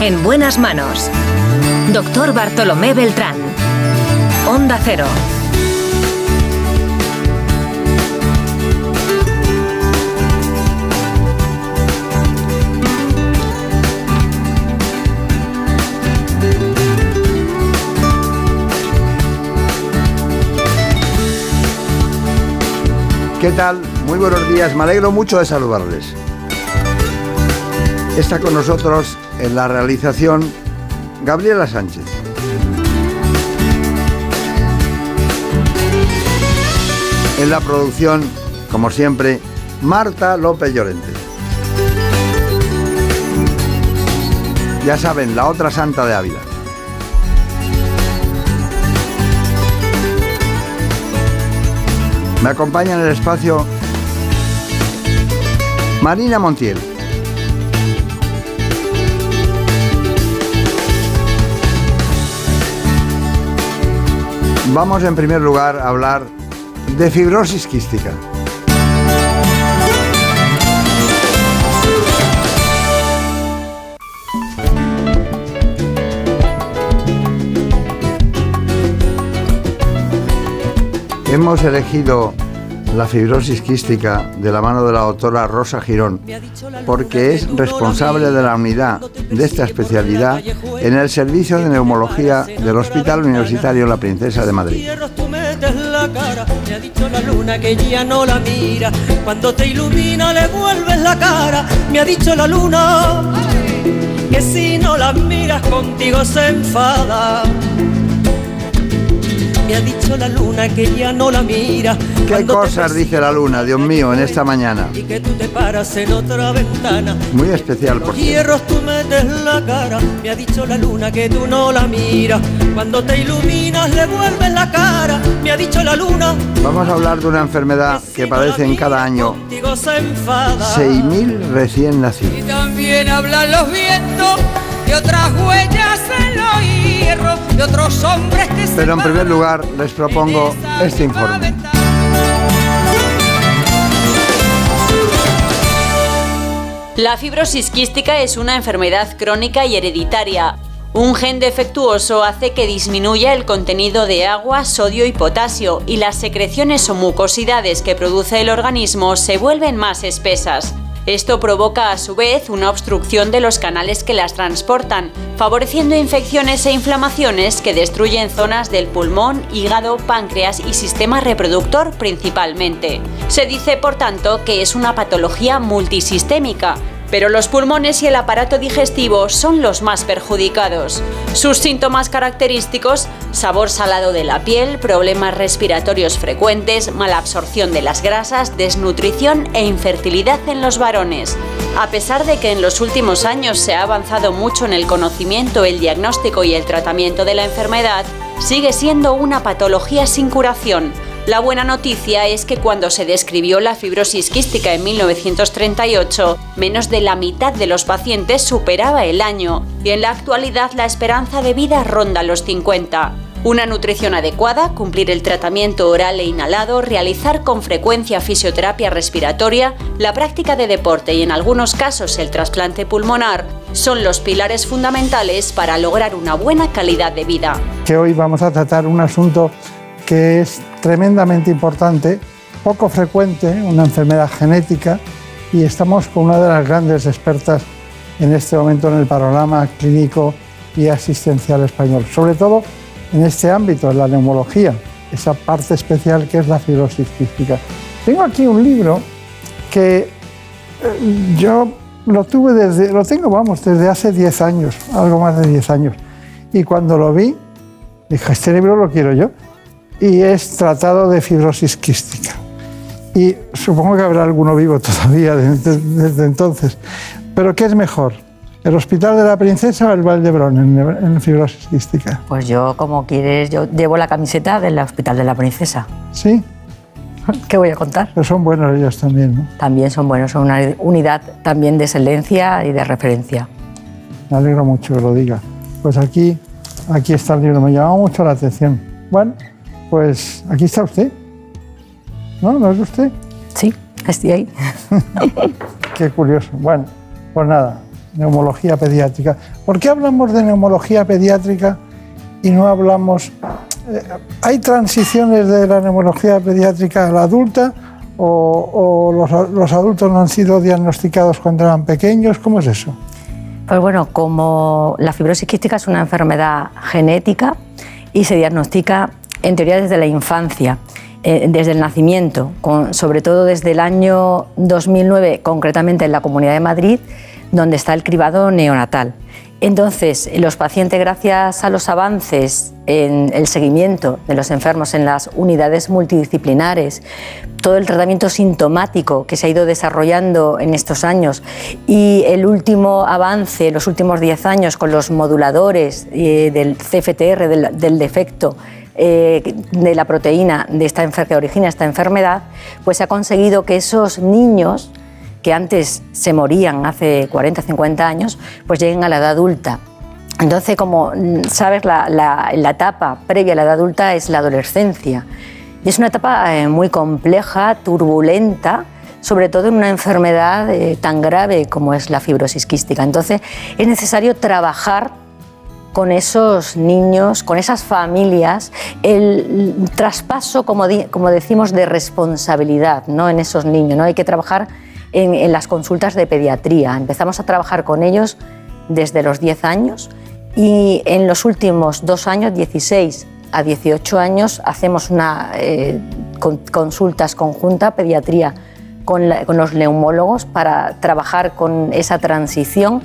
en buenas manos. Doctor Bartolomé Beltrán. Onda Cero. ¿Qué tal? Muy buenos días, me alegro mucho de saludarles. Está con nosotros en la realización Gabriela Sánchez. En la producción, como siempre, Marta López Llorente. Ya saben, la otra santa de Ávila. Me acompaña en el espacio Marina Montiel. Vamos en primer lugar a hablar de fibrosis quística. Hemos elegido la fibrosis quística de la mano de la doctora Rosa Girón porque es responsable de la unidad de esta especialidad en el servicio de neumología del Hospital Universitario La Princesa de Madrid. Me ha dicho la luna que ya no la mira. Cuando te ilumina le vuelves la cara. Me ha dicho la luna que si no la miras contigo se enfada. Me ha dicho la luna que ya no la mira. ¿Qué cosas dice la luna, Dios mío, en esta mañana? Y que tú te paras en otra ventana. Muy especial, por cierto. tú metes la cara. Me ha dicho la luna que tú no la miras. Cuando te iluminas le vuelves la cara. Me ha dicho la luna Vamos a hablar de una enfermedad que padecen cada año Contigo se enfada. 6.000 recién nacidos. Y también hablan los vientos de otras huellas en los hierros, de otros hombres que se Pero en primer lugar les propongo este informe. La fibrosis quística es una enfermedad crónica y hereditaria. Un gen defectuoso hace que disminuya el contenido de agua, sodio y potasio y las secreciones o mucosidades que produce el organismo se vuelven más espesas. Esto provoca a su vez una obstrucción de los canales que las transportan, favoreciendo infecciones e inflamaciones que destruyen zonas del pulmón, hígado, páncreas y sistema reproductor principalmente. Se dice, por tanto, que es una patología multisistémica, pero los pulmones y el aparato digestivo son los más perjudicados. Sus síntomas característicos, sabor salado de la piel, problemas respiratorios frecuentes, mala absorción de las grasas, desnutrición e infertilidad en los varones. A pesar de que en los últimos años se ha avanzado mucho en el conocimiento, el diagnóstico y el tratamiento de la enfermedad, sigue siendo una patología sin curación. La buena noticia es que cuando se describió la fibrosis quística en 1938, menos de la mitad de los pacientes superaba el año y en la actualidad la esperanza de vida ronda los 50. Una nutrición adecuada, cumplir el tratamiento oral e inhalado, realizar con frecuencia fisioterapia respiratoria, la práctica de deporte y en algunos casos el trasplante pulmonar son los pilares fundamentales para lograr una buena calidad de vida. que hoy vamos a tratar un asunto que es tremendamente importante, poco frecuente, una enfermedad genética, y estamos con una de las grandes expertas en este momento en el panorama clínico y asistencial español, sobre todo en este ámbito, en la neumología, esa parte especial que es la fibrosis. Tengo aquí un libro que eh, yo lo tuve desde, lo tengo, vamos, desde hace 10 años, algo más de 10 años. Y cuando lo vi, dije, este libro lo quiero yo. Y es Tratado de Fibrosis Quística. Y supongo que habrá alguno vivo todavía desde, desde entonces. Pero ¿qué es mejor? ¿El Hospital de la Princesa o el Valdebrón en, en fibrosis quística? Pues yo, como quieres, yo llevo la camiseta del Hospital de la Princesa. Sí, ¿Qué voy a contar? pero son buenos ellos también, ¿no? También son buenos, son una unidad también de excelencia y de referencia. Me alegro mucho que lo diga. Pues aquí, aquí está el libro, me llamaba mucho la atención. Bueno, pues aquí está usted. ¿No? ¿No es usted? Sí, estoy ahí. Qué curioso. Bueno, pues nada, neumología pediátrica. ¿Por qué hablamos de neumología pediátrica y no hablamos... Eh, ¿Hay transiciones de la neumología pediátrica a la adulta o, los, los, adultos no han sido diagnosticados cuando eran pequeños? ¿Cómo es eso? Pues bueno, como la fibrosis quística es una enfermedad genética y se diagnostica en teoría desde la infancia. Eh, desde el nacimiento, sobre todo desde el año 2009, concretamente en la Comunidad de Madrid, donde está el cribado neonatal. Entonces, los pacientes, gracias a los avances en el seguimiento de los enfermos en las unidades multidisciplinares, todo el tratamiento sintomático que se ha ido desarrollando en estos años y el último avance, los últimos 10 años con los moduladores eh, del CFTR, del defecto, eh, de la proteína de esta que origina esta enfermedad, pues se ha conseguido que esos niños que antes se morían hace 40, 50 años, pues lleguen a la edad adulta. Entonces, como mm, sabes, la, etapa previa a la edad adulta es la adolescencia. Y es una etapa eh, muy compleja, turbulenta, sobre todo en una enfermedad eh, tan grave como es la fibrosis quística. Entonces, es necesario trabajar con esos niños, con esas familias, el traspaso, como, decimos, de responsabilidad ¿no? en esos niños. ¿no? Hay que trabajar en, las consultas de pediatría. Empezamos a trabajar con ellos desde los 10 años y en los últimos dos años, 16 a 18 años, hacemos una eh, consultas conjunta, pediatría, con, con los neumólogos para trabajar con esa transición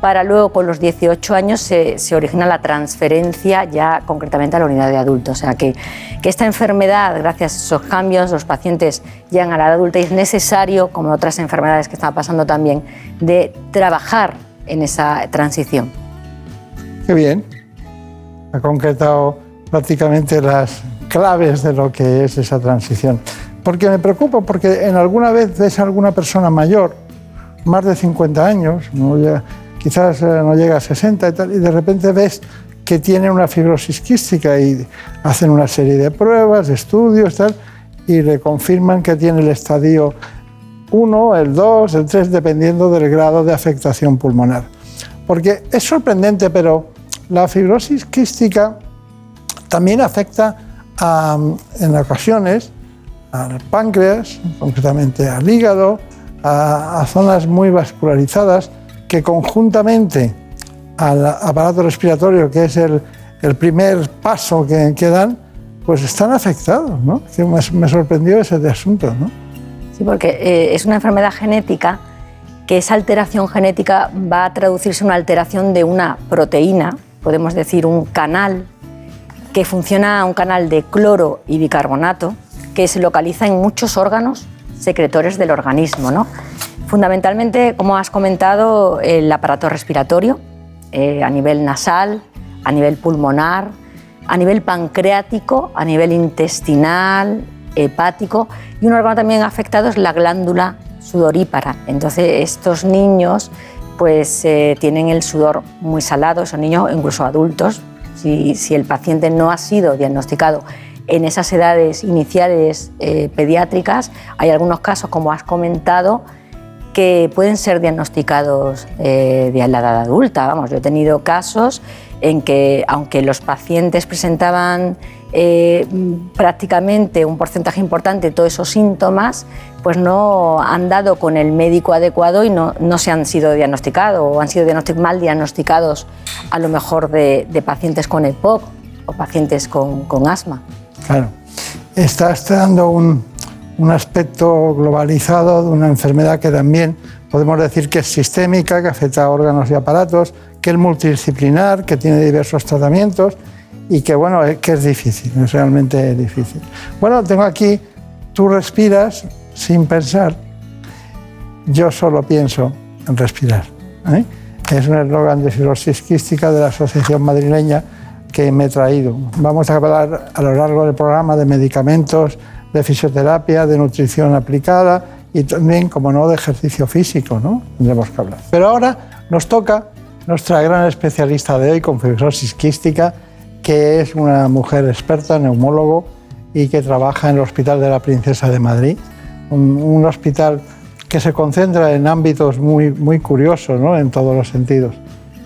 para luego con los 18 años se, origina la transferencia ya concretamente a la unidad de adultos. O sea que, esta enfermedad, gracias a esos cambios, los pacientes llegan a la edad adulta y es necesario, como otras enfermedades que están pasando también, de trabajar en esa transición. Qué bien. Ha concretado prácticamente las claves de lo que es esa transición. Porque me preocupa, porque en alguna vez ves a alguna persona mayor, más de 50 años, ¿no? Quizás eh, no llega a 60 y tal, y de repente ves que tiene una fibrosis quística y hacen una serie de pruebas, de estudios, tal, y le confirman que tiene el estadio 1, el 2, el 3, dependiendo del grado de afectación pulmonar. Porque es sorprendente, pero la fibrosis quística también afecta en ocasiones al páncreas, concretamente al hígado, a zonas muy vascularizadas, que conjuntamente al aparato respiratorio, que es el, primer paso que, que, dan, pues están afectados, ¿no? Me, sorprendió ese asunto, ¿no? Sí, porque eh, es una enfermedad genética que esa alteración genética va a traducirse en una alteración de una proteína, podemos decir un canal, que funciona un canal de cloro y bicarbonato, que se localiza en muchos órganos secretores del organismo, ¿no? Fundamentalmente, como has comentado, el aparato respiratorio eh, a nivel nasal, a nivel pulmonar, a nivel pancreático, a nivel intestinal, hepático y un órgano también afectado es la glándula sudorípara. Entonces estos niños pues eh, tienen el sudor muy salado, son niños incluso adultos. Si, el paciente no ha sido diagnosticado en esas edades iniciales eh, pediátricas, hay algunos casos, como has comentado, que pueden ser diagnosticados eh, de la edad adulta. Vamos, yo he tenido casos en que, aunque los pacientes presentaban eh, prácticamente un porcentaje importante de todos esos síntomas, pues no han dado con el médico adecuado y no, se han sido diagnosticados o han sido mal diagnosticados a lo mejor de, pacientes con EPOC o pacientes con asma. Claro. Estás dando un, un aspecto globalizado de una enfermedad que también podemos decir que es sistémica, que afecta a órganos y aparatos, que es multidisciplinar, que tiene diversos tratamientos y que, bueno, que es difícil, es realmente difícil. Bueno, tengo aquí, tú respiras sin pensar, yo solo pienso en respirar. ¿eh? Es un eslogan de fibrosis quística de la Asociación Madrileña que me he traído. Vamos a hablar a lo largo del programa de medicamentos, de fisioterapia, de nutrición aplicada y también, como no, de ejercicio físico, ¿no? Tendremos que hablar. Pero ahora nos toca nuestra gran especialista de hoy con fibrosis quística, que es una mujer experta, neumólogo, y que trabaja en el Hospital de la Princesa de Madrid, un, hospital que se concentra en ámbitos muy, muy curiosos, ¿no? en todos los sentidos.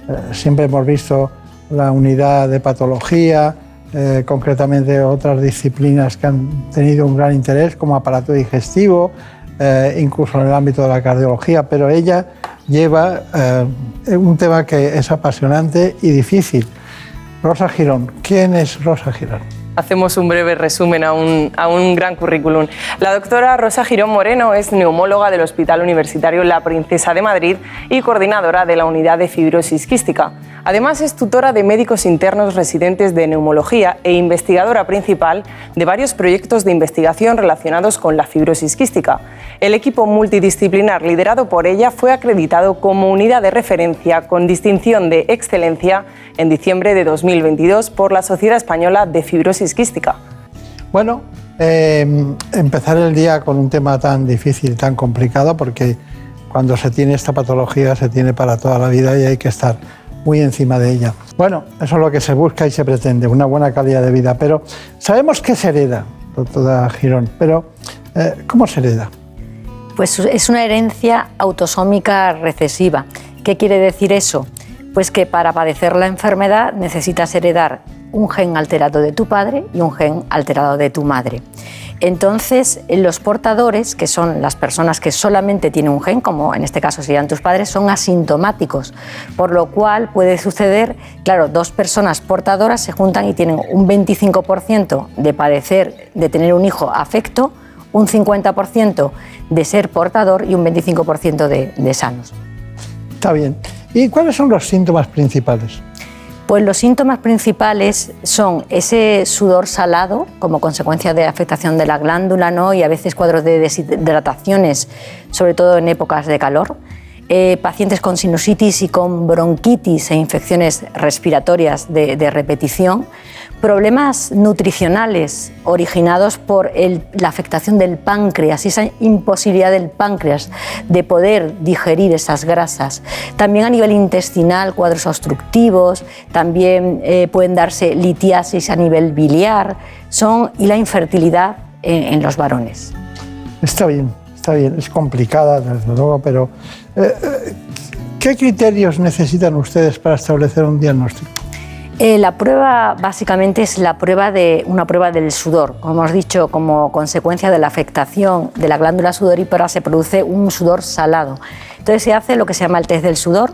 Eh, siempre hemos visto la unidad de patología, eh, concretamente otras disciplinas que han tenido un gran interés, como aparato digestivo, eh, incluso en el ámbito de la cardiología, pero ella lleva un tema que es apasionante y difícil. Rosa Girón, ¿quién es Rosa Girón? hacemos un breve resumen a un, a gran currículum. La doctora Rosa Girón Moreno es neumóloga del Hospital Universitario La Princesa de Madrid y coordinadora de la unidad de fibrosis quística. Además, es tutora de médicos internos residentes de neumología e investigadora principal de varios proyectos de investigación relacionados con la fibrosis quística. El equipo multidisciplinar liderado por ella fue acreditado como unidad de referencia con distinción de excelencia en diciembre de 2022 por la Sociedad Española de Fibrosis Quística. Bueno, eh, empezar el día con un tema tan difícil, tan complicado, porque cuando se tiene esta patología se tiene para toda la vida y hay que estar muy encima de ella. Bueno, eso es lo que se busca y se pretende, una buena calidad de vida. Pero sabemos que se hereda, doctora Girón, pero eh, ¿cómo se hereda? Pues es una herencia autosómica recesiva. ¿Qué quiere decir eso? Pues que para padecer la enfermedad necesitas heredar un gen alterado de tu padre y un gen alterado de tu madre. Entonces, los portadores, que son las personas que solamente tienen un gen, como en este caso serían tus padres, son asintomáticos, por lo cual puede suceder, claro, dos personas portadoras se juntan y tienen un 25% de padecer, de tener un hijo afecto, un 50% de ser portador y un 25% de, de sanos. Está bien. ¿Y cuáles son los síntomas principales? Pues los síntomas principales son ese sudor salado como consecuencia de afectación de la glándula ¿no? y a veces cuadros de deshidrataciones, sobre todo en épocas de calor. Eh, pacientes con sinusitis y con bronquitis e infecciones respiratorias de repetición problemas nutricionales originados por la afectación del páncreas esa imposibilidad del páncreas de poder digerir esas grasas. También a nivel intestinal, cuadros obstructivos, también eh, pueden darse litiasis a nivel biliar, son y la infertilidad en, los varones. Está bien, está bien, es complicada desde luego, pero eh, eh, ¿qué criterios necesitan ustedes para establecer un diagnóstico? Eh, la prueba básicamente es la prueba de una prueba del sudor. Como hemos dicho, como consecuencia de la afectación de la glándula sudorípara se produce un sudor salado. Entonces se hace lo que se llama el test del sudor,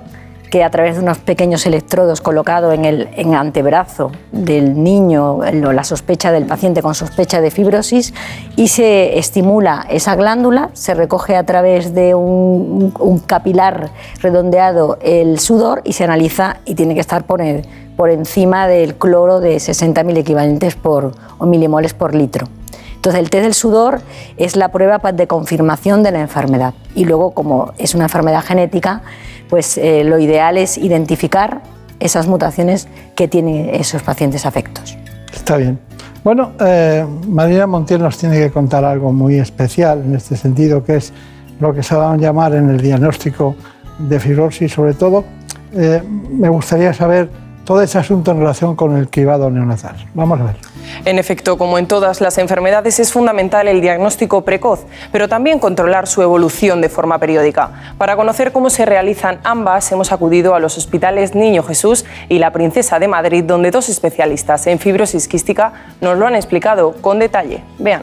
que a través de unos pequeños electrodos colocados en el antebrazo del niño, la sospecha del paciente con sospecha de fibrosis, y se estimula esa glándula, se recoge a través de un, un capilar redondeado el sudor y se analiza y tiene que estar por el por encima del cloro de 60.000 equivalentes por, o milimoles por litro. Entonces, el test del sudor es la prueba de confirmación de la enfermedad. Y luego, como es una enfermedad genética, pues eh, lo ideal es identificar esas mutaciones que tienen esos pacientes afectos. Está bien. Bueno, eh, María Montiel nos tiene que contar algo muy especial en este sentido, que es lo que se va a llamar en el diagnóstico de fibrosis, sobre todo. Eh, me gustaría saber todo ese asunto en relación con el cribado neonatal. Vamos a ver. En efecto, como en todas las enfermedades, es fundamental el diagnóstico precoz, pero también controlar su evolución de forma periódica. Para conocer cómo se realizan ambas, hemos acudido a los hospitales Niño Jesús y La Princesa de Madrid, donde dos especialistas en fibrosis quística nos lo han explicado con detalle. Vean.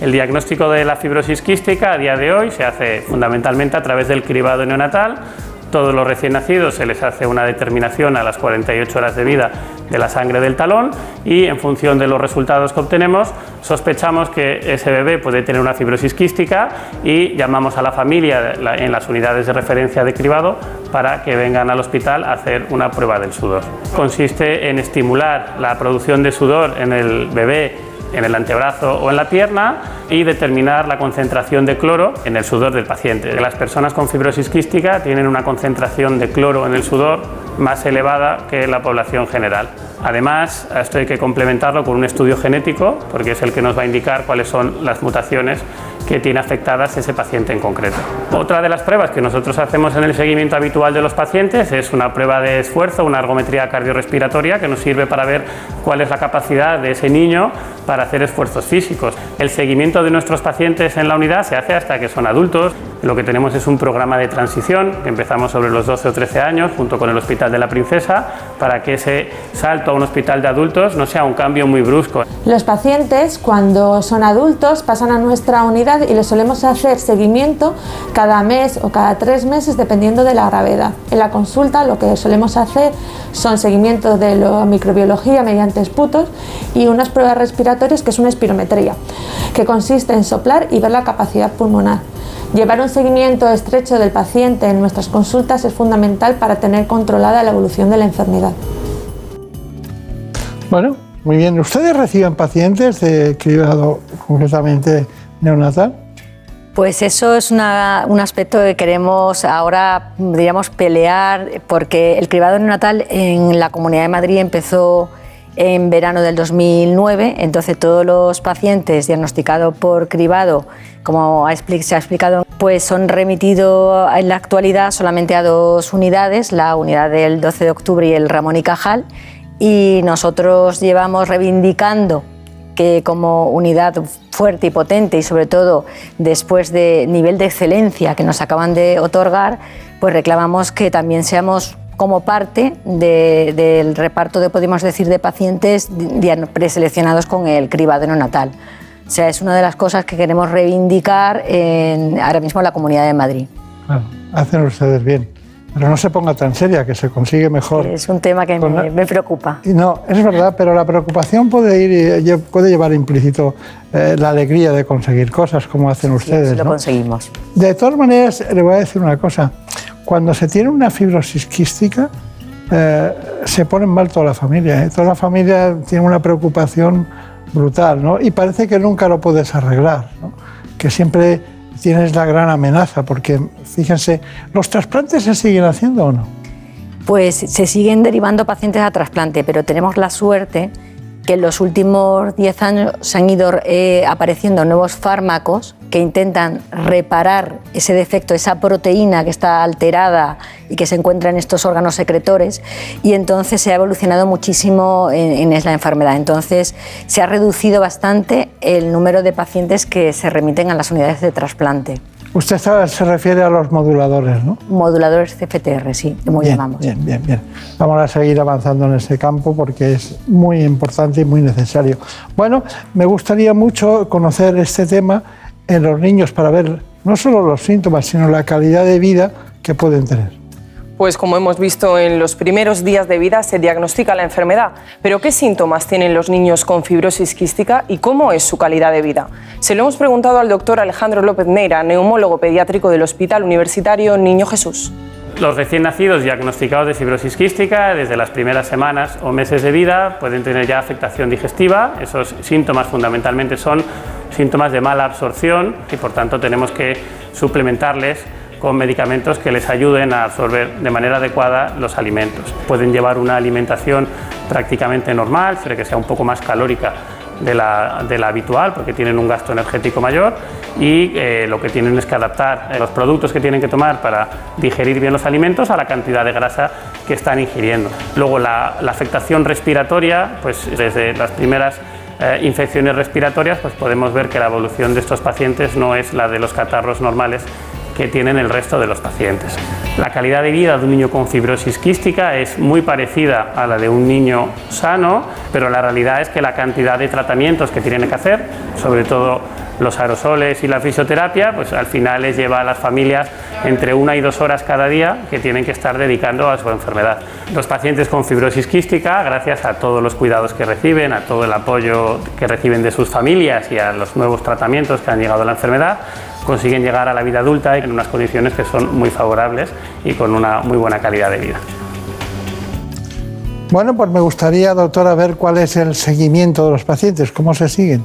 El diagnóstico de la fibrosis quística a día de hoy se hace fundamentalmente a través del cribado neonatal todos los recién nacidos se les hace una determinación a las 48 horas de vida de la sangre del talón y en función de los resultados que obtenemos sospechamos que ese bebé puede tener una fibrosis quística y llamamos a la familia en las unidades de referencia de cribado para que vengan al hospital a hacer una prueba del sudor. Consiste en estimular la producción de sudor en el bebé en el antebrazo o en la pierna y determinar la concentración de cloro en el sudor del paciente. Las personas con fibrosis quística tienen una concentración de cloro en el sudor más elevada que la población general. Además, esto hay que complementarlo con un estudio genético, porque es el que nos va a indicar cuáles son las mutaciones que tiene afectadas ese paciente en concreto. Otra de las pruebas que nosotros hacemos en el seguimiento habitual de los pacientes es una prueba de esfuerzo, una ergometría cardiorrespiratoria que nos sirve para ver cuál es la capacidad de ese niño para hacer esfuerzos físicos. El seguimiento de nuestros pacientes en la unidad se hace hasta que son adultos. Lo que tenemos es un programa de transición que empezamos sobre los 12 o 13 años junto con el Hospital de la Princesa para que ese salto a un hospital de adultos no sea un cambio muy brusco. Los pacientes cuando son adultos pasan a nuestra unidad y les solemos hacer seguimiento cada mes o cada tres meses dependiendo de la gravedad. En la consulta lo que solemos hacer son seguimientos de la microbiología mediante esputos y unas pruebas respiratorias que es una espirometría, que consiste en soplar y ver la capacidad pulmonar. Llevar un seguimiento estrecho del paciente en nuestras consultas es fundamental para tener controlada la evolución de la enfermedad. Bueno, muy bien. ¿Ustedes reciben pacientes de cribado concretamente neonatal? Pues eso es un aspecto que queremos ahora, diríamos, pelear, porque el cribado neonatal en la Comunidad de Madrid empezó en verano del 2009, entonces todos los pacientes diagnosticados por cribado, como se ha explicado, pues son remitidos en la actualidad solamente a dos unidades, la unidad del 12 de octubre y el Ramón y Cajal, y nosotros llevamos reivindicando que como unidad fuerte y potente y sobre todo después de nivel de excelencia que nos acaban de otorgar, pues reclamamos que también seamos como parte del reparto de, podemos decir, de pacientes preseleccionados con el cribado neonatal. O sea, es una de las cosas que queremos reivindicar en, ahora mismo en la Comunidad de Madrid. Hacen ustedes bien. Pero no se ponga tan seria, que se consigue mejor. Es un tema que me, preocupa. No, es verdad, pero la preocupación puede, ir, puede llevar implícito eh, la alegría de conseguir cosas como hacen ustedes. Sí, lo conseguimos. De todas maneras, le voy a decir una cosa. Cuando se tiene una fibrosis quística, eh, se pone mal toda la familia. ¿eh? Toda la familia tiene una preocupación brutal, ¿no? Y parece que nunca lo puedes arreglar, ¿no? Que siempre tienes la gran amenaza, porque fíjense, ¿los trasplantes se siguen haciendo o no? Pues se siguen derivando pacientes a trasplante, pero tenemos la suerte que en los últimos 10 años se han ido eh, apareciendo nuevos fármacos que intentan reparar ese defecto, esa proteína que está alterada y que se encuentra en estos órganos secretores, y entonces se ha evolucionado muchísimo en, en la enfermedad. Entonces se ha reducido bastante el número de pacientes que se remiten a las unidades de trasplante. Usted se refiere a los moduladores, ¿no? Moduladores CFTR, sí, como llamamos. Bien, bien, bien. Vamos a seguir avanzando en ese campo porque es muy importante y muy necesario. Bueno, me gustaría mucho conocer este tema en los niños para ver no solo los síntomas, sino la calidad de vida que pueden tener. Pues como hemos visto en los primeros días de vida se diagnostica la enfermedad, pero ¿qué síntomas tienen los niños con fibrosis quística y cómo es su calidad de vida? Se lo hemos preguntado al doctor Alejandro López Neira, neumólogo pediátrico del Hospital Universitario Niño Jesús. Los recién nacidos diagnosticados de fibrosis quística desde las primeras semanas o meses de vida pueden tener ya afectación digestiva. Esos síntomas fundamentalmente son síntomas de mala absorción y por tanto tenemos que suplementarles con medicamentos que les ayuden a absorber de manera adecuada los alimentos. Pueden llevar una alimentación prácticamente normal, pero que sea un poco más calórica de la, habitual porque tienen un gasto energético mayor y eh, lo que tienen es que adaptar los productos que tienen que tomar para digerir bien los alimentos a la cantidad de grasa que están ingiriendo. Luego la, afectación respiratoria, pues desde las primeras eh, infecciones respiratorias, pues podemos ver que la evolución de estos pacientes no es la de los catarros normales que tienen el resto de los pacientes. La calidad de vida de un niño con fibrosis quística es muy parecida a la de un niño sano, pero la realidad es que la cantidad de tratamientos que tienen que hacer, sobre todo los aerosoles y la fisioterapia, pues al final les lleva a las familias entre una y dos horas cada día que tienen que estar dedicando a su enfermedad. Los pacientes con fibrosis quística, gracias a todos los cuidados que reciben, a todo el apoyo que reciben de sus familias y a los nuevos tratamientos que han llegado a la enfermedad, consiguen llegar a la vida adulta en unas condiciones que son muy favorables y con una muy buena calidad de vida. Bueno, pues me gustaría, doctora, ver cuál es el seguimiento de los pacientes, cómo se siguen.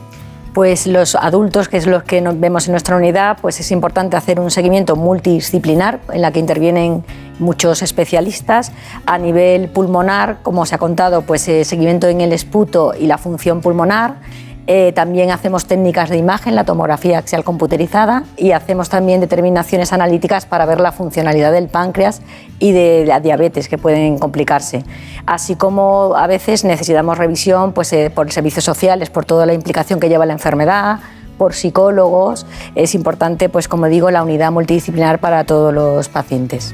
Pues los adultos, que es los que nos vemos en nuestra unidad, pues es importante hacer un seguimiento multidisciplinar en la que intervienen muchos especialistas. A nivel pulmonar, como se ha contado, pues eh, seguimiento en el esputo y la función pulmonar Eh, también hacemos técnicas de imagen, la tomografía axial computerizada y hacemos también determinaciones analíticas para ver la funcionalidad del páncreas y de la diabetes que pueden complicarse. Así como a veces necesitamos revisión pues, eh, por servicios sociales, por toda la implicación que lleva la enfermedad, por psicólogos. Es importante, pues como digo, la unidad multidisciplinar para todos los pacientes.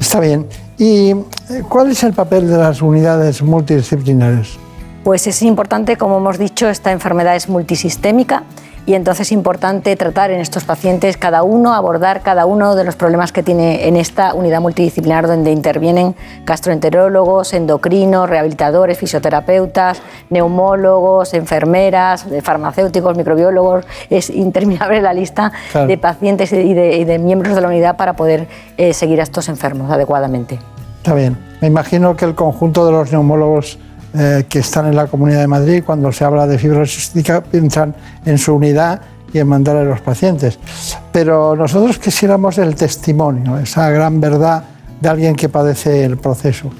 Está bien. ¿Y eh, cuál es el papel de las unidades multidisciplinares? Pues es importante, como hemos dicho, esta enfermedad es multisistémica y entonces es importante tratar en estos pacientes cada uno, abordar cada uno de los problemas que tiene en esta unidad multidisciplinar donde intervienen gastroenterólogos, endocrinos, rehabilitadores, fisioterapeutas, neumólogos, enfermeras, farmacéuticos, microbiólogos. Es interminable la lista de pacientes y de, miembros de la unidad para poder eh, seguir a estos enfermos adecuadamente. Está bien. Me imagino que el conjunto de los neumólogos eh, que están en la Comunidad de Madrid, cuando se habla de fibrosis piensan en su unidad y en mandar a los pacientes. Pero nosotros quisiéramos el testimonio, esa gran verdad de alguien que padece el proceso.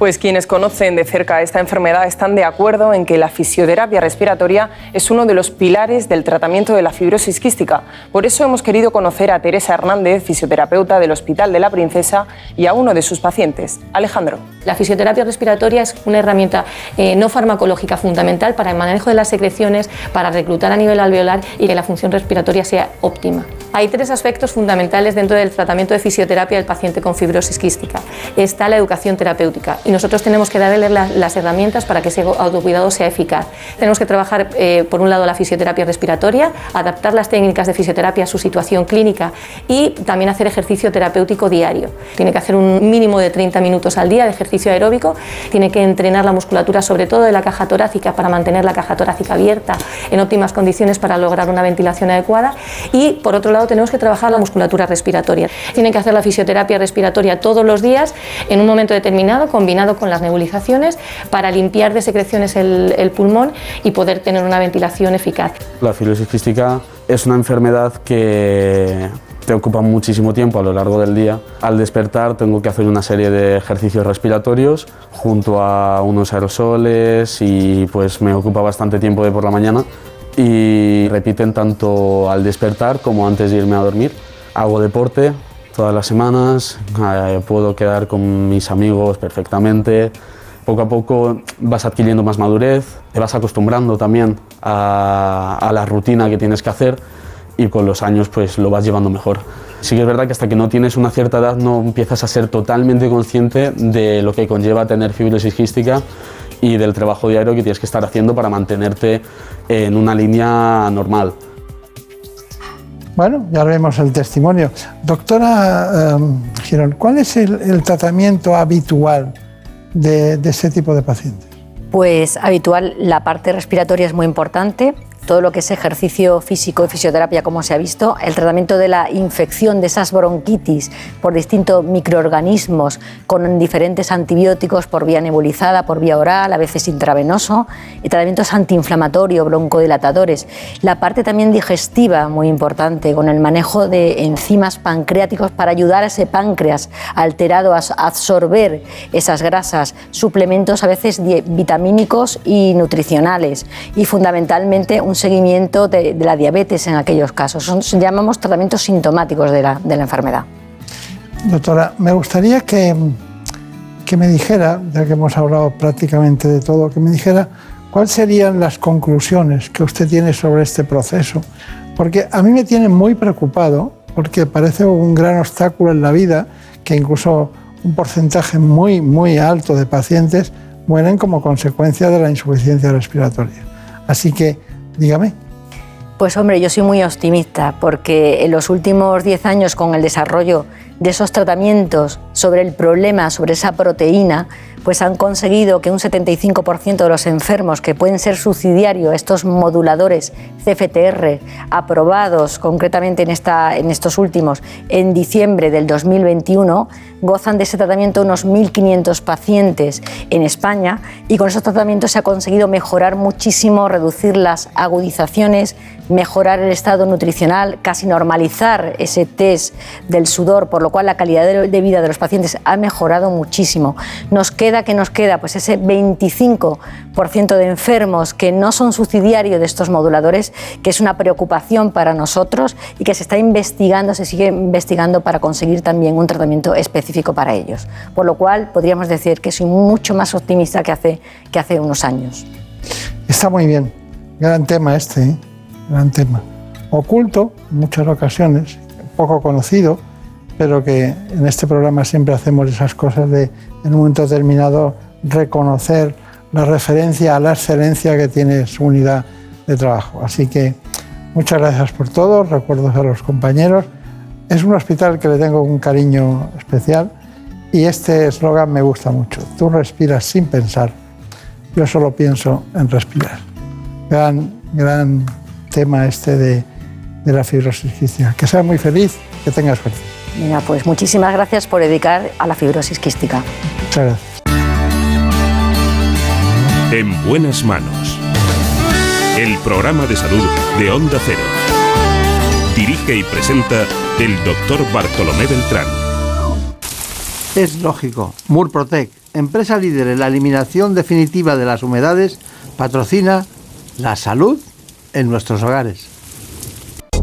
Pues quienes conocen de cerca esta enfermedad están de acuerdo en que la fisioterapia respiratoria es uno de los pilares del tratamiento de la fibrosis quística. Por eso hemos querido conocer a Teresa Hernández, fisioterapeuta del Hospital de la Princesa, y a uno de sus pacientes, Alejandro. La fisioterapia respiratoria es una herramienta eh, no farmacológica fundamental para el manejo de las secreciones, para reclutar a nivel alveolar y que la función respiratoria sea óptima. Hay tres aspectos fundamentales dentro del tratamiento de fisioterapia del paciente con fibrosis quística. Está la educación terapéutica y nosotros tenemos que darle las, herramientas para que ese autocuidado sea eficaz. Tenemos que trabajar, eh, por un lado, la fisioterapia respiratoria, adaptar las técnicas de fisioterapia a su situación clínica y también hacer ejercicio terapéutico diario. Tiene que hacer un mínimo de 30 minutos al día de ejercicio aeróbico, tiene que entrenar la musculatura, sobre todo de la caja torácica, para mantener la caja torácica abierta en óptimas condiciones para lograr una ventilación adecuada y, por otro lado, tenemos que trabajar la musculatura respiratoria. Tiene que hacer la fisioterapia respiratoria todos los días en un momento determinado, combinando con las nebulizaciones para limpiar de secreciones el, pulmón y poder tener una ventilación eficaz. La fibrosis quística es una enfermedad que te ocupa muchísimo tiempo a lo largo del día. Al despertar tengo que hacer una serie de ejercicios respiratorios junto a unos aerosoles y pues me ocupa bastante tiempo de por la mañana y repiten tanto al despertar como antes de irme a dormir. Hago deporte, todas las semanas, eh, puedo quedar con mis amigos perfectamente. Poco a poco vas adquiriendo más madurez, te vas acostumbrando también a, la rutina que tienes que hacer y con los años pues lo vas llevando mejor. Sí que es verdad que hasta que no tienes una cierta edad no empiezas a ser totalmente consciente de lo que conlleva tener fibrosis quística y del trabajo diario que tienes que estar haciendo para mantenerte en una línea normal. Bueno, ya vemos el testimonio. Doctora um, Girón, ¿cuál es el, tratamiento habitual de, de este tipo de pacientes? Pues habitual, la parte respiratoria es muy importante, todo lo que es ejercicio físico y fisioterapia, como se ha visto, el tratamiento de la infección de esas bronquitis por distintos microorganismos con diferentes antibióticos por vía nebulizada, por vía oral, a veces intravenoso, y tratamientos antiinflamatorios, broncodilatadores. La parte también digestiva, muy importante, con el manejo de enzimas pancreáticos para ayudar a ese páncreas alterado a absorber esas grasas, suplementos a veces vitamínicos y nutricionales, y fundamentalmente un seguimiento de, la diabetes en aquellos casos. Son, llamamos tratamientos sintomáticos de la, enfermedad. Doctora, me gustaría que, que me dijera, ya que hemos hablado prácticamente de todo, que me dijera cuáles serían las conclusiones que usted tiene sobre este proceso. Porque a mí me tiene muy preocupado, porque parece un gran obstáculo en la vida, que incluso un porcentaje muy, muy alto de pacientes mueren como consecuencia de la insuficiencia respiratoria. Así que Dígame. Pues hombre, yo soy muy optimista porque en los últimos 10 años con el desarrollo de esos tratamientos sobre el problema, sobre esa proteína, pues han conseguido que un 75% de los enfermos que pueden ser subsidiarios, estos moduladores CFTR, aprobados concretamente en, esta, en estos últimos, en diciembre del 2021, gozan de ese tratamiento unos 1.500 pacientes en España y con esos tratamientos se ha conseguido mejorar muchísimo, reducir las agudizaciones, mejorar el estado nutricional, casi normalizar ese test del sudor, por lo cual la calidad de vida de los pacientes ha mejorado muchísimo. Nos queda queda, que nos queda? Pues ese 25% de enfermos que no son subsidiarios de estos moduladores, que es una preocupación para nosotros y que se está investigando, se sigue investigando para conseguir también un tratamiento específico para ellos. Por lo cual podríamos decir que soy mucho más optimista que hace, que hace unos años. Está muy bien, gran tema este, ¿eh? gran tema. Oculto en muchas ocasiones, poco conocido, pero que en este programa siempre hacemos esas cosas de en un momento determinado reconocer la referencia a la excelencia que tiene su unidad de trabajo. Así que muchas gracias por todo, recuerdos a los compañeros. Es un hospital que le tengo un cariño especial y este eslogan me gusta mucho. Tú respiras sin pensar, yo solo pienso en respirar. Gran, gran tema este de, la fibrosis. Que seas muy feliz, que tengas suerte. Mira, pues muchísimas gracias por dedicar a la fibrosis quística. Muchas gracias. En buenas manos. El programa de salud de Onda Cero. Dirige y presenta el doctor Bartolomé Beltrán. Es lógico. Murprotec, empresa líder en la eliminación definitiva de las humedades, patrocina la salud en nuestros hogares.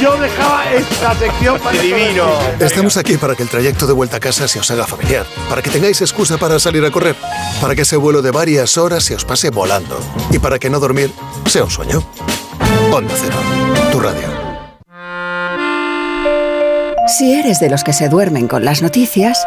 Yo dejaba esta sección para Divino. Estamos aquí para que el trayecto de vuelta a casa se os haga familiar, para que tengáis excusa para salir a correr, para que ese vuelo de varias horas se os pase volando y para que no dormir sea un sueño. Onda Cero, tu radio. Si eres de los que se duermen con las noticias,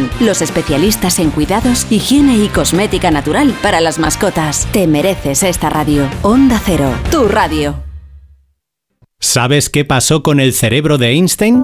los especialistas en cuidados, higiene y cosmética natural para las mascotas. Te mereces esta radio. Onda Cero, tu radio. ¿Sabes qué pasó con el cerebro de Einstein?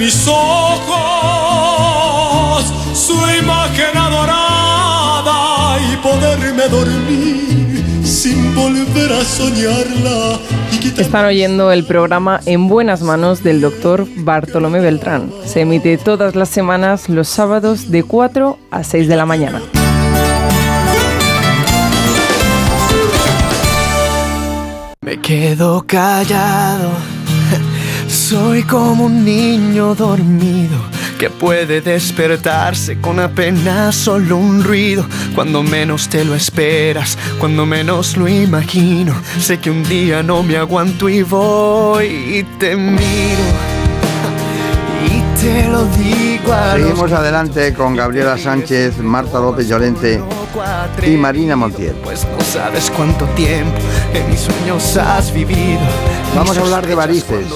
Mis ojos su imagen adorada y poderme dormir sin volver a soñarla. Están oyendo el programa En Buenas Manos del doctor Bartolomé Beltrán. Se emite todas las semanas los sábados de 4 a 6 de la mañana. Me quedo callado, soy como un niño dormido que puede despertarse con apenas solo un ruido. Cuando menos te lo esperas, cuando menos lo imagino, sé que un día no me aguanto y voy y te miro y te lo digo a Seguimos adelante con Gabriela Sánchez, Marta López Llorente y Marina Montiel. Pues no sabes cuánto tiempo en mis sueños has vivido. Vamos a hablar de varices.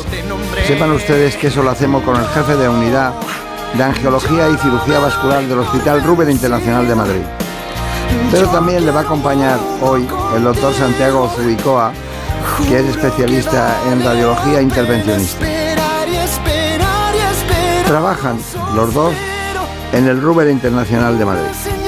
Sepan ustedes que eso lo hacemos con el jefe de unidad de Angiología y Cirugía Vascular del Hospital Rubén Internacional de Madrid. Pero también le va a acompañar hoy el doctor Santiago Zubicoa, que es especialista en radiología intervencionista. Trabajan los dos en el Rubén Internacional de Madrid.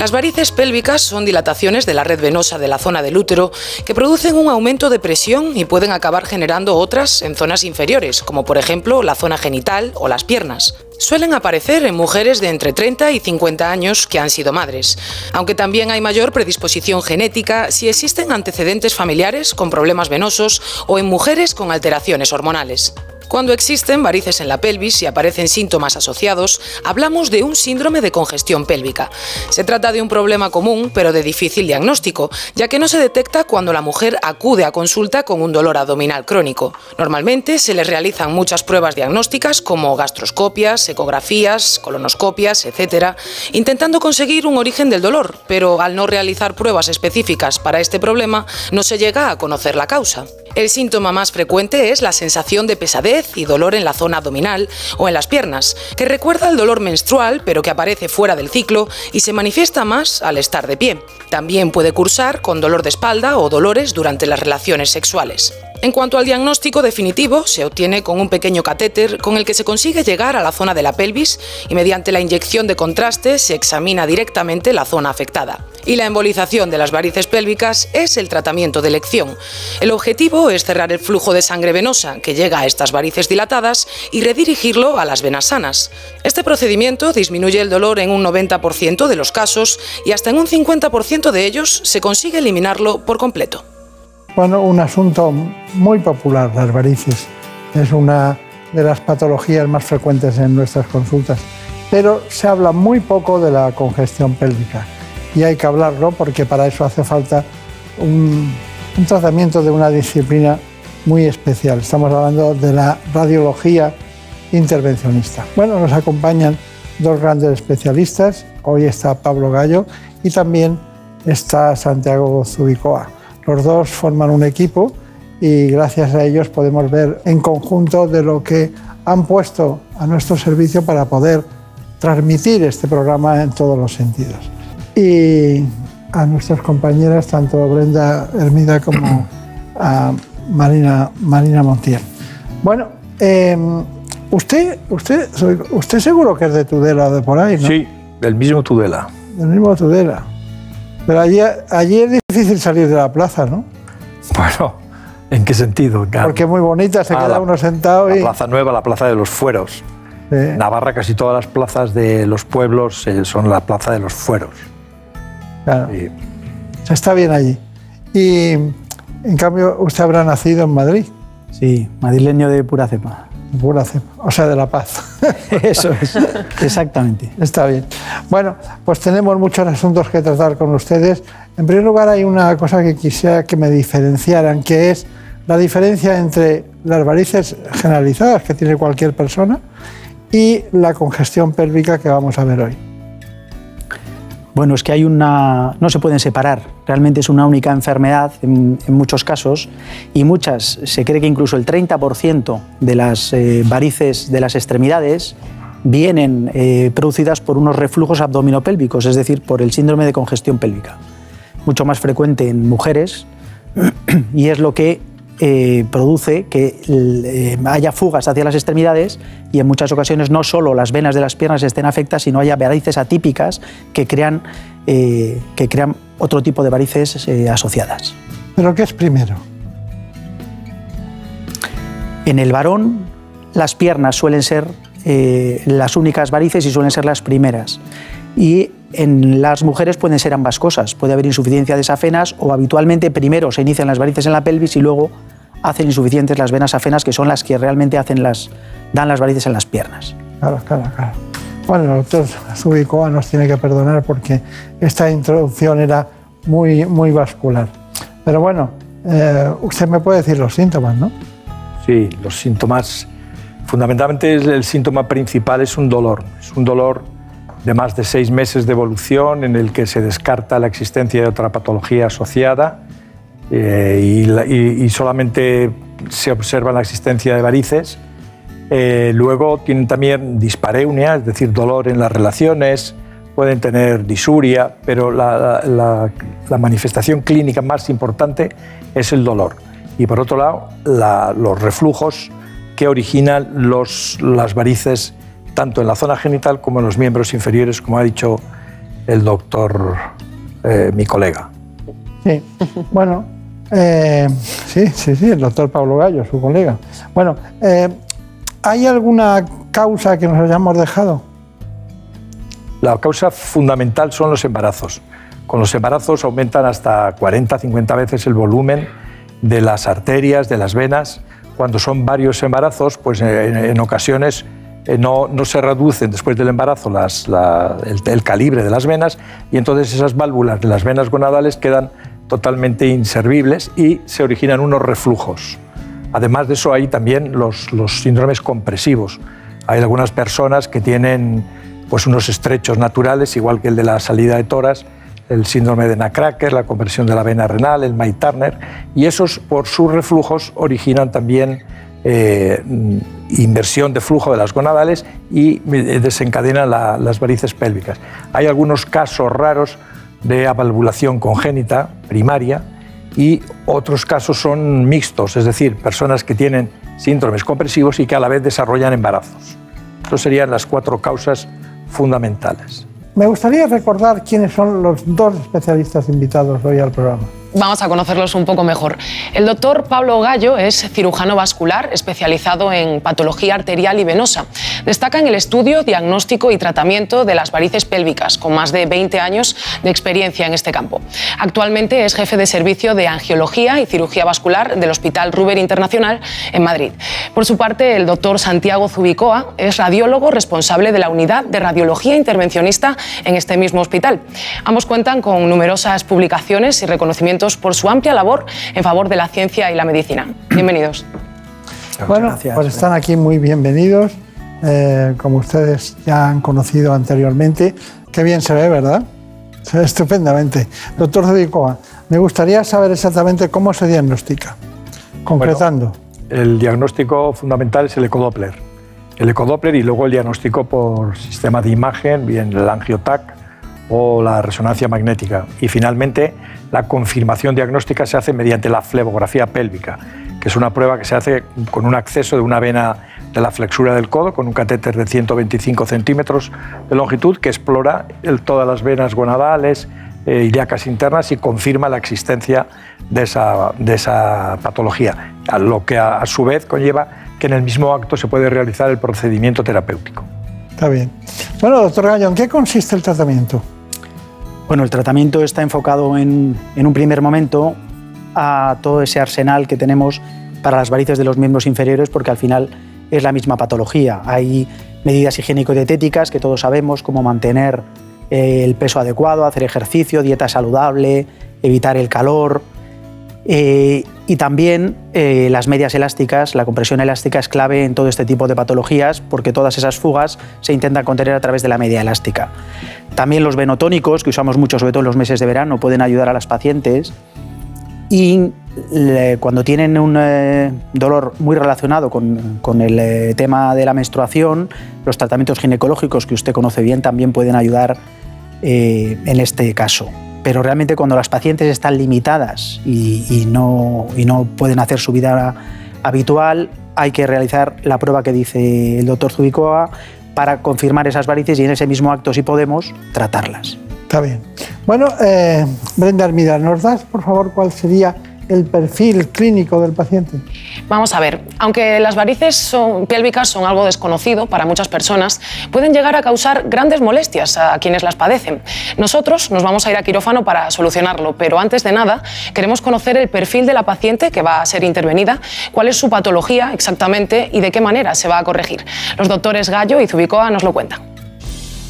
Las varices pélvicas son dilataciones de la red venosa de la zona del útero que producen un aumento de presión y pueden acabar generando otras en zonas inferiores, como por ejemplo la zona genital o las piernas. Suelen aparecer en mujeres de entre 30 y 50 años que han sido madres, aunque también hay mayor predisposición genética si existen antecedentes familiares con problemas venosos o en mujeres con alteraciones hormonales. Cuando existen varices en la pelvis y aparecen síntomas asociados, hablamos de un síndrome de congestión pélvica. Se trata de un problema común, pero de difícil diagnóstico, ya que no se detecta cuando la mujer acude a consulta con un dolor abdominal crónico. Normalmente se les realizan muchas pruebas diagnósticas como gastroscopias, ecografías, colonoscopias, etc., intentando conseguir un origen del dolor, pero al no realizar pruebas específicas para este problema, no se llega a conocer la causa. El síntoma más frecuente es la sensación de pesadez y dolor en la zona abdominal o en las piernas, que recuerda al dolor menstrual pero que aparece fuera del ciclo y se manifiesta más al estar de pie. También puede cursar con dolor de espalda o dolores durante las relaciones sexuales. En cuanto al diagnóstico definitivo, se obtiene con un pequeño catéter con el que se consigue llegar a la zona de la pelvis y mediante la inyección de contraste se examina directamente la zona afectada. Y la embolización de las varices pélvicas es el tratamiento de elección. El objetivo es cerrar el flujo de sangre venosa que llega a estas varices dilatadas y redirigirlo a las venas sanas. Este procedimiento disminuye el dolor en un 90% de los casos y hasta en un 50% de ellos se consigue eliminarlo por completo. Bueno, un asunto muy popular, las varices. Es una de las patologías más frecuentes en nuestras consultas. Pero se habla muy poco de la congestión pélvica. Y hay que hablarlo porque para eso hace falta un, tratamiento de una disciplina muy especial. Estamos hablando de la radiología intervencionista. Bueno, nos acompañan dos grandes especialistas. Hoy está Pablo Gallo y también está Santiago Zubicoa. Los dos forman un equipo y gracias a ellos podemos ver en conjunto de lo que han puesto a nuestro servicio para poder transmitir este programa en todos los sentidos. Y a nuestras compañeras, tanto Brenda Hermida como a Marina, Marina Montiel. Bueno, eh, Usted, usted, usted seguro que es de Tudela o de por ahí, ¿no? Sí, del mismo Tudela. Del mismo Tudela. Pero allí, allí es difícil salir de la plaza, ¿no? Bueno, ¿en qué sentido? Porque es muy bonita, se Ah, queda la- uno sentado La y... Plaza Nueva, la Plaza de los Fueros. Sí. Navarra, casi todas las plazas de los pueblos eh, son la Plaza de los Fueros. Claro. Se está bien allí. Y en cambio, usted habrá nacido en Madrid. Sí, madrileño de pura cepa. Pura cepa, o sea, de La Paz. Eso es, exactamente. Está bien. Bueno, pues tenemos muchos asuntos que tratar con ustedes. En primer lugar, hay una cosa que quisiera que me diferenciaran, que es la diferencia entre las varices generalizadas que tiene cualquier persona y la congestión pélvica que vamos a ver hoy. Bueno, es que hay una. no se pueden separar. Realmente es una única enfermedad en, muchos casos y muchas, se cree que incluso el 30% de las eh, varices de las extremidades vienen eh, producidas por unos reflujos abdominopélvicos, es decir, por el síndrome de congestión pélvica. Mucho más frecuente en mujeres y es lo que eh, produce que eh, haya fugas hacia las extremidades y en muchas ocasiones no solo las venas de las piernas estén afectadas, sino haya varices atípicas que crean, eh, que crean otro tipo de varices asociadas. ¿Pero qué es primero? En el varón, las piernas suelen ser las únicas varices y suelen ser las primeras. Y en las mujeres pueden ser ambas cosas. Puede haber insuficiencia de safenas o habitualmente primero se inician las varices en la pelvis y luego hacen insuficientes las venas afenas, que son las que realmente hacen las, dan las varices en las piernas. Claro, claro, claro. Bueno, el doctor Zubicoa nos tiene que perdonar porque esta introducción era muy, muy vascular. Pero bueno, eh, usted me puede decir los síntomas, ¿no? Sí, los síntomas, fundamentalmente el síntoma principal es un dolor. Es un dolor de más de seis meses de evolución en el que se descarta la existencia de otra patología asociada eh, y, la- y- y solamente se observa la existencia de varices. Eh, luego tienen también dispareunia, es decir, dolor en las relaciones, pueden tener disuria, pero la, la- la manifestación clínica más importante es el dolor. Y por otro lado, la- los reflujos que originan los, las varices tanto en la zona genital como en los miembros inferiores, como ha dicho el doctor, eh, mi colega. Sí. Bueno, eh, sí, sí, sí, el doctor Pablo Gallo, su colega. Bueno, eh, ¿hay alguna causa que nos hayamos dejado? La causa fundamental son los embarazos. Con los embarazos aumentan hasta 40-50 veces el volumen de las arterias, de las venas. Cuando son varios embarazos, pues en, en ocasiones no, no se reducen después del embarazo las- la- el, calibre de las venas y entonces esas válvulas de las venas gonadales quedan totalmente inservibles y se originan unos reflujos. Además de eso hay también los, síndromes compresivos. Hay algunas personas que tienen pues, unos estrechos naturales, igual que el de la salida de toras, el síndrome de Nacracker, la compresión de la vena renal, el May Turner, y esos por sus reflujos originan también eh, inversión de flujo de las gonadales y eh, desencadenan la- las varices pélvicas. Hay algunos casos raros de avalvulación congénita primaria y otros casos son mixtos, es decir, personas que tienen síndromes compresivos y que a la vez desarrollan embarazos. Estas serían las cuatro causas fundamentales. Me gustaría recordar quiénes son los dos especialistas invitados hoy al programa. Vamos a conocerlos un poco mejor. El doctor Pablo Gallo es cirujano vascular especializado en patología arterial y venosa. Destaca en el estudio, diagnóstico y tratamiento de las varices pélvicas, con más de 20 años de experiencia en este campo. Actualmente es jefe de servicio de angiología y cirugía vascular del Hospital Ruber Internacional en Madrid. Por su parte, el doctor Santiago Zubicoa es radiólogo responsable de la unidad de radiología intervencionista en este mismo hospital. Ambos cuentan con numerosas publicaciones y reconocimientos por su amplia labor en favor de la ciencia y la medicina. Bienvenidos. Bueno, pues están aquí muy bienvenidos, eh, como ustedes ya han conocido anteriormente. Qué bien se ve, ¿verdad? Se ve estupendamente. Doctor Zubicoa, me gustaría saber exactamente cómo se diagnostica, concretando. El diagnóstico fundamental es el ecodoppler. El ecodoppler y luego el diagnóstico por sistema de imagen, bien el angiotac o la resonancia magnética. Y finalmente, la confirmación diagnóstica se hace mediante la flebografía pélvica, que es una prueba que se hace con un acceso de una vena de la flexura del codo con un catéter de 125 centímetros de longitud que explora todas las venas gonadales, eh, ilíacas internas y confirma la existencia de esa, de esa patología, a lo que a, su vez conlleva que en el mismo acto se puede realizar el procedimiento terapéutico. Está bien. Bueno, doctor Gallo, ¿en qué consiste el tratamiento? Bueno, el tratamiento está enfocado en, en un primer momento a todo ese arsenal que tenemos para las varices de los miembros inferiores, porque al final es la misma patología. Hay medidas higiénico-dietéticas que todos sabemos, como mantener eh, el peso adecuado, hacer ejercicio, dieta saludable, evitar el calor. Eh, y también eh, las medias elásticas, la compresión elástica es clave en todo este tipo de patologías porque todas esas fugas se intentan contener a través de la media elástica. También los venotónicos, que usamos mucho sobre todo en los meses de verano, pueden ayudar a las pacientes y cuando tienen un eh, dolor muy relacionado con, el eh, tema de la menstruación, los tratamientos ginecológicos que usted conoce bien también pueden ayudar eh, en este caso. Pero realmente cuando las pacientes están limitadas y, no, y no pueden hacer su vida habitual, hay que realizar la prueba que dice el doctor Zubicoa para confirmar esas varices y en ese mismo acto, si podemos, tratarlas. Está bien. Bueno, eh, Brenda Armida, ¿nos das, por favor, cuál sería el perfil clínico del paciente? Vamos a ver, aunque las varices son, pélvicas son algo desconocido para muchas personas, pueden llegar a causar grandes molestias a quienes las padecen. Nosotros nos vamos a ir a quirófano para solucionarlo, pero antes de nada queremos conocer el perfil de la paciente que va a ser intervenida, cuál es su patología exactamente y de qué manera se va a corregir. Los doctores Gallo y Zubicoa nos lo cuentan.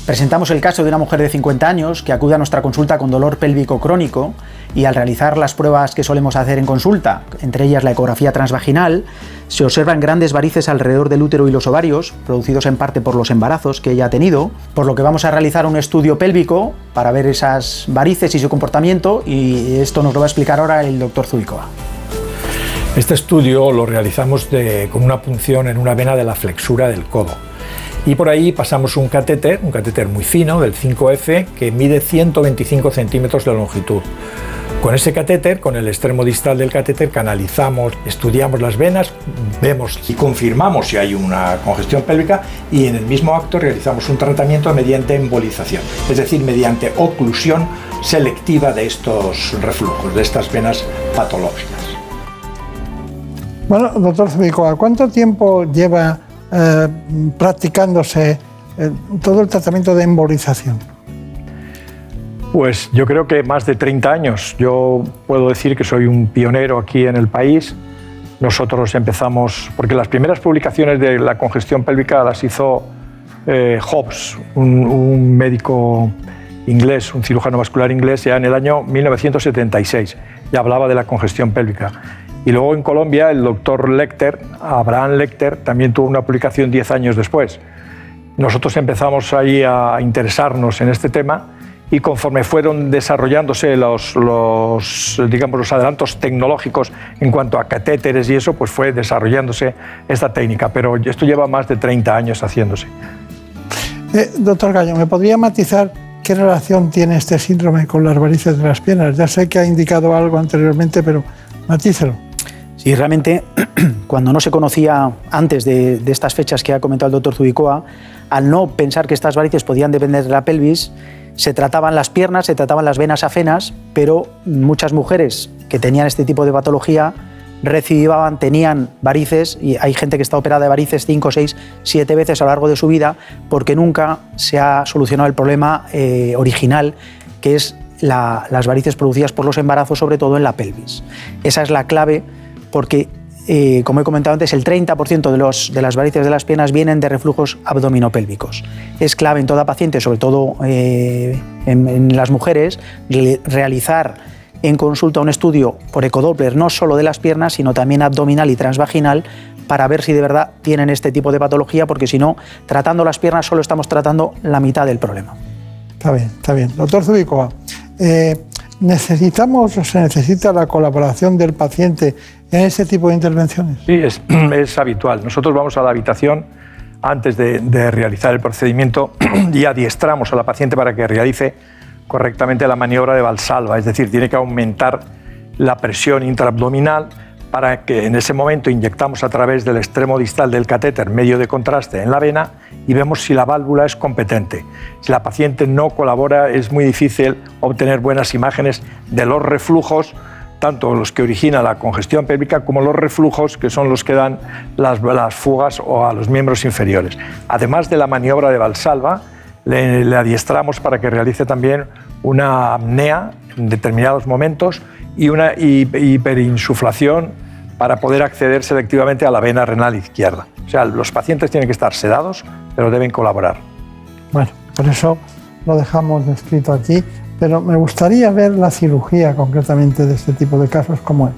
Presentamos el caso de una mujer de 50 años que acude a nuestra consulta con dolor pélvico crónico y al realizar las pruebas que solemos hacer en consulta, entre ellas la ecografía transvaginal, se observan grandes varices alrededor del útero y los ovarios, producidos en parte por los embarazos que ella ha tenido, por lo que vamos a realizar un estudio pélvico para ver esas varices y su comportamiento y esto nos lo va a explicar ahora el doctor Zubicoa. Este estudio lo realizamos con una punción en una vena de la flexura del codo y por ahí pasamos un catéter, un catéter muy fino del 5F que mide 125 centímetros de longitud. Con ese catéter, con el extremo distal del catéter, canalizamos, estudiamos las venas, vemos y confirmamos si hay una congestión pélvica y en el mismo acto realizamos un tratamiento mediante embolización, es decir, mediante oclusión selectiva de estos reflujos, de estas venas patológicas. Bueno, doctor Zubicoa, ¿cuánto tiempo lleva eh, practicándose eh, todo el tratamiento de embolización? Pues yo creo que más de 30 años. Yo puedo decir que soy un pionero aquí en el país. Nosotros empezamos, porque las primeras publicaciones de la congestión pélvica las hizo eh, Hobbes, un, un, médico inglés, un cirujano vascular inglés, ya en el año 1976. Y hablaba de la congestión pélvica. Y luego en Colombia el doctor Lecter, Abraham Lecter, también tuvo una publicación 10 años después. Nosotros empezamos ahí a interesarnos en este tema y conforme fueron desarrollándose los, los, digamos, los adelantos tecnológicos en cuanto a catéteres y eso, pues fue desarrollándose esta técnica. Pero esto lleva más de 30 años haciéndose. Eh, doctor Gallo, ¿me podría matizar qué relación tiene este síndrome con las varices de las piernas? Ya sé que ha indicado algo anteriormente, pero matícelo. Sí, realmente, cuando no se conocía antes de, estas fechas que ha comentado el doctor Zubicoa, al no pensar que estas varices podían depender de la pelvis, se trataban las piernas, se trataban las venas afenas, pero muchas mujeres que tenían este tipo de patología recibiban, tenían varices, y hay gente que está operada de varices 5, 6, 7 veces a lo largo de su vida, porque nunca se ha solucionado el problema eh, original, que es las varices producidas por los embarazos, sobre todo en la pelvis. Esa es la clave porque, eh, como he comentado antes, el 30% de, los, de las varices de las piernas vienen de reflujos abdominopélvicos. Es clave en toda paciente, sobre todo eh, en, las mujeres, realizar en consulta un estudio por ecodoppler no solo de las piernas, sino también abdominal y transvaginal para ver si de verdad tienen este tipo de patología, porque si no, tratando las piernas solo estamos tratando la mitad del problema. Está bien, está bien. Doctor Zubicoa, eh, ¿necesitamos o se necesita la colaboración del paciente en ese tipo de intervenciones? Sí, es, habitual. Nosotros vamos a la habitación antes de, realizar el procedimiento y adiestramos a la paciente para que realice correctamente la maniobra de Valsalva, es decir, tiene que aumentar la presión intraabdominal para que en ese momento inyectamos a través del extremo distal del catéter medio de contraste en la vena y vemos si la válvula es competente. Si la paciente no colabora es muy difícil obtener buenas imágenes de los reflujos, tanto los que originan la congestión pélvica como los reflujos que son los que dan las, las fugas o a los miembros inferiores. Además de la maniobra de Valsalva, le, le adiestramos para que realice también una apnea en determinados momentos y una hiperinsuflación para poder acceder selectivamente a la vena renal izquierda. O sea, los pacientes tienen que estar sedados, pero deben colaborar. Bueno, por eso lo dejamos descrito aquí, pero me gustaría ver la cirugía concretamente de este tipo de casos como es.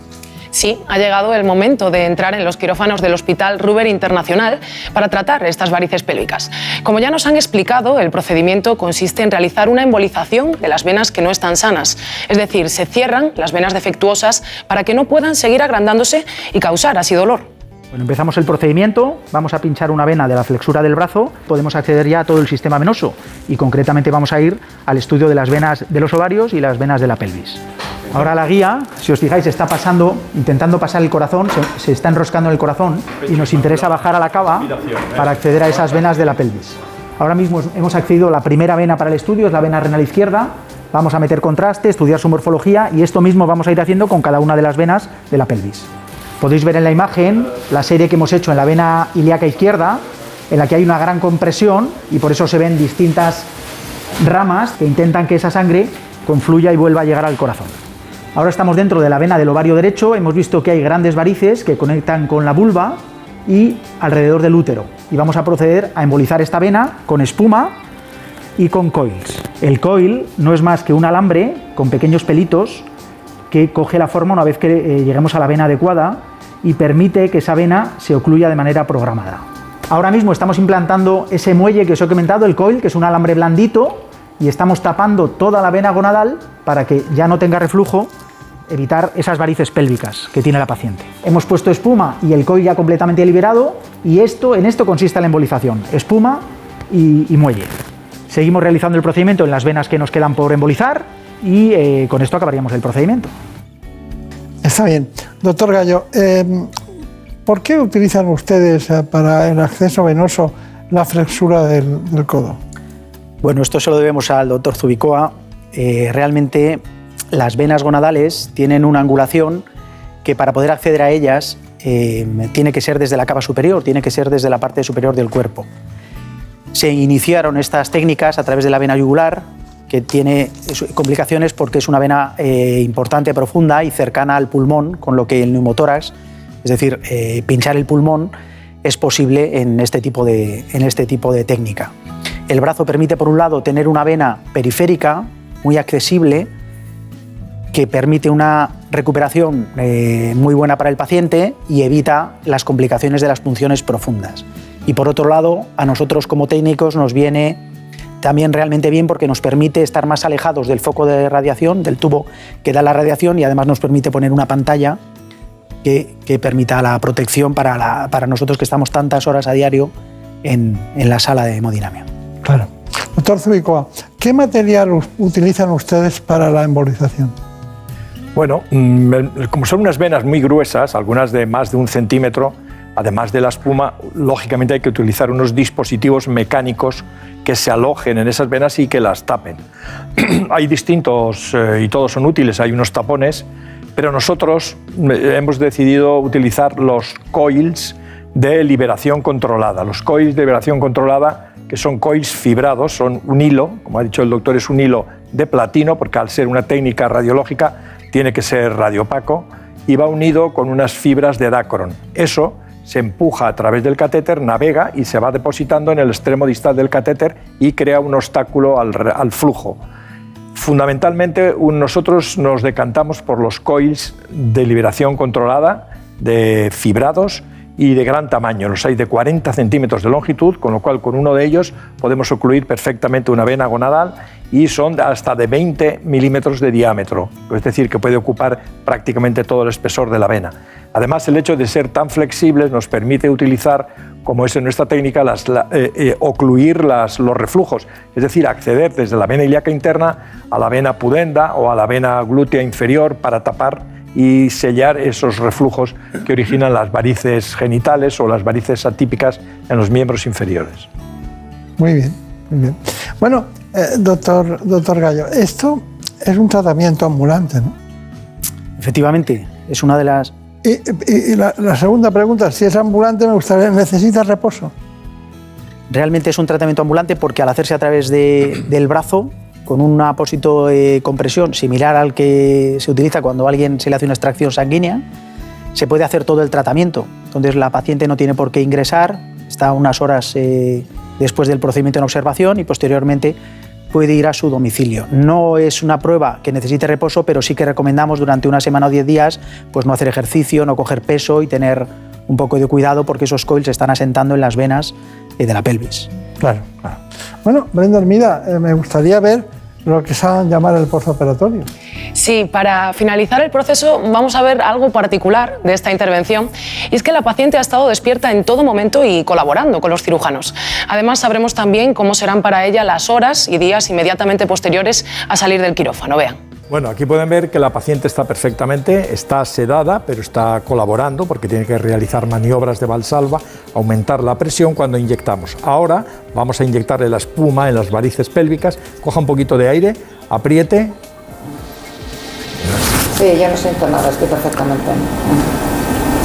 Sí, ha llegado el momento de entrar en los quirófanos del Hospital Ruber Internacional para tratar estas varices pélvicas. Como ya nos han explicado, el procedimiento consiste en realizar una embolización de las venas que no están sanas, es decir, se cierran las venas defectuosas para que no puedan seguir agrandándose y causar así dolor. Bueno, empezamos el procedimiento, vamos a pinchar una vena de la flexura del brazo, podemos acceder ya a todo el sistema venoso y concretamente vamos a ir al estudio de las venas de los ovarios y las venas de la pelvis. Ahora la guía, si os fijáis, está pasando, intentando pasar el corazón, se, se está enroscando en el corazón y nos interesa bajar a la cava para acceder a esas venas de la pelvis. Ahora mismo hemos accedido a la primera vena para el estudio, es la vena renal izquierda. Vamos a meter contraste, estudiar su morfología y esto mismo vamos a ir haciendo con cada una de las venas de la pelvis. Podéis ver en la imagen la serie que hemos hecho en la vena ilíaca izquierda, en la que hay una gran compresión y por eso se ven distintas ramas que intentan que esa sangre confluya y vuelva a llegar al corazón. Ahora estamos dentro de la vena del ovario derecho, hemos visto que hay grandes varices que conectan con la vulva y alrededor del útero. Y vamos a proceder a embolizar esta vena con espuma y con coils. El coil no es más que un alambre con pequeños pelitos que coge la forma una vez que eh, lleguemos a la vena adecuada y permite que esa vena se ocluya de manera programada. Ahora mismo estamos implantando ese muelle que os he comentado, el coil, que es un alambre blandito, y estamos tapando toda la vena gonadal para que ya no tenga reflujo, evitar esas varices pélvicas que tiene la paciente. Hemos puesto espuma y el coil ya completamente liberado, y esto, en esto consiste la embolización, espuma y, muelle. Seguimos realizando el procedimiento en las venas que nos quedan por embolizar y eh, con esto acabaríamos el procedimiento. Está bien. Doctor Gallo, eh, ¿por qué utilizan ustedes eh, para el acceso venoso la flexura del codo? Bueno, esto se lo debemos al doctor Zubicoa. Eh, realmente las venas gonadales tienen una angulación que para poder acceder a ellas eh, tiene que ser desde la cava superior, tiene que ser desde la parte superior del cuerpo. Se iniciaron estas técnicas a través de la vena yugular, que tiene complicaciones porque es una vena eh, importante, profunda y cercana al pulmón, con lo que el neumotórax, es decir, pinchar el pulmón, es posible en este, tipo de, en este tipo de técnica. El brazo permite, por un lado, tener una vena periférica muy accesible, que permite una recuperación eh, muy buena para el paciente y evita las complicaciones de las punciones profundas. Y por otro lado, a nosotros como técnicos nos viene también realmente bien porque nos permite estar más alejados del foco de radiación, del tubo que da la radiación y además nos permite poner una pantalla que, permita la protección para, nosotros que estamos tantas horas a diario en, en la sala de hemodinamia. Claro. Doctor Zubicoa, ¿qué material utilizan ustedes para la embolización? Bueno, como son unas venas muy gruesas, algunas de más de un centímetro, además de la espuma, lógicamente hay que utilizar unos dispositivos mecánicos que se alojen en esas venas y que las tapen. hay distintos eh, y todos son útiles, hay unos tapones, pero nosotros eh, hemos decidido utilizar los coils de liberación controlada. Los coils de liberación controlada, que son coils fibrados, son un hilo, como ha dicho el doctor, es un hilo de platino, porque al ser una técnica radiológica tiene que ser radiopaco, y va unido con unas fibras de dacron. Eso se empuja a través del catéter, navega y se va depositando en el extremo distal del catéter y crea un obstáculo al, al flujo. Fundamentalmente nosotros nos decantamos por los coils de liberación controlada, de fibrados y de gran tamaño. Los hay de 40 centímetros de longitud, con lo cual con uno de ellos podemos ocluir perfectamente una vena gonadal y son hasta de 20 milímetros de diámetro, es decir, que puede ocupar prácticamente todo el espesor de la vena. Además, el hecho de ser tan flexibles nos permite utilizar, como es en nuestra técnica, las, la, eh, eh, ocluir los reflujos, es decir, acceder desde la vena ilíaca interna a la vena pudenda o a la vena glútea inferior para tapar y sellar esos reflujos que originan las varices genitales o las varices atípicas en los miembros inferiores. Muy bien, muy bien. Bueno, eh, doctor, doctor Gallo, esto es un tratamiento ambulante, ¿no? Efectivamente, es una de las... Y, y- y la, la segunda pregunta, si es ambulante, me gustaría, ¿necesita reposo? Realmente es un tratamiento ambulante porque al hacerse a través de- del brazo, con un apósito de compresión similar al que se utiliza cuando a alguien se le hace una extracción sanguínea, se puede hacer todo el tratamiento. Entonces la paciente no tiene por qué ingresar, está unas horas eh, después del procedimiento en observación y posteriormente puede ir a su domicilio. No es una prueba que necesite reposo, pero sí que recomendamos durante una semana o 10 días pues no hacer ejercicio, no coger peso y tener un poco de cuidado porque esos coils se están asentando en las venas eh, de la pelvis. Claro, claro. Bueno, Brenda Hermida, eh, me gustaría ver lo que saben llamar el postoperatorio. Sí, para finalizar el proceso vamos a ver algo particular de esta intervención y es que la paciente ha estado despierta en todo momento y colaborando con los cirujanos. Además sabremos también cómo serán para ella las horas y días inmediatamente posteriores a salir del quirófano. Vean. Bueno, aquí pueden ver que la paciente está perfectamente, está sedada, pero está colaborando porque tiene que realizar maniobras de valsalva, aumentar la presión cuando inyectamos. Ahora vamos a inyectarle la espuma en las varices pélvicas, coja un poquito de aire, apriete, Sí, yo no siento nada, estoy perfectamente.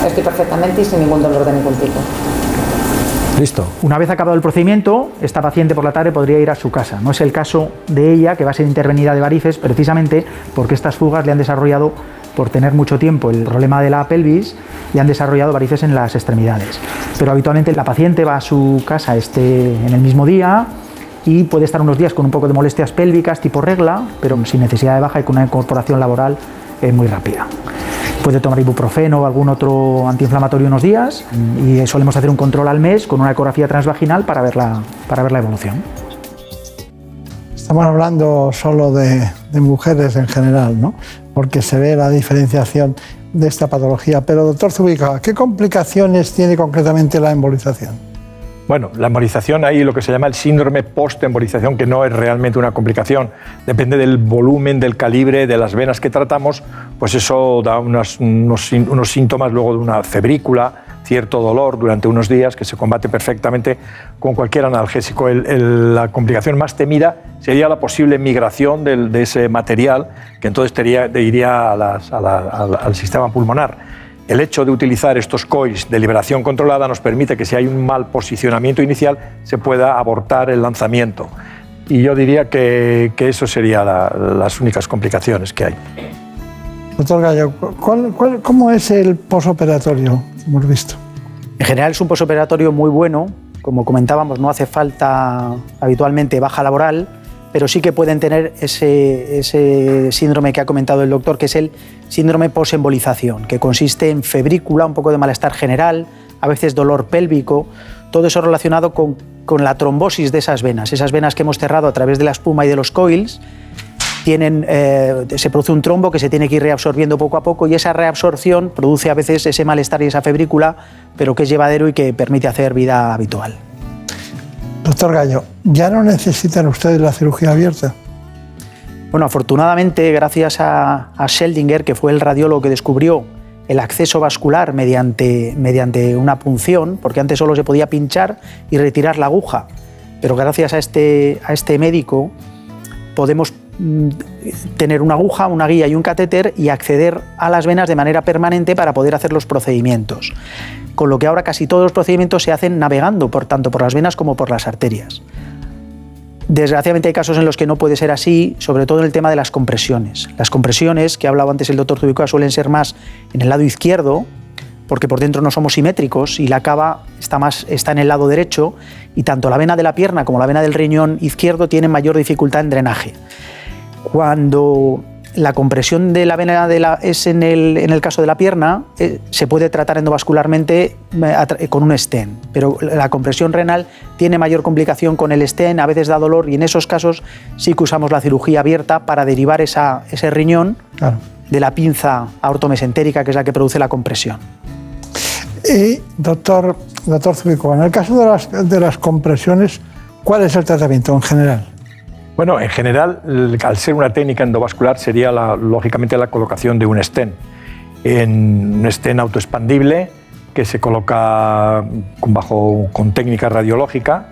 Estoy perfectamente y sin ningún dolor de ningún tipo. Listo. Una vez acabado el procedimiento, esta paciente por la tarde podría ir a su casa. No es el caso de ella, que va a ser intervenida de varices, precisamente porque estas fugas le han desarrollado, por tener mucho tiempo, el problema de la pelvis y han desarrollado varices en las extremidades. Pero habitualmente la paciente va a su casa este, en el mismo día y puede estar unos días con un poco de molestias pélvicas tipo regla, pero sin necesidad de baja y con una incorporación laboral eh, muy rápida. Puede tomar ibuprofeno o algún otro antiinflamatorio unos días y solemos hacer un control al mes con una ecografía transvaginal para ver la, para ver la evolución. Estamos hablando solo de, de mujeres en general, ¿no? Porque se ve la diferenciación de esta patología. Pero, doctor Zubica, ¿qué complicaciones tiene concretamente la embolización? Bueno, la embolización, hay lo que se llama el síndrome post-embolización, que no es realmente una complicación. Depende del volumen, del calibre, de las venas que tratamos, pues eso da unos, unos, sín- unos síntomas luego de una febrícula, cierto dolor durante unos días que se combate perfectamente con cualquier analgésico. La complicación más temida sería la posible migración de ese material, que entonces iría al sistema pulmonar. El hecho de utilizar estos COIs de liberación controlada nos permite que si hay un mal posicionamiento inicial se pueda abortar el lanzamiento. Y yo diría que, que eso serían las únicas complicaciones que hay. Doctor Gallo, ¿cuál- cuál- cómo es el posoperatorio? Hemos visto. En general es un posoperatorio muy bueno, como comentábamos, no hace falta habitualmente baja laboral, pero sí que pueden tener ese, síndrome que ha comentado el doctor, que es el síndrome posembolización, que consiste en febrícula, un poco de malestar general, a veces dolor pélvico, todo eso relacionado con, con la trombosis de esas venas, esas venas que hemos cerrado a través de la espuma y de los coils, tienen, eh, se produce un trombo que se tiene que ir reabsorbiendo poco a poco y esa reabsorción produce a veces ese malestar y esa febrícula, pero que es llevadero y que permite hacer vida habitual. Doctor Gallo, ¿ya no necesitan ustedes la cirugía abierta? Bueno, afortunadamente, gracias a, Scheldinger, que fue el radiólogo que descubrió el acceso vascular mediante, mediante una punción, porque antes solo se podía pinchar y retirar la aguja, pero gracias a este, a este médico podemos mm, tener una aguja, una guía y un catéter y acceder a las venas de manera permanente para poder hacer los procedimientos. Con lo que ahora casi todos los procedimientos se hacen navegando, por tanto por las venas como por las arterias. Desgraciadamente hay casos en los que no puede ser así, sobre todo en el tema de las compresiones. Las compresiones, que hablaba antes el doctor Zubicoa, suelen ser más en el lado izquierdo, porque por dentro no somos simétricos y la cava está, más, está en el lado derecho y tanto la vena de la pierna como la vena del riñón izquierdo tienen mayor dificultad en drenaje. Cuando la compresión de la vena de la, es en el, en el caso de la pierna, eh, se puede tratar endovascularmente eh, con un stent, pero la compresión renal tiene mayor complicación con el stent, a veces da dolor y en esos casos sí que usamos la cirugía abierta para derivar esa- ese riñón Claro. de la pinza aortomesentérica, que es la que produce la compresión. Y, doctor, doctor Zubico, en el caso de las, de las compresiones, ¿cuál es el tratamiento en general? Bueno, en general, al ser una técnica endovascular, sería lógicamente la colocación de un stent. en un stent autoexpandible que se coloca con, bajo, con técnica radiológica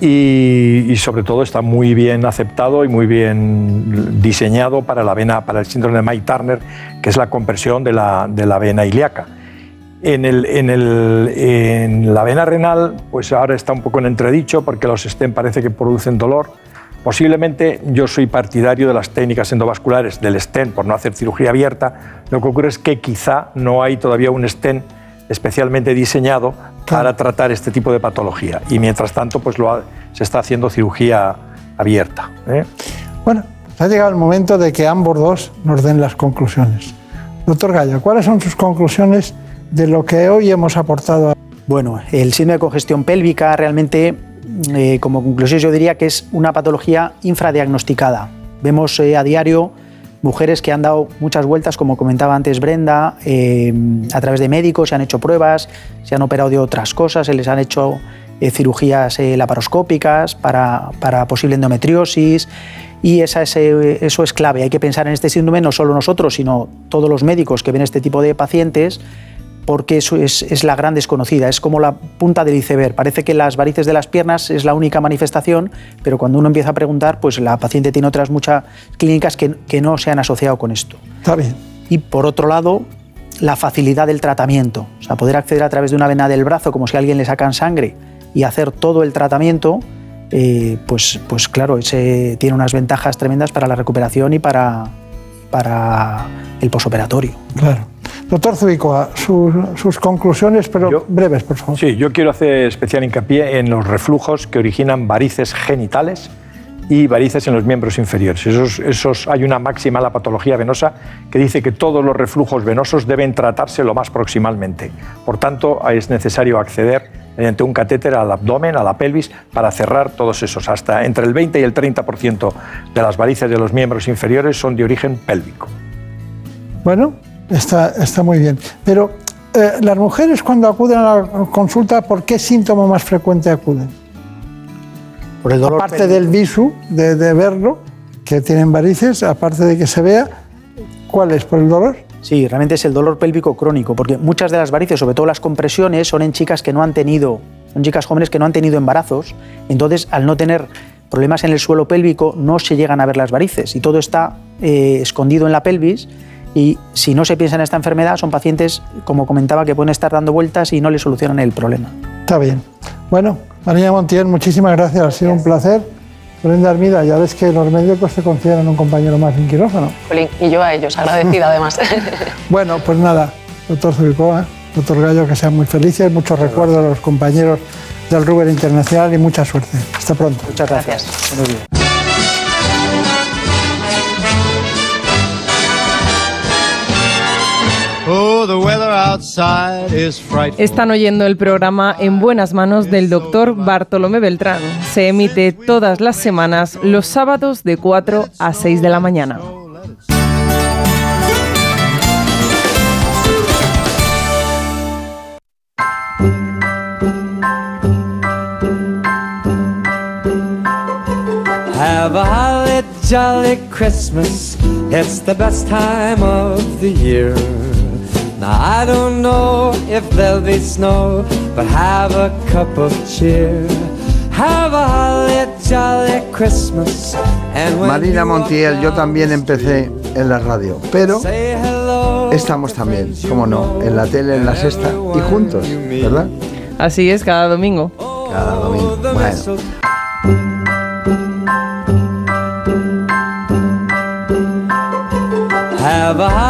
y, sobre todo está muy bien aceptado y muy bien diseñado para la vena, para el síndrome de Mike Turner, que es la compresión de la, de la vena ilíaca. En, el, en, el, en, la vena renal, pues ahora está un poco en entredicho porque los stent parece que producen dolor. Posiblemente yo soy partidario de las técnicas endovasculares del stent por no hacer cirugía abierta. Lo que ocurre es que quizá no hay todavía un stent especialmente diseñado para tratar este tipo de patología. Y mientras tanto, pues lo ha, se está haciendo cirugía abierta. ¿eh? Bueno, ha llegado el momento de que ambos dos nos den las conclusiones. Doctor Gallo, ¿cuáles son sus conclusiones de lo que hoy hemos aportado? Bueno, el síndrome de congestión pélvica realmente, eh, como conclusión, yo diría que es una patología infradiagnosticada. Vemos eh, a diario mujeres que han dado muchas vueltas, como comentaba antes Brenda, eh, a través de médicos, se han hecho pruebas, se han operado de otras cosas, se les han hecho cirugías laparoscópicas para, para, posible endometriosis y esa es, eso es clave. Hay que pensar en este síndrome no solo nosotros, sino todos los médicos que ven este tipo de pacientes porque eso es, es, la gran desconocida, es como la punta del iceberg. Parece que las varices de las piernas es la única manifestación, pero cuando uno empieza a preguntar, pues la paciente tiene otras muchas clínicas que, que no se han asociado con esto. Está bien. Y por otro lado, la facilidad del tratamiento, o sea, poder acceder a través de una vena del brazo como si a alguien le sacan sangre y hacer todo el tratamiento, eh, pues, pues claro, ese tiene unas ventajas tremendas para la recuperación y para, para el posoperatorio. Claro. Doctor Zubicoa, sus, sus, conclusiones, pero yo, breves, por favor. Sí, yo quiero hacer especial hincapié en los reflujos que originan varices genitales y varices en los miembros inferiores. Hay una máxima en la patología venosa que dice que todos los reflujos venosos deben tratarse lo más proximalmente. Por tanto, es necesario acceder mediante un catéter al abdomen, a la pelvis, para cerrar todos esos. Hasta entre el 20 y el 30% de las varices de los miembros inferiores son de origen pélvico. Bueno, está, está muy bien. Pero eh, las mujeres cuando acuden a la consulta, ¿por qué síntoma más frecuente acuden? Por el dolor aparte del visu, de, de, verlo, que tienen varices, aparte de que se vea, ¿cuál es? ¿Por el dolor? Sí, realmente es el dolor pélvico crónico, porque muchas de las varices, sobre todo las compresiones, son en chicas que no han tenido, son chicas jóvenes que no han tenido embarazos, entonces al no tener problemas en el suelo pélvico no se llegan a ver las varices y todo está eh, escondido en la pelvis y si no se piensa en esta enfermedad son pacientes, como comentaba, que pueden estar dando vueltas y no le solucionan el problema. Está bien. Bueno, María Montiel, muchísimas gracias, ha sido un placer. Brenda Armida, ya ves que los médicos te consideran un compañero más en quirófano. Y yo a ellos, agradecida además. bueno, pues nada, doctor Zubicoa, doctor Gallo, que sean muy felices, muchos recuerdos a los compañeros del Ruber Internacional y mucha suerte. Hasta pronto. Muchas gracias. gracias. Oh, Están oyendo el programa En buenas manos del doctor Bartolomé Beltrán. Se emite todas las semanas los sábados de 4 a 6 de la mañana. Have a holly jolly Christmas. It's the best time of the year. Now I don't know if there'll be snow, but have a cup of cheer. Have a holly jolly Christmas. And when Marina Montiel, yo también empecé en la radio, pero estamos también, como no, en la tele, en la sexta y juntos, ¿verdad? Así es, cada domingo. Cada domingo. Bueno. Have a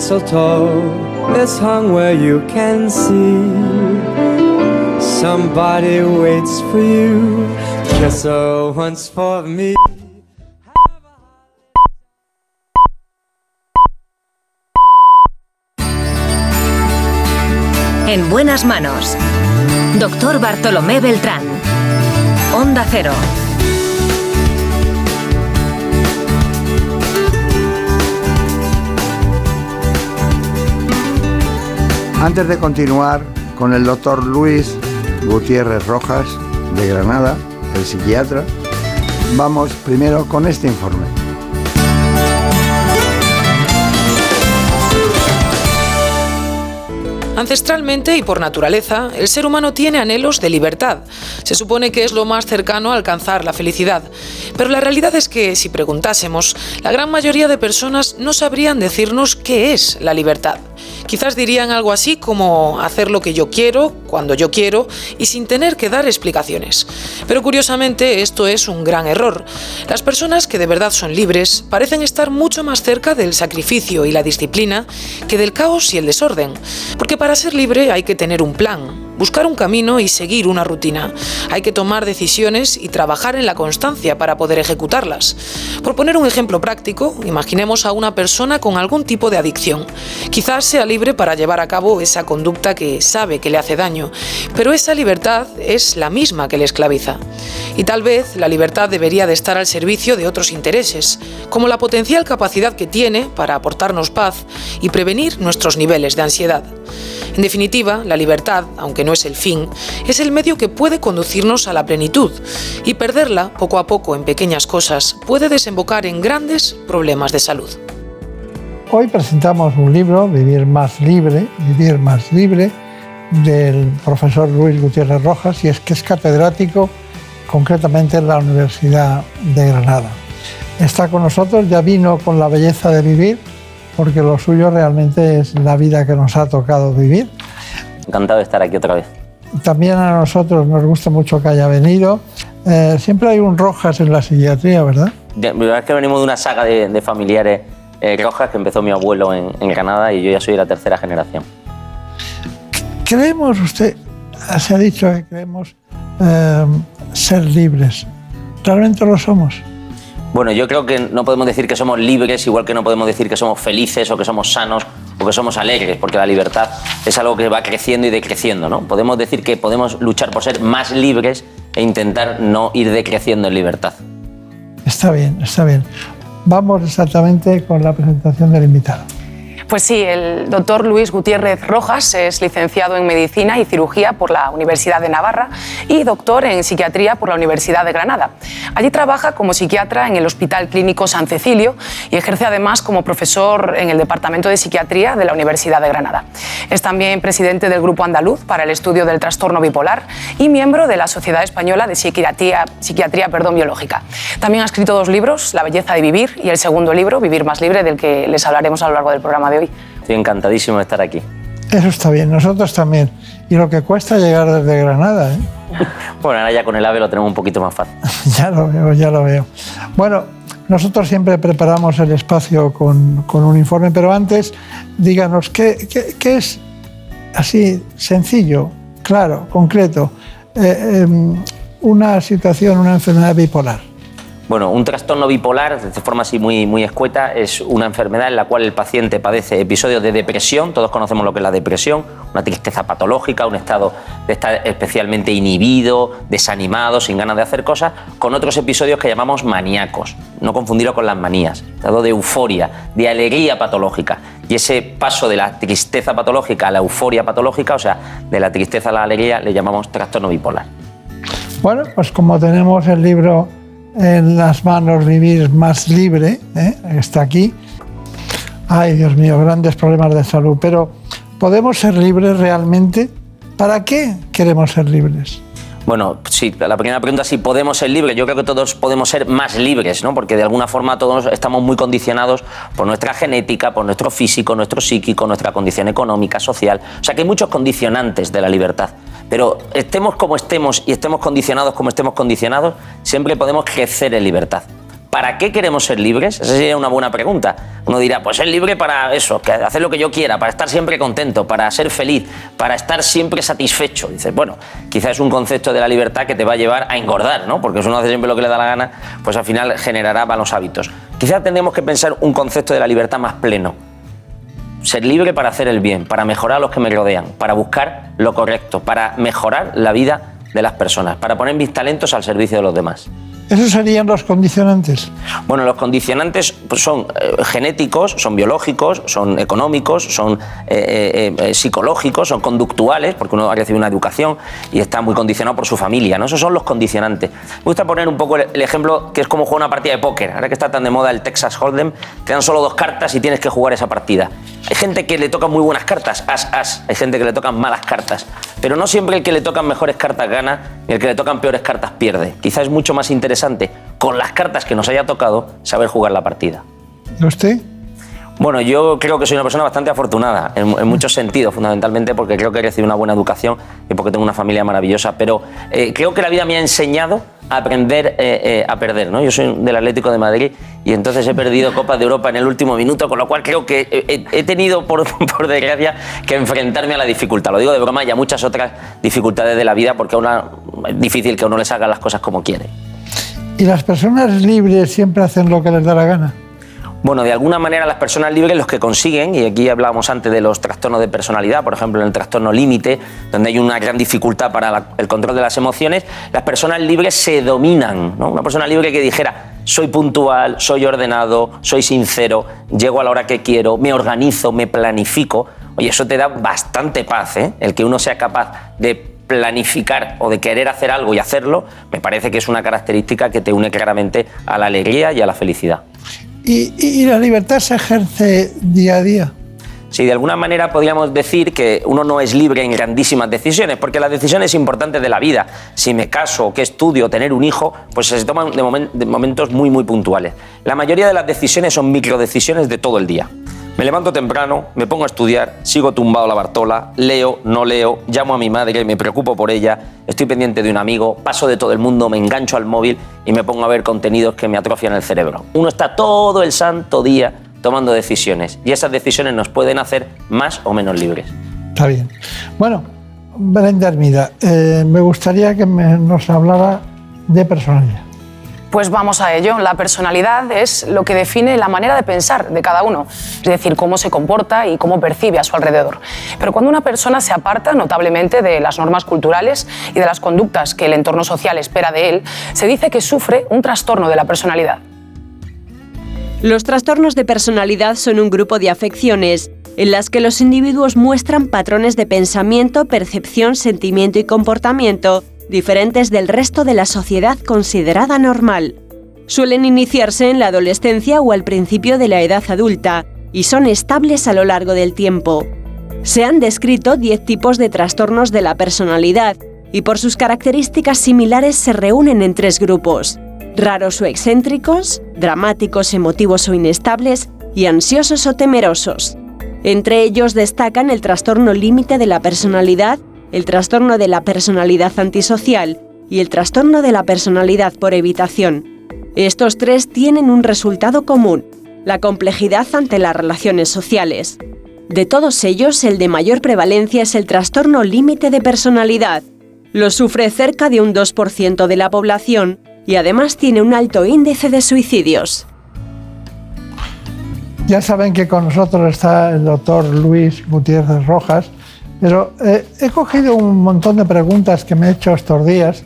Mistletoe is hung where you can see. Somebody waits for you, just so once for me. En buenas manos. Doctor Bartolomé Beltrán. Onda Cero. Antes de continuar con el doctor Luis Gutiérrez Rojas de Granada, el psiquiatra, vamos primero con este informe. Ancestralmente y por naturaleza, el ser humano tiene anhelos de libertad. Se supone que es lo más cercano a alcanzar la felicidad. Pero la realidad es que, si preguntásemos, la gran mayoría de personas no sabrían decirnos qué es la libertad. Quizás dirían algo así como hacer lo que yo quiero, cuando yo quiero y sin tener que dar explicaciones. Pero curiosamente esto es un gran error. Las personas que de verdad son libres parecen estar mucho más cerca del sacrificio y la disciplina que del caos y el desorden. Porque para ser libre hay que tener un plan, buscar un camino y seguir una rutina. Hay que tomar decisiones y trabajar en la constancia para poder ejecutarlas. Por poner un ejemplo práctico, imaginemos a una persona con algún tipo de adicción. Quizás sea libre para llevar a cabo esa conducta que sabe que le hace daño, pero esa libertad es la misma que le esclaviza. Y tal vez la libertad debería de estar al servicio de otros intereses, como la potencial capacidad que tiene para aportarnos paz y prevenir nuestros niveles de ansiedad. En definitiva, la libertad, aunque no es el fin, es el medio que puede conducirnos a la plenitud y perderla poco a poco en pequeñas cosas puede desembocar en grandes problemas de salud. Hoy presentamos un libro, Vivir más libre, Vivir más libre, del profesor Luis Gutiérrez Rojas, y es que es catedrático concretamente en la Universidad de Granada. Está con nosotros, ya vino con la belleza de vivir, porque lo suyo realmente es la vida que nos ha tocado vivir. Encantado de estar aquí otra vez. También a nosotros nos gusta mucho que haya venido. Eh, siempre hay un Rojas en la psiquiatría, ¿verdad? La verdad es que venimos de una saga de, de familiares eh, rojas que empezó mi abuelo en, en Granada y yo ya soy de la tercera generación. Creemos, usted se ha dicho que creemos eh, ser libres. ¿Realmente lo somos? Bueno, yo creo que no podemos decir que somos libres, igual que no podemos decir que somos felices o que somos sanos o que somos alegres, porque la libertad es algo que va creciendo y decreciendo, ¿no? Podemos decir que podemos luchar por ser más libres e intentar no ir decreciendo en libertad. Está bien, está bien. Vamos exactamente con la presentación del invitado. Pues sí, el doctor Luis Gutiérrez Rojas es licenciado en Medicina y Cirugía por la Universidad de Navarra y doctor en Psiquiatría por la Universidad de Granada. Allí trabaja como psiquiatra en el Hospital Clínico San Cecilio y ejerce además como profesor en el Departamento de Psiquiatría de la Universidad de Granada. Es también presidente del Grupo Andaluz para el Estudio del Trastorno Bipolar y miembro de la Sociedad Española de Psiquiatría, Psiquiatría perdón, Biológica. También ha escrito dos libros, La belleza de vivir y el segundo libro, Vivir más libre, del que les hablaremos a lo largo del programa de hoy. Estoy encantadísimo de estar aquí. Eso está bien, nosotros también. Y lo que cuesta llegar desde Granada, ¿eh? Bueno, ahora ya con el AVE lo tenemos un poquito más fácil. ya lo veo, ya lo veo. Bueno, nosotros siempre preparamos el espacio con, con un informe, pero antes díganos qué, qué, qué es así sencillo, claro, concreto, eh, eh, una situación, una enfermedad bipolar. Bueno, un trastorno bipolar, de forma así muy, muy escueta, es una enfermedad en la cual el paciente padece episodios de depresión, todos conocemos lo que es la depresión, una tristeza patológica, un estado de estar especialmente inhibido, desanimado, sin ganas de hacer cosas, con otros episodios que llamamos maníacos, no confundirlo con las manías, estado de euforia, de alegría patológica. Y ese paso de la tristeza patológica a la euforia patológica, o sea, de la tristeza a la alegría, le llamamos trastorno bipolar. Bueno, pues como tenemos el libro en las manos vivir más libre, ¿eh? está aquí. Ay, Dios mío, grandes problemas de salud, pero ¿podemos ser libres realmente? ¿Para qué queremos ser libres? Bueno, sí, la primera pregunta es si podemos ser libres. Yo creo que todos podemos ser más libres, ¿no? Porque de alguna forma todos estamos muy condicionados por nuestra genética, por nuestro físico, nuestro psíquico, nuestra condición económica, social. O sea que hay muchos condicionantes de la libertad. Pero estemos como estemos y estemos condicionados como estemos condicionados, siempre podemos crecer en libertad. ¿Para qué queremos ser libres? Esa sería una buena pregunta. Uno dirá, pues ser libre para eso, hacer lo que yo quiera, para estar siempre contento, para ser feliz, para estar siempre satisfecho. Dices, bueno, quizás es un concepto de la libertad que te va a llevar a engordar, ¿no? Porque si uno hace siempre lo que le da la gana, pues al final generará malos hábitos. Quizás tendremos que pensar un concepto de la libertad más pleno. Ser libre para hacer el bien, para mejorar a los que me rodean, para buscar lo correcto, para mejorar la vida de las personas, para poner mis talentos al servicio de los demás. ¿Esos serían los condicionantes? Bueno, los condicionantes pues, son eh, genéticos, son biológicos, son económicos, son eh, eh, psicológicos, son conductuales, porque uno ha recibido una educación y está muy condicionado por su familia. ¿no? Esos son los condicionantes. Me gusta poner un poco el, el ejemplo que es como jugar una partida de póker. Ahora que está tan de moda el Texas Hold'em, te dan solo dos cartas y tienes que jugar esa partida. Hay gente que le tocan muy buenas cartas, as, as. Hay gente que le tocan malas cartas. Pero no siempre el que le tocan mejores cartas gana y el que le tocan peores cartas pierde. Quizás es mucho más interesante con las cartas que nos haya tocado saber jugar la partida. ¿Y usted? Bueno, yo creo que soy una persona bastante afortunada, en, en muchos sentidos, fundamentalmente porque creo que he recibido una buena educación y porque tengo una familia maravillosa, pero eh, creo que la vida me ha enseñado a aprender eh, eh, a perder. ¿no? Yo soy del Atlético de Madrid y entonces he perdido Copas de Europa en el último minuto, con lo cual creo que he, he tenido, por, por, desgracia, que enfrentarme a la dificultad. Lo digo de broma y a muchas otras dificultades de la vida porque una, es difícil que uno les haga las cosas como quiere. ¿Y las personas libres siempre hacen lo que les da la gana? Bueno, de alguna manera las personas libres los que consiguen, y aquí hablábamos antes de los trastornos de personalidad, por ejemplo en el trastorno límite, donde hay una gran dificultad para el control de las emociones, las personas libres se dominan. ¿no? Una persona libre que dijera, soy puntual, soy ordenado, soy sincero, llego a la hora que quiero, me organizo, me planifico, oye, eso te da bastante paz, ¿eh? el que uno sea capaz de planificar o de querer hacer algo y hacerlo, me parece que es una característica que te une claramente a la alegría y a la felicidad. ¿Y, la libertad se ejerce día a día? Sí, de alguna manera podríamos decir que uno no es libre en grandísimas decisiones, porque las decisiones importantes de la vida, si me caso, qué estudio, tener un hijo, pues se toman de momentos muy, muy puntuales. La mayoría de las decisiones son microdecisiones de todo el día. Me levanto temprano, me pongo a estudiar, sigo tumbado a la Bartola, leo, no leo, llamo a mi madre, me preocupo por ella, estoy pendiente de un amigo, paso de todo el mundo, me engancho al móvil y me pongo a ver contenidos que me atrofian el cerebro. Uno está todo el santo día tomando decisiones y esas decisiones nos pueden hacer más o menos libres. Está bien. Bueno, Brenda Hermida, eh, me gustaría que nos hablara de personalidad. Pues vamos a ello. La personalidad es lo que define la manera de pensar de cada uno, es decir, cómo se comporta y cómo percibe a su alrededor. Pero cuando una persona se aparta notablemente de las normas culturales y de las conductas que el entorno social espera de él, se dice que sufre un trastorno de la personalidad. Los trastornos de personalidad son un grupo de afecciones en las que los individuos muestran patrones de pensamiento, percepción, sentimiento y comportamiento diferentes del resto de la sociedad considerada normal. Suelen iniciarse en la adolescencia o al principio de la edad adulta y son estables a lo largo del tiempo. Se han descrito 10 tipos de trastornos de la personalidad y por sus características similares se reúnen en tres grupos raros o excéntricos, dramáticos, emotivos o inestables y ansiosos o temerosos. Entre ellos destacan el trastorno límite de la personalidad, el trastorno de la personalidad antisocial y el trastorno de la personalidad por evitación. Estos tres tienen un resultado común, la complejidad ante las relaciones sociales. De todos ellos, el de mayor prevalencia es el trastorno límite de personalidad. Lo sufre cerca de un 2% de la población y además tiene un alto índice de suicidios. Ya saben que con nosotros está el doctor Luis Gutiérrez Rojas, pero eh, he cogido un montón de preguntas que me he hecho estos días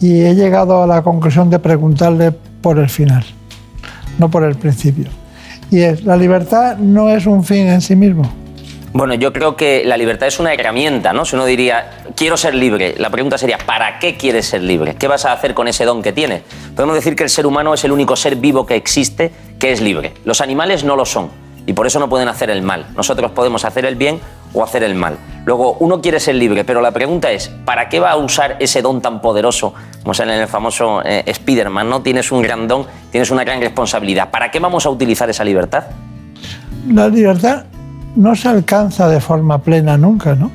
y he llegado a la conclusión de preguntarle por el final, no por el principio. Y es, ¿la libertad no es un fin en sí mismo? Bueno, yo creo que la libertad es una herramienta, ¿no? Si uno diría, quiero ser libre, la pregunta sería, ¿para qué quieres ser libre? ¿Qué vas a hacer con ese don que tienes? Podemos decir que el ser humano es el único ser vivo que existe que es libre. Los animales no lo son y por eso no pueden hacer el mal. Nosotros podemos hacer el bien o hacer el mal. Luego, uno quiere ser libre, pero la pregunta es, ¿para qué va a usar ese don tan poderoso? Como sale en el famoso eh, Spider-Man, ¿no? Tienes un gran don, tienes una gran responsabilidad. ¿Para qué vamos a utilizar esa libertad? La libertad no se alcanza de forma plena nunca, ¿no?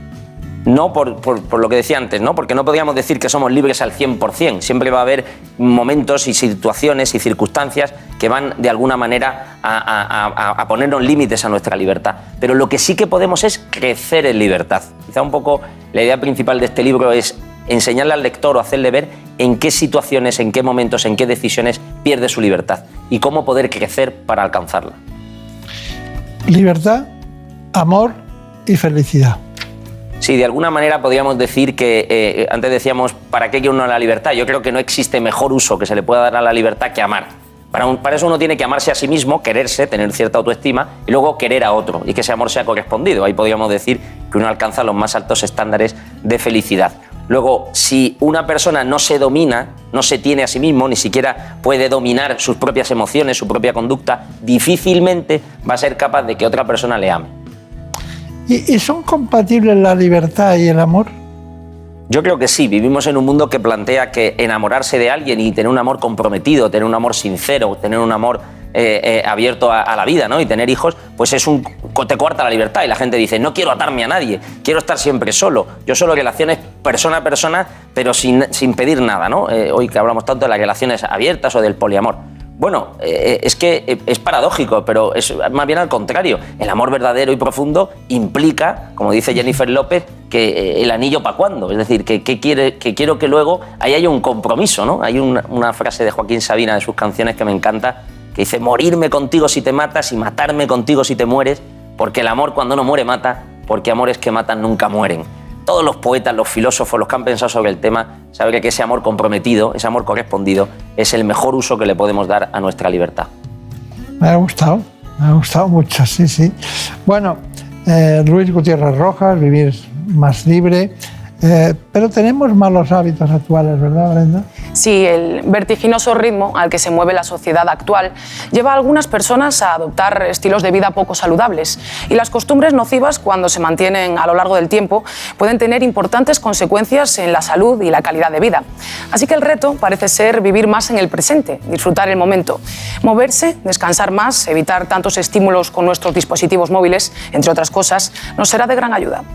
No por, por- lo que decía antes, ¿no? Porque no podríamos decir que somos libres al 100%. Siempre va a haber momentos y situaciones y circunstancias que van de alguna manera a- a ponernos límites a nuestra libertad. Pero lo que sí que podemos es crecer en libertad. Quizá un poco la idea principal de este libro es enseñarle al lector o hacerle ver en qué situaciones, en qué momentos, en qué decisiones pierde su libertad y cómo poder crecer para alcanzarla. Libertad, amor y felicidad. Sí, de alguna manera podríamos decir que eh, antes decíamos, ¿para qué quiere uno la libertad? Yo creo que no existe mejor uso que se le pueda dar a la libertad que amar. Para, para eso uno tiene que amarse a sí mismo, quererse, tener cierta autoestima y luego querer a otro y que ese amor sea correspondido. Ahí podríamos decir que uno alcanza los más altos estándares de felicidad. Luego, si una persona no se domina, no se tiene a sí mismo, ni siquiera puede dominar sus propias emociones, su propia conducta, difícilmente va a ser capaz de que otra persona le ame. ¿Y, son compatibles la libertad y el amor? Yo creo que sí, vivimos en un mundo que plantea que enamorarse de alguien y tener un amor comprometido, tener un amor sincero, tener un amor eh, eh, abierto a, a la vida ¿no? y tener hijos, pues es un, te cuarta la libertad y la gente dice, no quiero atarme a nadie, quiero estar siempre solo. Yo solo relaciones persona a persona, pero sin, sin pedir nada. ¿no? Eh, hoy que hablamos tanto de las relaciones abiertas o del poliamor. Bueno, eh, es que eh, es paradójico, pero es más bien al contrario. El amor verdadero y profundo implica, como dice Jennifer López, que eh, el anillo para cuándo. Es decir, que, quiero que luego ahí haya un compromiso, ¿no? Hay una, una frase de Joaquín Sabina de sus canciones que me encanta, que dice, morirme contigo si te matas y matarme contigo si te mueres, porque el amor cuando no muere mata, porque amores que matan nunca mueren. Todos los poetas, los filósofos, los que han pensado sobre el tema, saben que ese amor comprometido, ese amor correspondido, es el mejor uso que le podemos dar a nuestra libertad. Me ha gustado, me ha gustado mucho, sí, sí. Bueno, eh, Luis Gutiérrez Rojas, Vivir más libre. Eh, pero tenemos malos hábitos actuales, ¿verdad, Brenda? Sí, el vertiginoso ritmo al que se mueve la sociedad actual lleva a algunas personas a adoptar estilos de vida poco saludables y las costumbres nocivas cuando se mantienen a lo largo del tiempo pueden tener importantes consecuencias en la salud y la calidad de vida. Así que el reto parece ser vivir más en el presente, disfrutar el momento, moverse, descansar más, evitar tantos estímulos con nuestros dispositivos móviles, entre otras cosas, nos será de gran ayuda.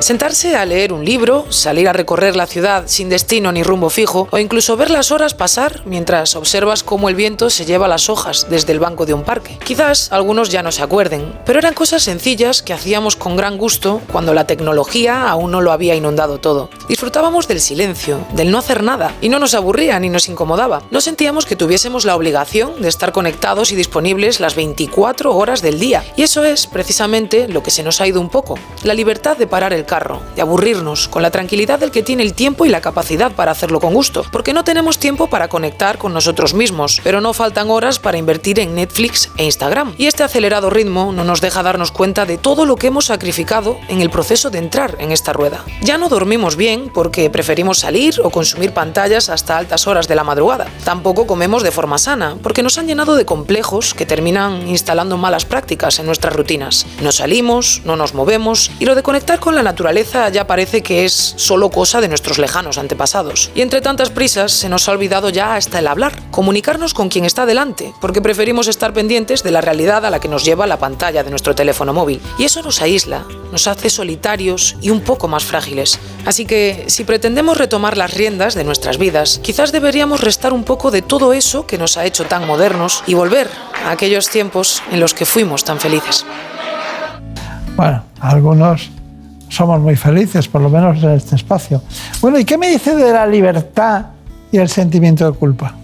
Sentarse a leer un libro, salir a recorrer la ciudad sin destino ni rumbo fijo, o incluso ver las horas pasar mientras observas cómo el viento se lleva las hojas desde el banco de un parque. Quizás algunos ya no se acuerden, pero eran cosas sencillas que hacíamos con gran gusto cuando la tecnología aún no lo había inundado todo. Disfrutábamos del silencio, del no hacer nada, y no nos aburría ni nos incomodaba. No sentíamos que tuviésemos la obligación de estar conectados y disponibles las 24 horas del día. Y eso es precisamente lo que se nos ha ido un poco, la libertad de parar el carro, de aburrirnos, con la tranquilidad del que tiene el tiempo y la capacidad para hacerlo con gusto, porque no tenemos tiempo para conectar con nosotros mismos, pero no faltan horas para invertir en Netflix e Instagram. Y este acelerado ritmo no nos deja darnos cuenta de todo lo que hemos sacrificado en el proceso de entrar en esta rueda. Ya no dormimos bien porque preferimos salir o consumir pantallas hasta altas horas de la madrugada. Tampoco comemos de forma sana, porque nos han llenado de complejos que terminan instalando malas prácticas en nuestras rutinas. No salimos, no nos movemos y lo de conectar con la naturaleza ya parece que es solo cosa de nuestros lejanos antepasados. Y entre tantas prisas se nos ha olvidado ya hasta el hablar, comunicarnos con quien está delante, porque preferimos estar pendientes de la realidad a la que nos lleva la pantalla de nuestro teléfono móvil. Y eso nos aísla, nos hace solitarios y un poco más frágiles. Así que si pretendemos retomar las riendas de nuestras vidas, quizás deberíamos restar un poco de todo eso que nos ha hecho tan modernos y volver a aquellos tiempos en los que fuimos tan felices. Bueno, algunos somos muy felices, por lo menos en este espacio. Bueno, ¿y qué me dice de la libertad y el sentimiento de culpa?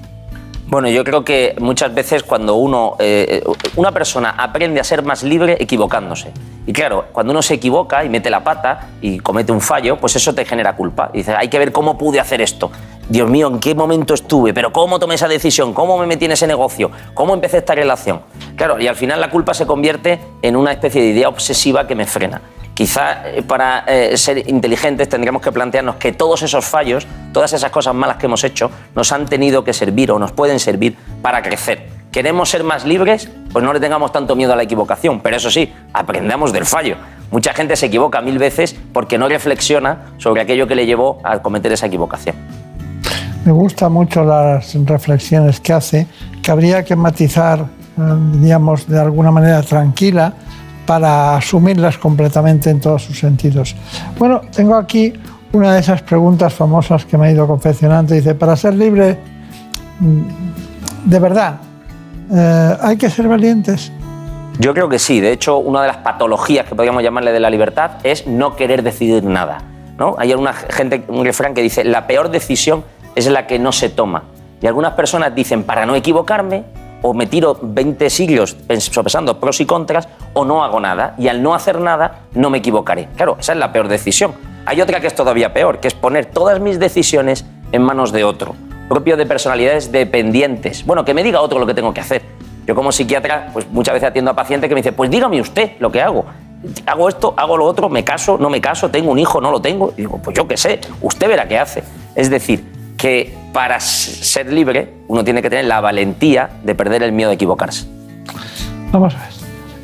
Bueno, yo creo que muchas veces cuando uno, eh, una persona aprende a ser más libre equivocándose. Y claro, cuando uno se equivoca y mete la pata y comete un fallo, pues eso te genera culpa. Y dices, hay que ver cómo pude hacer esto. Dios mío, ¿en qué momento estuve? ¿Pero cómo tomé esa decisión? ¿Cómo me metí en ese negocio? ¿Cómo empecé esta relación? Claro, y al final la culpa se convierte en una especie de idea obsesiva que me frena. Quizá eh, para eh, ser inteligentes tendríamos que plantearnos que todos esos fallos, todas esas cosas malas que hemos hecho, nos han tenido que servir o nos pueden servir para crecer. ¿Queremos ser más libres? Pues no le tengamos tanto miedo a la equivocación, pero eso sí, aprendamos del fallo. Mucha gente se equivoca mil veces porque no reflexiona sobre aquello que le llevó a cometer esa equivocación. Me gustan mucho las reflexiones que hace, que habría que matizar, eh, digamos, de alguna manera tranquila para asumirlas completamente en todos sus sentidos. Bueno, tengo aquí una de esas preguntas famosas que me ha ido confeccionando. Dice, para ser libre, mm, de verdad, eh, ¿hay que ser valientes? Yo creo que sí. De hecho, una de las patologías que podríamos llamarle de la libertad es no querer decidir nada. ¿no? Hay alguna gente, un refrán que dice, la peor decisión es la que no se toma. Y algunas personas dicen, para no equivocarme, o me tiro 20 siglos sopesando pros y contras, o no hago nada. Y al no hacer nada, no me equivocaré. Claro, esa es la peor decisión. Hay otra que es todavía peor, que es poner todas mis decisiones en manos de otro, propio de personalidades dependientes. Bueno, que me diga otro lo que tengo que hacer. Yo como psiquiatra, pues muchas veces atiendo a pacientes que me dicen, pues dígame usted lo que hago. Hago esto, hago lo otro, me caso, no me caso, tengo un hijo, no lo tengo. Y digo, pues yo qué sé, usted verá qué hace. Es decir, que para ser libre uno tiene que tener la valentía de perder el miedo de equivocarse. Vamos a ver.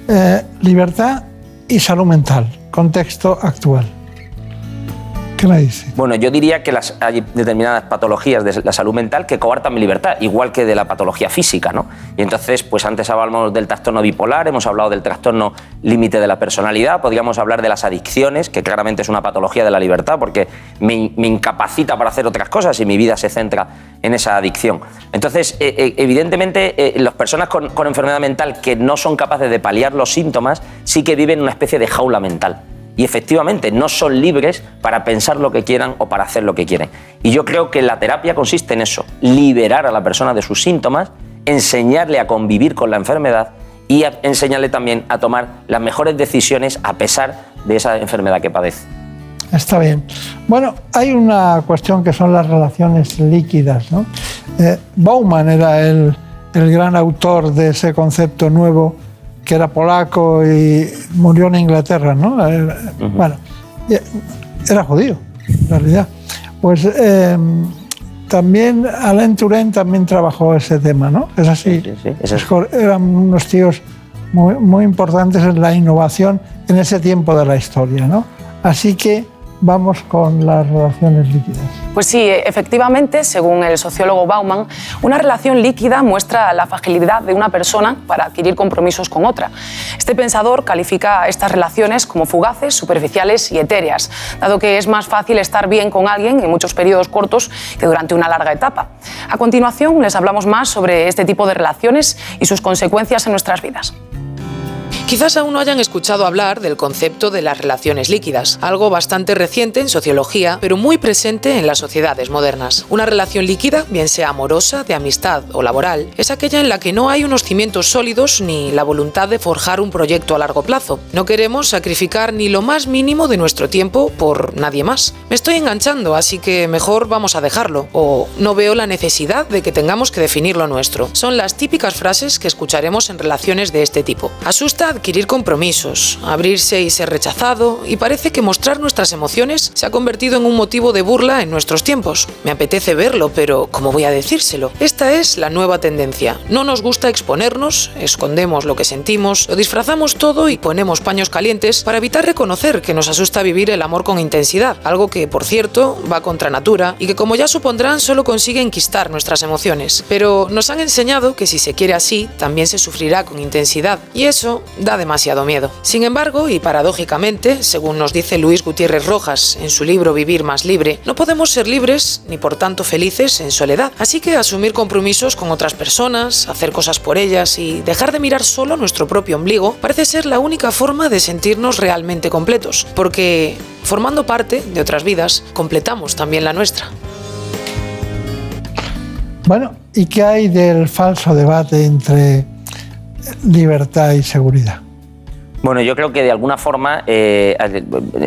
Eh, libertad y salud mental, contexto actual. ¿Qué? Bueno, yo diría que las, hay determinadas patologías de la salud mental que coartan mi libertad, igual que de la patología física, ¿no? Y entonces, pues antes hablábamos del trastorno bipolar, hemos hablado del trastorno límite de la personalidad, podríamos hablar de las adicciones, que claramente es una patología de la libertad porque me, incapacita para hacer otras cosas y mi vida se centra en esa adicción. Entonces, eh, eh, evidentemente, eh, las personas con enfermedad mental que no son capaces de paliar los síntomas sí que viven una especie de jaula mental y efectivamente no son libres para pensar lo que quieran o para hacer lo que quieren. Y yo creo que la terapia consiste en eso, liberar a la persona de sus síntomas, enseñarle a convivir con la enfermedad y enseñarle también a tomar las mejores decisiones a pesar de esa enfermedad que padece. Está bien. Bueno, hay una cuestión que son las relaciones líquidas. ¿no? Eh, Bauman era el, el gran autor de ese concepto nuevo que era polaco y murió en Inglaterra, ¿no? Eh, bueno, era judío, en realidad. Pues eh, también Alain Touraine también trabajó ese tema, ¿no? Es así. Eran unos tíos muy, muy importantes en la innovación en ese tiempo de la historia, ¿no? Así que vamos con las relaciones líquidas. Pues sí, efectivamente, según el sociólogo Bauman, una relación líquida muestra la fragilidad de una persona para adquirir compromisos con otra. Este pensador califica estas relaciones como fugaces, superficiales y etéreas, dado que es más fácil estar bien con alguien en muchos periodos cortos que durante una larga etapa. A continuación, les hablamos más sobre este tipo de relaciones y sus consecuencias en nuestras vidas. Quizás aún no hayan escuchado hablar del concepto de las relaciones líquidas, algo bastante reciente en sociología, pero muy presente en las sociedades modernas. Una relación líquida, bien sea amorosa, de amistad o laboral, es aquella en la que no hay unos cimientos sólidos ni la voluntad de forjar un proyecto a largo plazo. No queremos sacrificar ni lo más mínimo de nuestro tiempo por nadie más. Me estoy enganchando, así que mejor vamos a dejarlo, o no veo la necesidad de que tengamos que definir lo nuestro. Son las típicas frases que escucharemos en relaciones de este tipo. Asusta adquirir compromisos, abrirse y ser rechazado, y parece que mostrar nuestras emociones se ha convertido en un motivo de burla en nuestros tiempos. Me apetece verlo, pero ¿cómo voy a decírselo? Esta es la nueva tendencia. No nos gusta exponernos, escondemos lo que sentimos, lo disfrazamos todo y ponemos paños calientes para evitar reconocer que nos asusta vivir el amor con intensidad, algo que, por cierto, va contra natura y que, como ya supondrán, solo consigue enquistar nuestras emociones. Pero nos han enseñado que si se quiere así, también se sufrirá con intensidad, y eso da demasiado miedo. Sin embargo, y paradójicamente, según nos dice Luis Gutiérrez Rojas en su libro Vivir más libre, no podemos ser libres ni por tanto felices en soledad. Así que asumir compromisos con otras personas, hacer cosas por ellas y dejar de mirar solo nuestro propio ombligo parece ser la única forma de sentirnos realmente completos, porque formando parte de otras vidas, completamos también la nuestra. Bueno, ¿y qué hay del falso debate entre libertad y seguridad? Bueno, yo creo que de alguna forma, eh,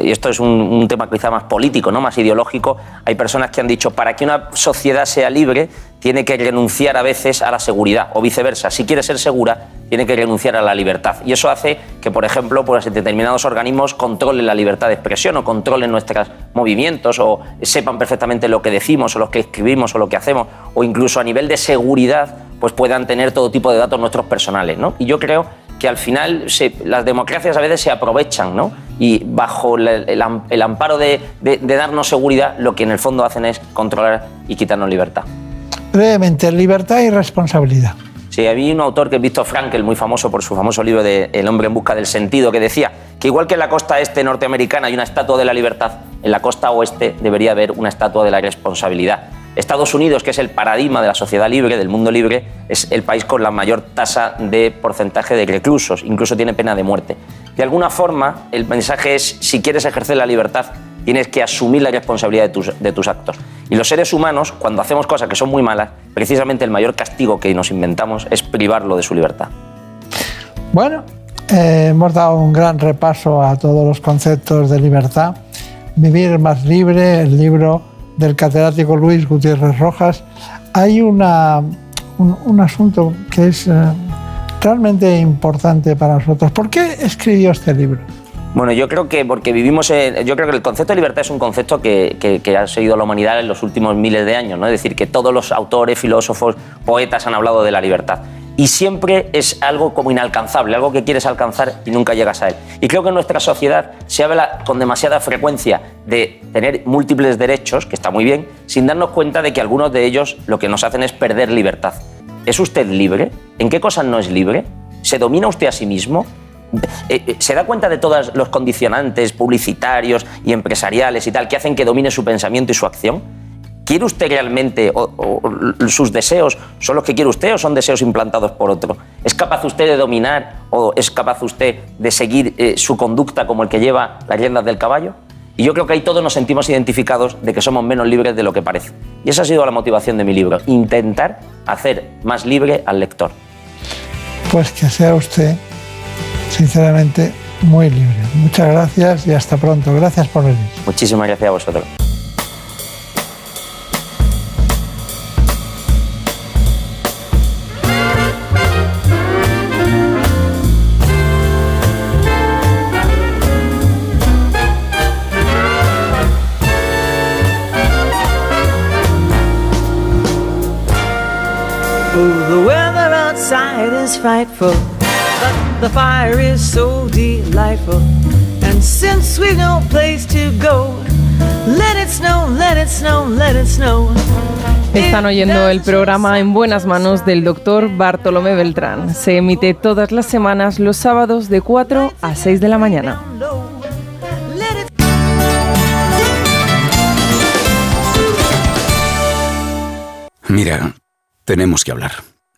esto es un, un, tema quizá más político, ¿no? más ideológico, hay personas que han dicho, para que una sociedad sea libre, tiene que renunciar a veces a la seguridad, o viceversa, si quiere ser segura, tiene que renunciar a la libertad. Y eso hace que, por ejemplo, pues, determinados organismos controlen la libertad de expresión o controlen nuestros movimientos o sepan perfectamente lo que decimos o lo que escribimos o lo que hacemos, o incluso a nivel de seguridad, pues puedan tener todo tipo de datos nuestros personales. ¿no? Y yo creo que al final las democracias a veces se aprovechan, ¿no? Y bajo el, amparo de, darnos seguridad, lo que en el fondo hacen es controlar y quitarnos libertad. Brevemente, libertad y responsabilidad. Sí, había un autor que es Víctor Frankel, muy famoso por su famoso libro de El hombre en busca del sentido, que decía que igual que en la costa este norteamericana hay una estatua de la libertad, en la costa oeste debería haber una estatua de la responsabilidad. Estados Unidos, que es el paradigma de la sociedad libre, del mundo libre, es el país con la mayor tasa de porcentaje de reclusos, incluso tiene pena de muerte. De alguna forma, el mensaje es, si quieres ejercer la libertad, tienes que asumir la responsabilidad de tus, actos. Y los seres humanos, cuando hacemos cosas que son muy malas, precisamente el mayor castigo que nos inventamos es privarlo de su libertad. Bueno, eh, hemos dado un gran repaso a todos los conceptos de libertad. Vivir más libre, el libro del catedrático Luis Gutiérrez Rojas, hay una, un, asunto que es eh, realmente importante para nosotros. ¿Por qué escribió este libro? Bueno, yo creo que porque vivimos, yo creo que el concepto de libertad es un concepto que, que, ha seguido la humanidad en los últimos miles de años, ¿no? Es decir, que todos los autores, filósofos, poetas han hablado de la libertad y siempre es algo como inalcanzable, algo que quieres alcanzar y nunca llegas a él. Y creo que en nuestra sociedad se habla con demasiada frecuencia de tener múltiples derechos, que está muy bien, sin darnos cuenta de que algunos de ellos lo que nos hacen es perder libertad. ¿Es usted libre? ¿En qué cosas no es libre? ¿Se domina usted a sí mismo? Eh, eh, ¿Se da cuenta de todos los condicionantes publicitarios y empresariales y tal que hacen que domine su pensamiento y su acción? ¿Quiere usted realmente, o, sus deseos son los que quiere usted o son deseos implantados por otro? ¿Es capaz usted de dominar o es capaz usted de seguir eh, su conducta como el que lleva las riendas del caballo? Y yo creo que ahí todos nos sentimos identificados de que somos menos libres de lo que parece. Y esa ha sido la motivación de mi libro, intentar hacer más libre al lector. Pues que sea usted, sinceramente, muy libre. Muchas gracias y hasta pronto. Gracias por venir. Muchísimas gracias a vosotros. Frightful, but the fire is so delightful. And since we've no place to go, let it snow, let it snow, let it snow. Están oyendo el programa En Buenas Manos del doctor Bartolomé Beltrán. Se emite todas las semanas los sábados de 4 a 6 de la mañana. Mira, tenemos que hablar.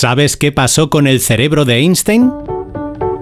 ¿Sabes qué pasó con el cerebro de Einstein?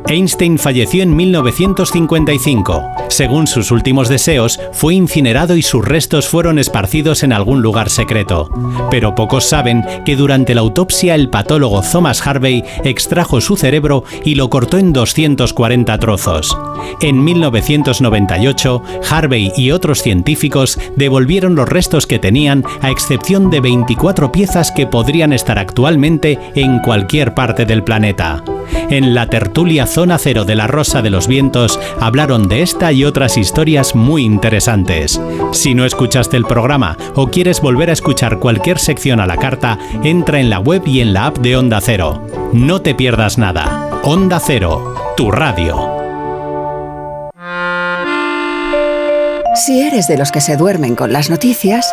Einstein falleció en 1955. Según sus últimos deseos, fue incinerado y sus restos fueron esparcidos en algún lugar secreto. Pero pocos saben que durante la autopsia el patólogo Thomas Harvey extrajo su cerebro y lo cortó en 240 trozos. En 1998, Harvey y otros científicos devolvieron los restos que tenían, a excepción de 24 piezas que podrían estar actualmente en cualquier parte del planeta. En la tertulia Zona Cero de la Rosa de los Vientos hablaron de esta y otras historias muy interesantes. Si no escuchaste el programa o quieres volver a escuchar cualquier sección a la carta, entra en la web y en la app de Onda Cero. No te pierdas nada. Onda Cero, tu radio. Si eres de los que se duermen con las noticias,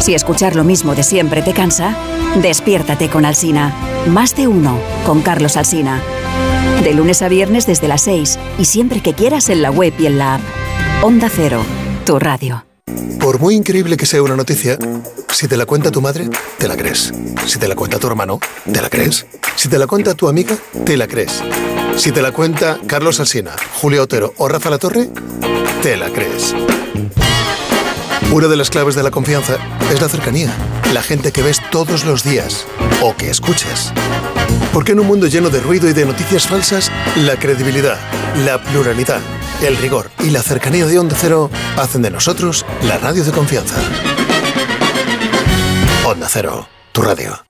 Si escuchar lo mismo de siempre te cansa, despiértate con Alsina. Más de uno con Carlos Alsina. De lunes a viernes desde las 6 y siempre que quieras en la web y en la app. Onda Cero, tu radio. Por muy increíble que sea una noticia, si te la cuenta tu madre, te la crees. Si te la cuenta tu hermano, te la crees. Si te la cuenta tu amiga, te la crees. Si te la cuenta Carlos Alsina, Julio Otero o Rafa La Torre, te la crees. Una de las claves de la confianza es la cercanía, la gente que ves todos los días o que escuchas. Porque en un mundo lleno de ruido y de noticias falsas, la credibilidad, la pluralidad, el rigor y la cercanía de Onda Cero hacen de nosotros la radio de confianza. Onda Cero, tu radio.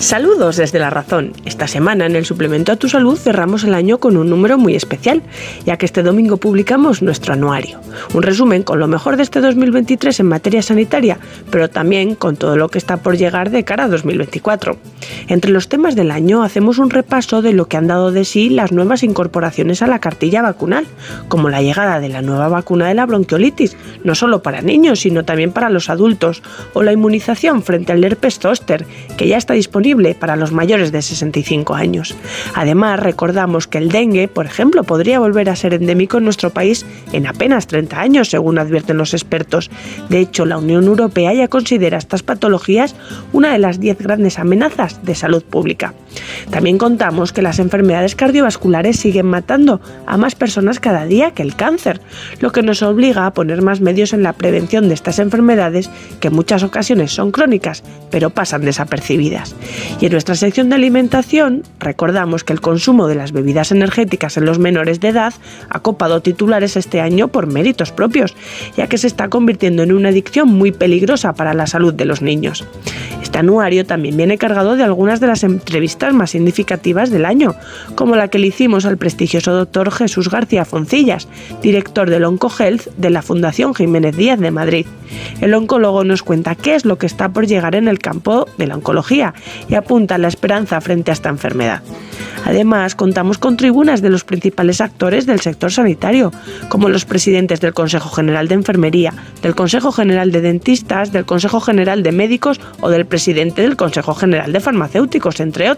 Saludos desde La Razón. Esta semana en el suplemento a tu salud cerramos el año con un número muy especial, ya que este domingo publicamos nuestro anuario. Un resumen con lo mejor de este 2023 en materia sanitaria, pero también con todo lo que está por llegar de cara a 2024. Entre los temas del año hacemos un repaso de lo que han dado de sí las nuevas incorporaciones a la cartilla vacunal, como la llegada de la nueva vacuna de la bronquiolitis, no solo para niños, sino también para los adultos, o la inmunización frente al herpes zóster, que ya está disponible para los mayores de 65 años. Además, recordamos que el dengue, por ejemplo, podría volver a ser endémico en nuestro país en apenas 30 años, según advierten los expertos. De hecho, la Unión Europea ya considera estas patologías una de las 10 grandes amenazas de salud pública. También contamos que las enfermedades cardiovasculares siguen matando a más personas cada día que el cáncer, lo que nos obliga a poner más medios en la prevención de estas enfermedades que en muchas ocasiones son crónicas, pero pasan desapercibidas. Y en nuestra sección de alimentación recordamos que el consumo de las bebidas energéticas en los menores de edad ha copado titulares este año por méritos propios, ya que se está convirtiendo en una adicción muy peligrosa para la salud de los niños. Este anuario también viene cargado de algunas de las entrevistas más significativas del año, como la que le hicimos al prestigioso doctor Jesús García Foncillas, director del OncoHealth de la Fundación Jiménez Díaz de Madrid. El oncólogo nos cuenta qué es lo que está por llegar en el campo de la oncología y apunta la esperanza frente a esta enfermedad. Además, contamos con tribunas de los principales actores del sector sanitario, como los presidentes del Consejo General de Enfermería, del Consejo General de Dentistas, del Consejo General de Médicos o del presidente del Consejo General de Farmacéuticos, entre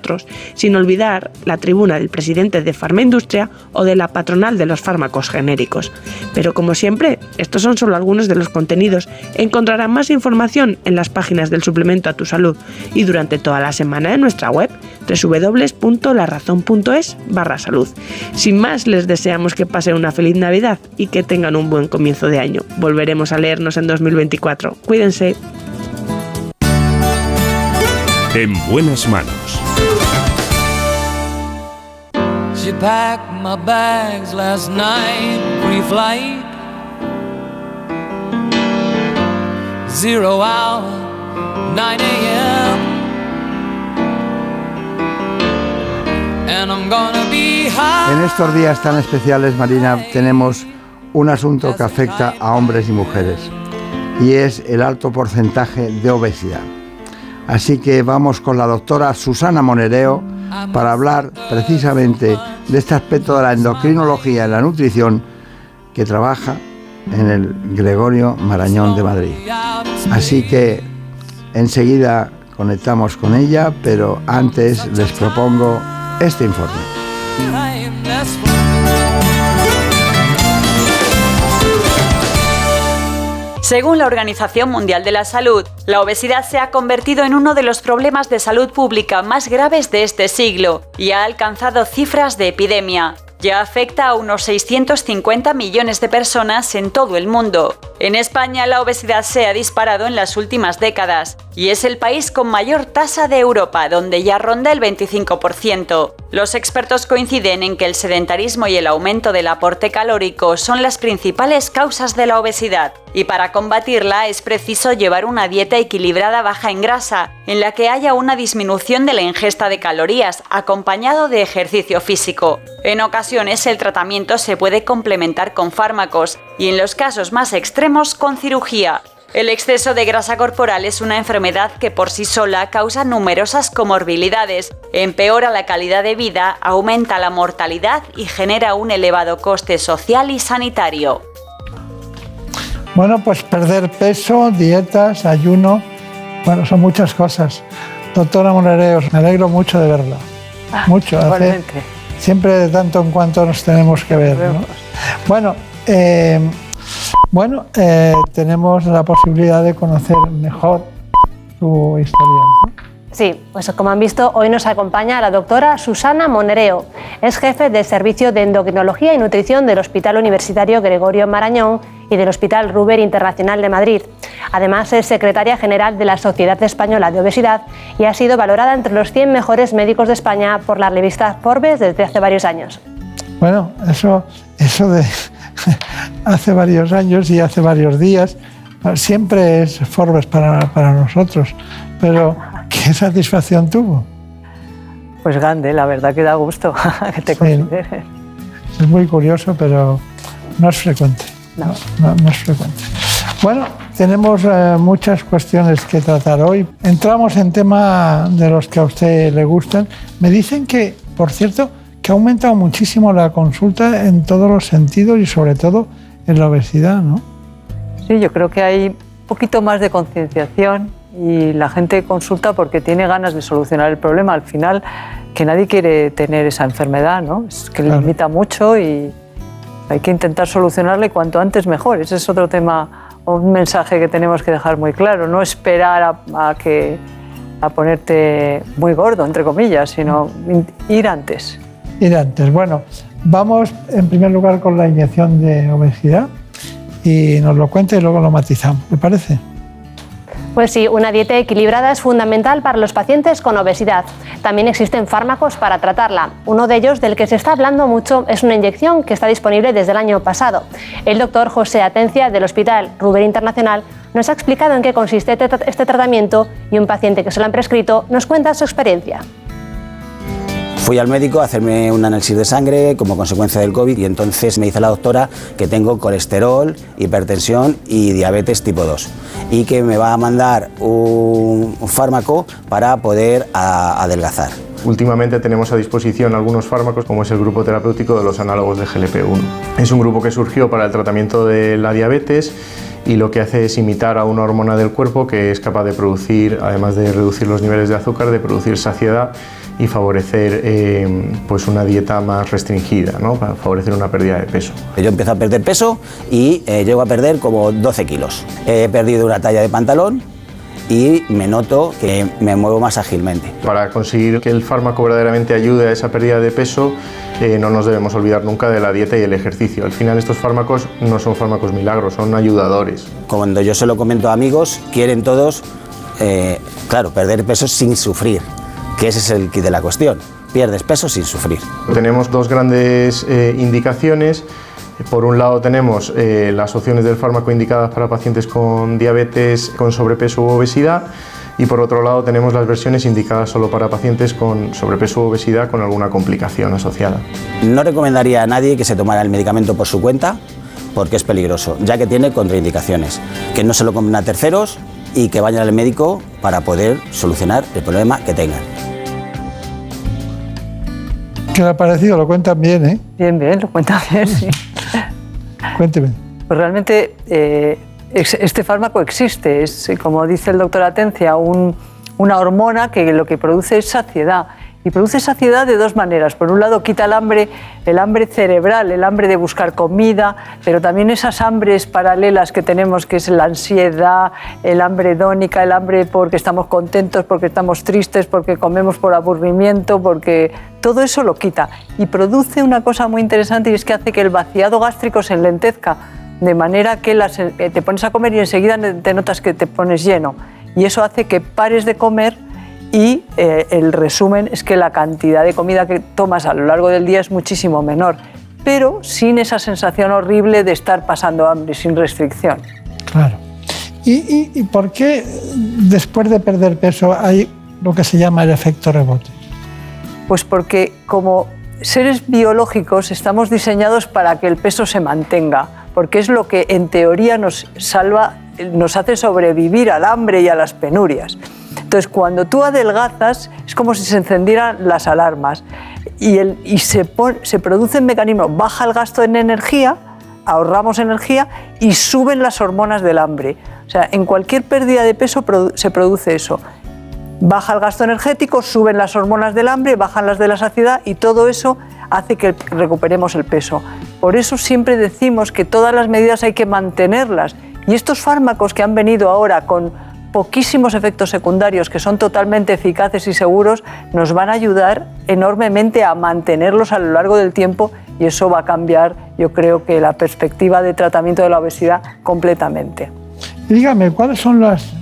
sin olvidar la tribuna del presidente de Farmaindustria o de la patronal de los fármacos genéricos. Pero como siempre, estos son solo algunos de los contenidos. Encontrarán más información en las páginas del suplemento a tu salud y durante toda la semana en nuestra web www.larazón.es barra salud. Sin más, les deseamos que pasen una feliz Navidad y que tengan un buen comienzo de año. Volveremos a leernos en 2024. Cuídense. En buenas manos. Packed my bags last night, pre-flight. Zero hour, 9 a.m. And I'm gonna be. En estos días tan especiales, Marina, tenemos un asunto que afecta a hombres y mujeres y es el alto porcentaje de obesidad. Así que vamos con la doctora Susana Monereo para hablar precisamente de este aspecto de la endocrinología y la nutrición que trabaja en el Gregorio Marañón de Madrid. Así que enseguida conectamos con ella, pero antes les propongo este informe. Según la Organización Mundial de la Salud, la obesidad se ha convertido en uno de los problemas de salud pública más graves de este siglo y ha alcanzado cifras de epidemia ya afecta a unos 650 millones de personas en todo el mundo. En España la obesidad se ha disparado en las últimas décadas y es el país con mayor tasa de Europa, donde ya ronda el 25%. Los expertos coinciden en que el sedentarismo y el aumento del aporte calórico son las principales causas de la obesidad, y para combatirla es preciso llevar una dieta equilibrada baja en grasa, en la que haya una disminución de la ingesta de calorías, acompañado de ejercicio físico. En ocasiones el tratamiento se puede complementar con fármacos y en los casos más extremos con cirugía. El exceso de grasa corporal es una enfermedad que por sí sola causa numerosas comorbilidades, empeora la calidad de vida, aumenta la mortalidad y genera un elevado coste social y sanitario. Bueno, pues perder peso, dietas, ayuno, bueno, son muchas cosas. Doctora Monereos, me alegro mucho de verla. Ah, mucho. hace- siempre de tanto en cuanto nos tenemos que ver. ¿no? Bueno, eh, bueno eh, tenemos la posibilidad de conocer mejor su historia. ¿no? Sí, pues como han visto, hoy nos acompaña la doctora Susana Monereo. Es jefe del Servicio de Endocrinología y Nutrición del Hospital Universitario Gregorio Marañón y del Hospital Ruber Internacional de Madrid. Además, es secretaria general de la Sociedad Española de Obesidad y ha sido valorada entre los 100 mejores médicos de España por la revista Forbes desde hace varios años. Bueno, eso, eso de hace varios años y hace varios días, siempre es Forbes para, para nosotros, pero ¿qué satisfacción tuvo? Pues grande, la verdad que da gusto que te consideres. Es muy curioso, pero no es frecuente. No. No, no es frecuente. Bueno, tenemos eh, muchas cuestiones que tratar hoy. Entramos en temas de los que a usted le gustan. Me dicen que, por cierto, que ha aumentado muchísimo la consulta en todos los sentidos y sobre todo en la obesidad, ¿no? Sí, yo creo que hay un poquito más de concienciación y la gente consulta porque tiene ganas de solucionar el problema. Al final, que nadie quiere tener esa enfermedad, ¿no? Es que le limita mucho y hay que intentar solucionarla y cuanto antes mejor. Ese es otro tema, un mensaje que tenemos que dejar muy claro. No esperar a, a que a ponerte muy gordo, entre comillas, sino ir antes. Bueno, vamos en primer lugar con la inyección de obesidad y nos lo cuenta y luego lo matizamos. ¿Le parece? Pues sí, una dieta equilibrada es fundamental para los pacientes con obesidad. También existen fármacos para tratarla. Uno de ellos, del que se está hablando mucho, es una inyección que está disponible desde el año pasado. El doctor José Atencia del Hospital Ruber Internacional nos ha explicado en qué consiste este este tratamiento y un paciente que se lo han prescrito nos cuenta su experiencia. Fui al médico a hacerme un análisis de sangre como consecuencia del COVID y entonces me dice la doctora que tengo colesterol, hipertensión y diabetes tipo 2 y que me va a mandar un fármaco para poder adelgazar. Últimamente tenemos a disposición algunos fármacos como es el grupo terapéutico de los análogos de GLP-1. Es un grupo que surgió para el tratamiento de la diabetes y lo que hace es imitar a una hormona del cuerpo que es capaz de producir, además de reducir los niveles de azúcar, de producir saciedad y favorecer eh, pues una dieta más restringida, ¿no? para favorecer una pérdida de peso. Yo empiezo a perder peso y eh, llego a perder como 12 kilos. He perdido una talla de pantalón y me noto que me muevo más ágilmente. Para conseguir que el fármaco verdaderamente ayude a esa pérdida de peso, eh, no nos debemos olvidar nunca de la dieta y el ejercicio. Al final estos fármacos no son fármacos milagros, son ayudadores. Cuando yo se lo comento a amigos, quieren todos, eh, claro, perder peso sin sufrir, que ese es el kit de la cuestión. Pierdes peso sin sufrir. Tenemos dos grandes eh, indicaciones. Por un lado tenemos eh, las opciones del fármaco indicadas para pacientes con diabetes, con sobrepeso u obesidad y por otro lado tenemos las versiones indicadas solo para pacientes con sobrepeso u obesidad con alguna complicación asociada. No recomendaría a nadie que se tomara el medicamento por su cuenta porque es peligroso, ya que tiene contraindicaciones. Que no se lo compren a terceros y que vayan al médico para poder solucionar el problema que tengan. ¿Qué le ha parecido? Lo cuentan bien, ¿eh? Bien, bien, lo cuenta bien, sí. Cuénteme. Pues realmente eh, este fármaco existe, es, como dice el doctor Atencia, un- una hormona que lo que produce es saciedad Y produce saciedad de dos maneras. Por un lado, quita el hambre, el hambre cerebral, el hambre de buscar comida, pero también esas hambres paralelas que tenemos, que es la ansiedad, el hambre hedónica, el hambre porque estamos contentos, porque estamos tristes, porque comemos por aburrimiento, porque todo eso lo quita. Y produce una cosa muy interesante y es que hace que el vaciado gástrico se enlentezca, de manera que eh, te pones a comer y enseguida te notas que te pones lleno. Y eso hace que pares de comer y eh, el resumen es que la cantidad de comida que tomas a lo largo del día es muchísimo menor, pero sin esa sensación horrible de estar pasando hambre, sin restricción. Claro. ¿Y, y- y por qué después de perder peso hay lo que se llama el efecto rebote? Pues porque como seres biológicos estamos diseñados para que el peso se mantenga, porque es lo que en teoría nos salva, nos hace sobrevivir al hambre y a las penurias. Entonces, cuando tú adelgazas, es como si se encendieran las alarmas y, se, pon- se produce un mecanismo, baja el gasto en energía, ahorramos energía y suben las hormonas del hambre. O sea, en cualquier pérdida de peso se produce eso. Baja el gasto energético, suben las hormonas del hambre, bajan las de la saciedad y todo eso hace que recuperemos el peso. Por eso siempre decimos que todas las medidas hay que mantenerlas. Y estos fármacos que han venido ahora con poquísimos efectos secundarios que son totalmente eficaces y seguros, nos van a ayudar enormemente a mantenerlos a lo largo del tiempo y eso va a cambiar, yo creo que la perspectiva de tratamiento de la obesidad completamente. Y dígame, ¿cuáles son las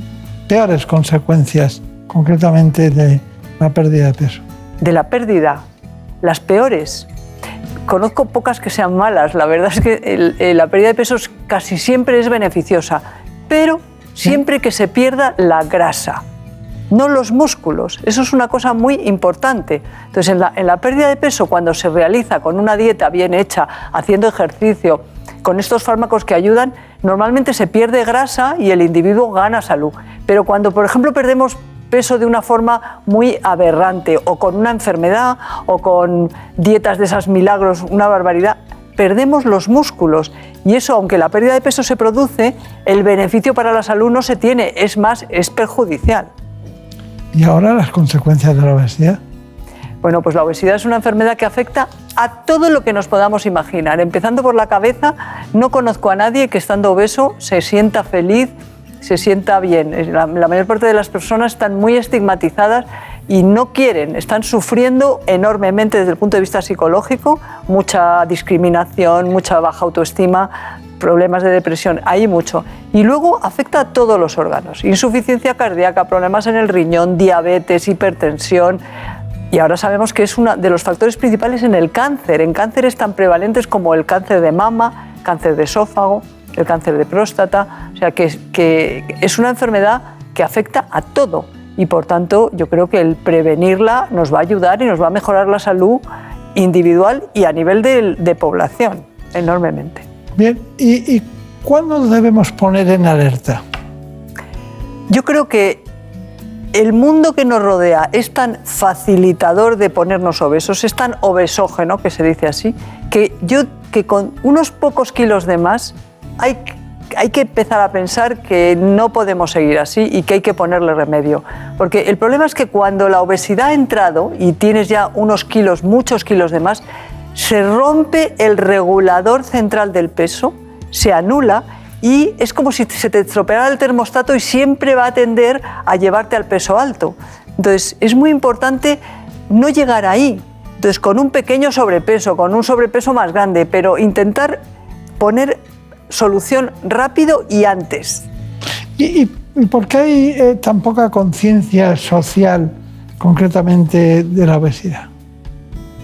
peores consecuencias concretamente de la pérdida de peso? de la pérdida, las peores. Conozco pocas que sean malas, la verdad es que el- eh, la pérdida de peso es- casi siempre es beneficiosa, pero siempre que se pierda la grasa, no los músculos. Eso es una cosa muy importante. Entonces, en la, en la pérdida de peso, cuando se realiza con una dieta bien hecha, haciendo ejercicio, con estos fármacos que ayudan, normalmente se pierde grasa y el individuo gana salud. Pero cuando, por ejemplo, perdemos peso de una forma muy aberrante o con una enfermedad o con dietas de esas milagros, una barbaridad, perdemos los músculos y eso, aunque la pérdida de peso se produce, el beneficio para la salud no se tiene, es más, es perjudicial. Y ahora las consecuencias de la obesidad. Bueno, pues la obesidad es una enfermedad que afecta a todo lo que nos podamos imaginar. Empezando por la cabeza, no conozco a nadie que estando obeso se sienta feliz, se sienta bien. La mayor parte de las personas están muy estigmatizadas y no quieren, están sufriendo enormemente desde el punto de vista psicológico, mucha discriminación, mucha baja autoestima, problemas de depresión, hay mucho. Y luego afecta a todos los órganos, insuficiencia cardíaca, problemas en el riñón, diabetes, hipertensión, y ahora sabemos que es uno de los factores principales en el cáncer, en cánceres tan prevalentes como el cáncer de mama, cáncer de esófago, el cáncer de próstata. O sea, que, que es una enfermedad que afecta a todo. Y por tanto, yo creo que el prevenirla nos va a ayudar y nos va a mejorar la salud individual y a nivel de, de población enormemente. Bien, ¿y, y cuándo debemos poner en alerta? Yo creo que el mundo que nos rodea es tan facilitador de ponernos obesos, es tan obesógeno, que se dice así, que yo que con unos pocos kilos de más hay, hay que empezar a pensar que no podemos seguir así y que hay que ponerle remedio. Porque el problema es que cuando la obesidad ha entrado y tienes ya unos kilos, muchos kilos de más, se rompe el regulador central del peso, se anula y es como si se te estropeara el termostato y siempre va a tender a llevarte al peso alto. Entonces es muy importante no llegar ahí. Entonces con un pequeño sobrepeso, con un sobrepeso más grande, pero intentar poner solución rápido y antes. ¿Y, por qué hay eh, tan poca conciencia social concretamente de la obesidad?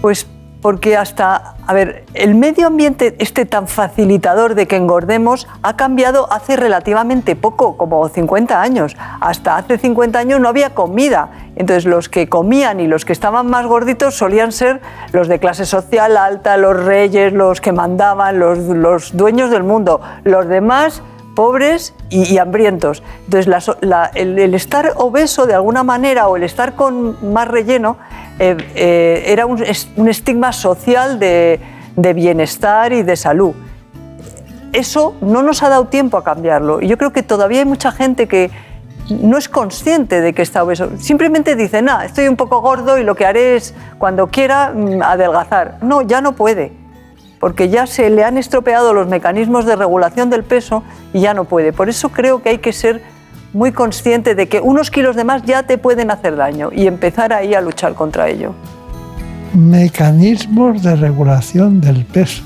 Pues porque hasta, a ver, el medio ambiente este tan facilitador de que engordemos ha cambiado hace relativamente poco, como 50 años. Hasta hace 50 años no había comida. Entonces los que comían y los que estaban más gorditos solían ser los de clase social alta, los reyes, los que mandaban, los, los dueños del mundo. Los demás pobres y, hambrientos. Entonces, el estar obeso de alguna manera o el estar con más relleno eh, eh, era un, es- un estigma social de, de bienestar y de salud. Eso no nos ha dado tiempo a cambiarlo y yo creo que todavía hay mucha gente que no es consciente de que está obeso. Simplemente dice, nada, estoy un poco gordo y lo que haré es, cuando quiera, mm, adelgazar. No, ya no puede, porque ya se le han estropeado los mecanismos de regulación del peso y ya no puede. Por eso creo que hay que ser muy consciente de que unos kilos de más ya te pueden hacer daño y empezar ahí a luchar contra ello. Mecanismos de regulación del peso.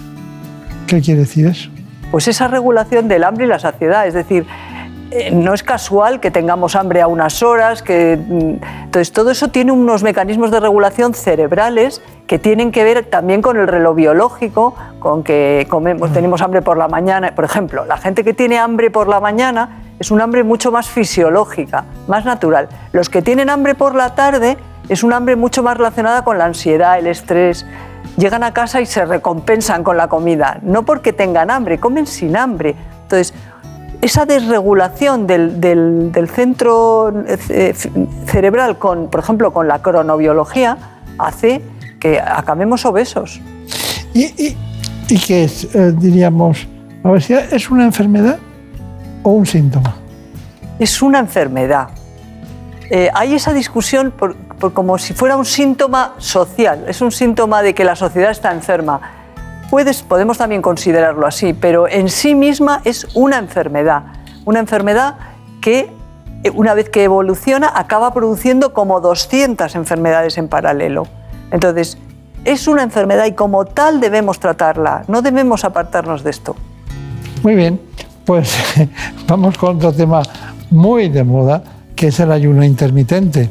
¿Qué quiere decir eso? Pues esa regulación del hambre y la saciedad, es decir, eh, no es casual que tengamos hambre a unas horas, que mm, entonces todo eso tiene unos mecanismos de regulación cerebrales que tienen que ver también con el reloj biológico, con que comemos, tenemos hambre por la mañana, por ejemplo, la gente que tiene hambre por la mañana es un hambre mucho más fisiológica, más natural. Los que tienen hambre por la tarde es un hambre mucho más relacionada con la ansiedad, el estrés. Llegan a casa y se recompensan con la comida, no porque tengan hambre, comen sin hambre. Entonces, esa desregulación del, centro eh, cerebral, con, por ejemplo, con la cronobiología, hace que acabemos obesos. ¿Y, y, qué es, eh, diríamos, la obesidad es una enfermedad o un síntoma? Es una enfermedad. Eh, hay esa discusión por, como si fuera un síntoma social, es un síntoma de que la sociedad está enferma. Puedes, podemos también considerarlo así, pero en sí misma es una enfermedad, una enfermedad que eh, una vez que evoluciona acaba produciendo como 200 enfermedades en paralelo. Entonces, es una enfermedad y como tal debemos tratarla, no debemos apartarnos de esto. Muy bien, pues vamos con otro tema muy de moda, que es el ayuno intermitente.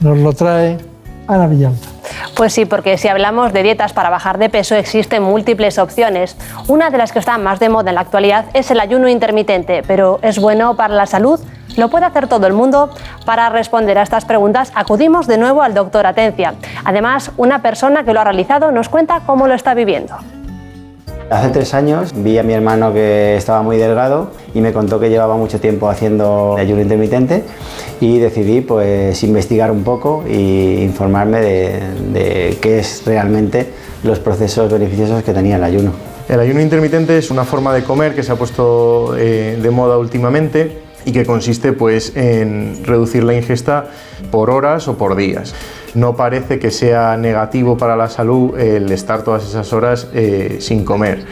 Nos lo trae Ana Villalta. Pues sí, porque si hablamos de dietas para bajar de peso existen múltiples opciones. Una de las que está más de moda en la actualidad es el ayuno intermitente, pero ¿es bueno para la salud? ¿Lo puede hacer todo el mundo? Para responder a estas preguntas acudimos de nuevo al doctor Atencia. Además, una persona que lo ha realizado nos cuenta cómo lo está viviendo. Hace tres años vi a mi hermano que estaba muy delgado y me contó que llevaba mucho tiempo haciendo ayuno intermitente y decidí pues investigar un poco e informarme de, qué es realmente los procesos beneficiosos que tenía el ayuno. El ayuno intermitente es una forma de comer que se ha puesto eh, de moda últimamente y que consiste pues, en reducir la ingesta por horas o por días no parece que sea negativo para la salud el estar todas esas horas eh, sin comer.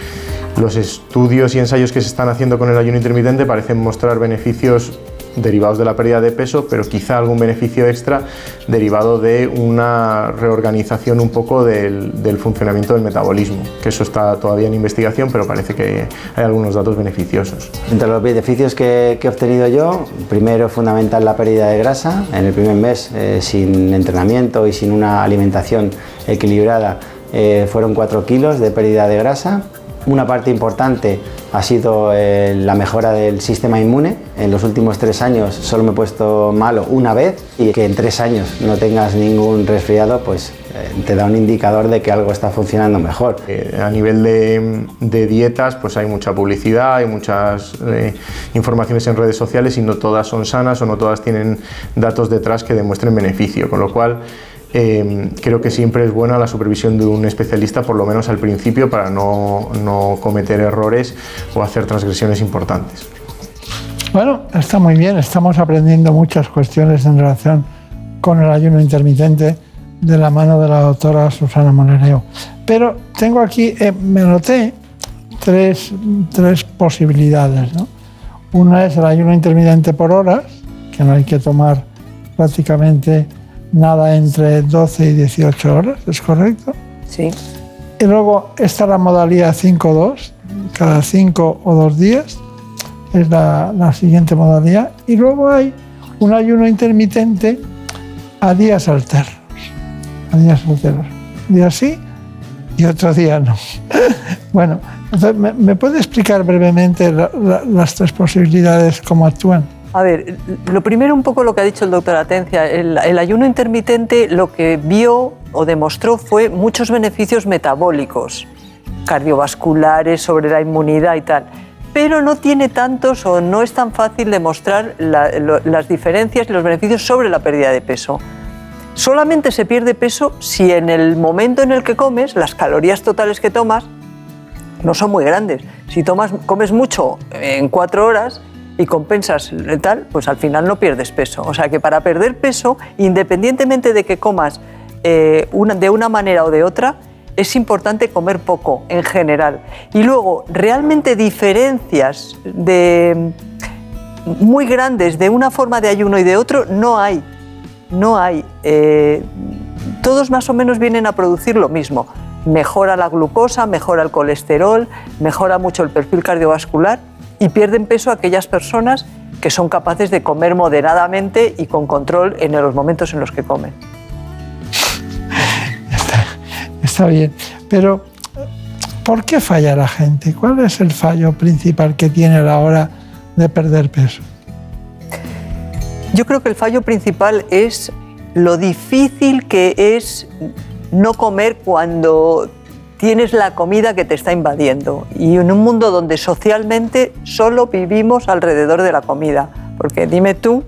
Los estudios y ensayos que se están haciendo con el ayuno intermitente parecen mostrar beneficios derivados de la pérdida de peso, pero quizá algún beneficio extra derivado de una reorganización un poco del, funcionamiento del metabolismo, que eso está todavía en investigación, pero parece que hay algunos datos beneficiosos. Entre los beneficios que, he obtenido yo, primero fundamental la pérdida de grasa, en el primer mes eh, sin entrenamiento y sin una alimentación equilibrada eh, fueron 4 kilos de pérdida de grasa. Una parte importante ha sido eh, la mejora del sistema inmune. En los últimos tres años solo me he puesto malo una vez y que en tres años no tengas ningún resfriado, pues eh, te da un indicador de que algo está funcionando mejor. Eh, a nivel de, dietas, pues hay mucha publicidad, hay muchas informaciones en redes sociales y no todas son sanas o no todas tienen datos detrás que demuestren beneficio, con lo cual Em, creo que siempre es buena la supervisión de un especialista, por lo menos al principio, para no, no cometer errores o hacer transgresiones importantes. Bueno, está muy bien, estamos aprendiendo muchas cuestiones en relación con el ayuno intermitente de la mano de la doctora Susana Monereo. Pero tengo aquí, eh, me anoté tres, tres posibilidades. ¿no? Una es el ayuno intermitente por horas, que no hay que tomar prácticamente nada entre 12 y 18 horas, ¿es correcto? Sí. Y luego está la modalidad 5-2, cada 5 o 2 días, es la, la, siguiente modalidad. Y luego hay un ayuno intermitente a días alternos, a días alternos. Día sí y otro día no. bueno, entonces, ¿me, ¿me, puede explicar brevemente las tres posibilidades, cómo actúan? A ver, lo primero un poco lo que ha dicho el doctor Atencia, el, ayuno intermitente lo que vio o demostró fue muchos beneficios metabólicos, cardiovasculares, sobre la inmunidad y tal, pero no tiene tantos o no es tan fácil demostrar las diferencias y los beneficios sobre la pérdida de peso. Solamente se pierde peso si en el momento en el que comes, las calorías totales que tomas no son muy grandes. Si tomas, comes mucho en cuatro horas, y compensas tal, pues al final no pierdes peso. O sea que para perder peso, independientemente de que comas eh, de una manera o de otra, es importante comer poco en general. Y luego, realmente diferencias de, muy grandes de una forma de ayuno y de otro no hay. No hay. Eh, todos más o menos vienen a producir lo mismo. Mejora la glucosa, mejora el colesterol, mejora mucho el perfil cardiovascular y pierden peso aquellas personas que son capaces de comer moderadamente y con control en los momentos en los que comen. Está, bien, pero ¿por qué falla la gente? ¿Cuál es el fallo principal que tiene a la hora de perder peso? Yo creo que el fallo principal es lo difícil que es no comer cuando tienes la comida que te está invadiendo y en un mundo donde socialmente solo vivimos alrededor de la comida. Porque dime tú,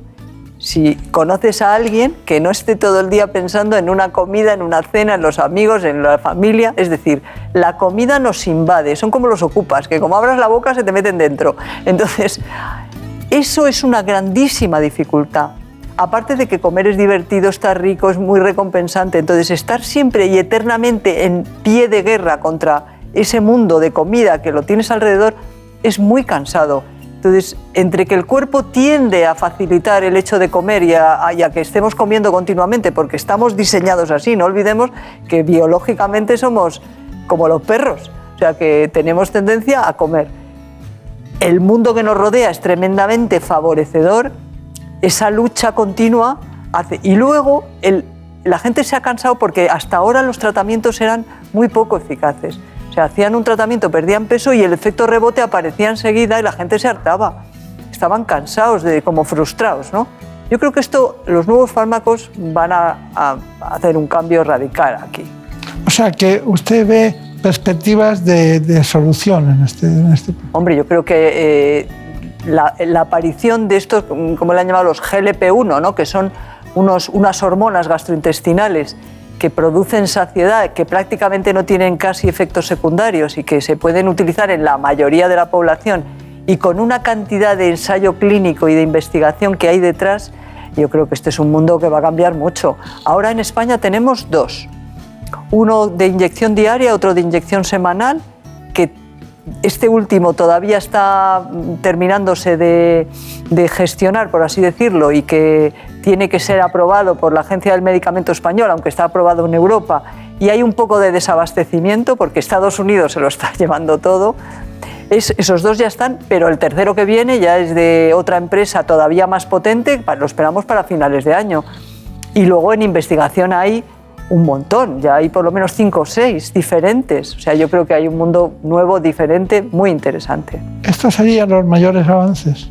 si conoces a alguien que no esté todo el día pensando en una comida, en una cena, en los amigos, en la familia, es decir, la comida nos invade, son como los ocupas, que como abras la boca se te meten dentro. Entonces, eso es una grandísima dificultad aparte de que comer es divertido, estar rico, es muy recompensante, entonces estar siempre y eternamente en pie de guerra contra ese mundo de comida que lo tienes alrededor es muy cansado. Entonces, entre que el cuerpo tiende a facilitar el hecho de comer y a, que estemos comiendo continuamente, porque estamos diseñados así, no olvidemos que biológicamente somos como los perros, o sea que tenemos tendencia a comer. El mundo que nos rodea es tremendamente favorecedor esa lucha continua hace, y luego la gente se ha cansado porque hasta ahora los tratamientos eran muy poco eficaces. O sea, hacían un tratamiento, perdían peso y el efecto rebote aparecía enseguida y la gente se hartaba. Estaban cansados, de, como frustrados, ¿no? Yo creo que esto, los nuevos fármacos van a, hacer un cambio radical aquí. O sea, que usted ve perspectivas de, solución en este, en este... Hombre, yo creo que eh, la, aparición de estos, como le han llamado los GLP-1, ¿no? que son unos, unas hormonas gastrointestinales que producen saciedad, que prácticamente no tienen casi efectos secundarios y que se pueden utilizar en la mayoría de la población y con una cantidad de ensayo clínico y de investigación que hay detrás, yo creo que este es un mundo que va a cambiar mucho. Ahora en España tenemos dos, uno de inyección diaria, otro de inyección semanal, este último todavía está terminándose de, gestionar, por así decirlo, y que tiene que ser aprobado por la Agencia del Medicamento Español, aunque está aprobado en Europa, y hay un poco de desabastecimiento porque Estados Unidos se lo está llevando todo. esos dos ya están, pero el tercero que viene ya es de otra empresa todavía más potente, lo esperamos para finales de año. Y luego en investigación hay un montón, ya hay por lo menos cinco o seis diferentes. O sea, yo creo que hay un mundo nuevo, diferente, muy interesante. ¿Estos serían los mayores avances?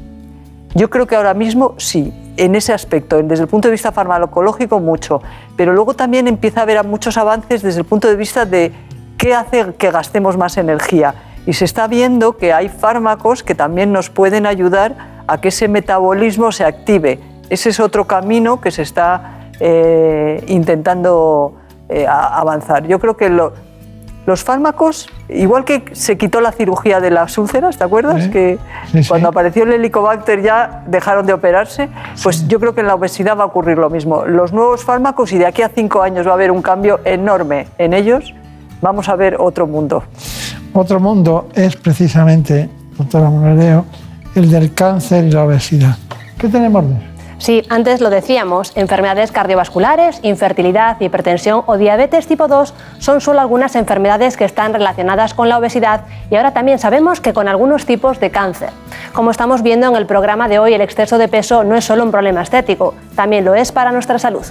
Yo creo que ahora mismo sí, en ese aspecto, desde el punto de vista farmacológico mucho, pero luego también empieza a haber muchos avances desde el punto de vista de qué hace que gastemos más energía. Y se está viendo que hay fármacos que también nos pueden ayudar a que ese metabolismo se active. Ese es otro camino que se está eh, intentando eh, avanzar. Yo creo que los fármacos, igual que se quitó la cirugía de las úlceras, ¿te acuerdas? que cuando apareció el helicobacter ya dejaron de operarse, pues yo creo que en la obesidad va a ocurrir lo mismo. Los nuevos fármacos, y de aquí a cinco años va a haber un cambio enorme en ellos, vamos a ver otro mundo. Otro mundo es precisamente, doctora Monareo, el del cáncer y la obesidad. ¿Qué tenemos de eso? Sí, antes lo decíamos, enfermedades cardiovasculares, infertilidad, hipertensión o diabetes tipo 2 son solo algunas enfermedades que están relacionadas con la obesidad y ahora también sabemos que con algunos tipos de cáncer. Como estamos viendo en el programa de hoy, el exceso de peso no es solo un problema estético, también lo es para nuestra salud.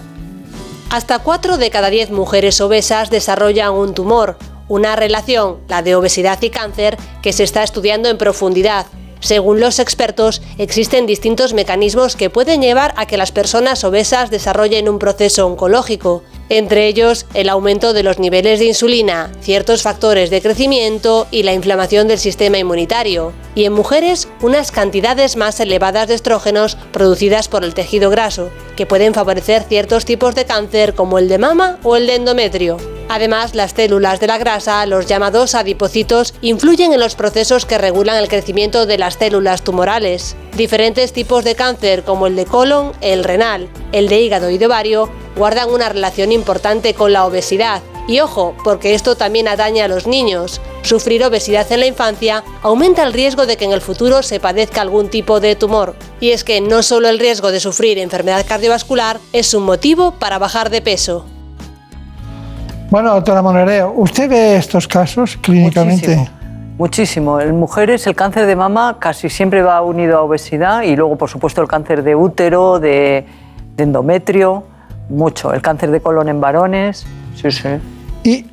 Hasta 4 de cada 10 mujeres obesas desarrollan un tumor, una relación, la de obesidad y cáncer, que se está estudiando en profundidad según los expertos, existen distintos mecanismos que pueden llevar a que las personas obesas desarrollen un proceso oncológico. Entre ellos el aumento de los niveles de insulina, ciertos factores de crecimiento y la inflamación del sistema inmunitario, y en mujeres unas cantidades más elevadas de estrógenos producidas por el tejido graso, que pueden favorecer ciertos tipos de cáncer como el de mama o el de endometrio. Además, las células de la grasa, los llamados adipocitos, influyen en los procesos que regulan el crecimiento de las células tumorales. Diferentes tipos de cáncer como el de colon, el renal, el de hígado y de ovario guardan una relación importante con la obesidad. Y ojo, porque esto también atañe a los niños. Sufrir obesidad en la infancia aumenta el riesgo de que en el futuro se padezca algún tipo de tumor. Y es que no solo el riesgo de sufrir enfermedad cardiovascular es un motivo para bajar de peso. Bueno, doctora Monereo, ¿usted ve estos casos clínicamente? Muchísimo. Muchísimo. En mujeres el cáncer de mama casi siempre va unido a obesidad y luego, por supuesto, el cáncer de útero, de, de endometrio, mucho. El cáncer de colon en varones, sí, sí. Y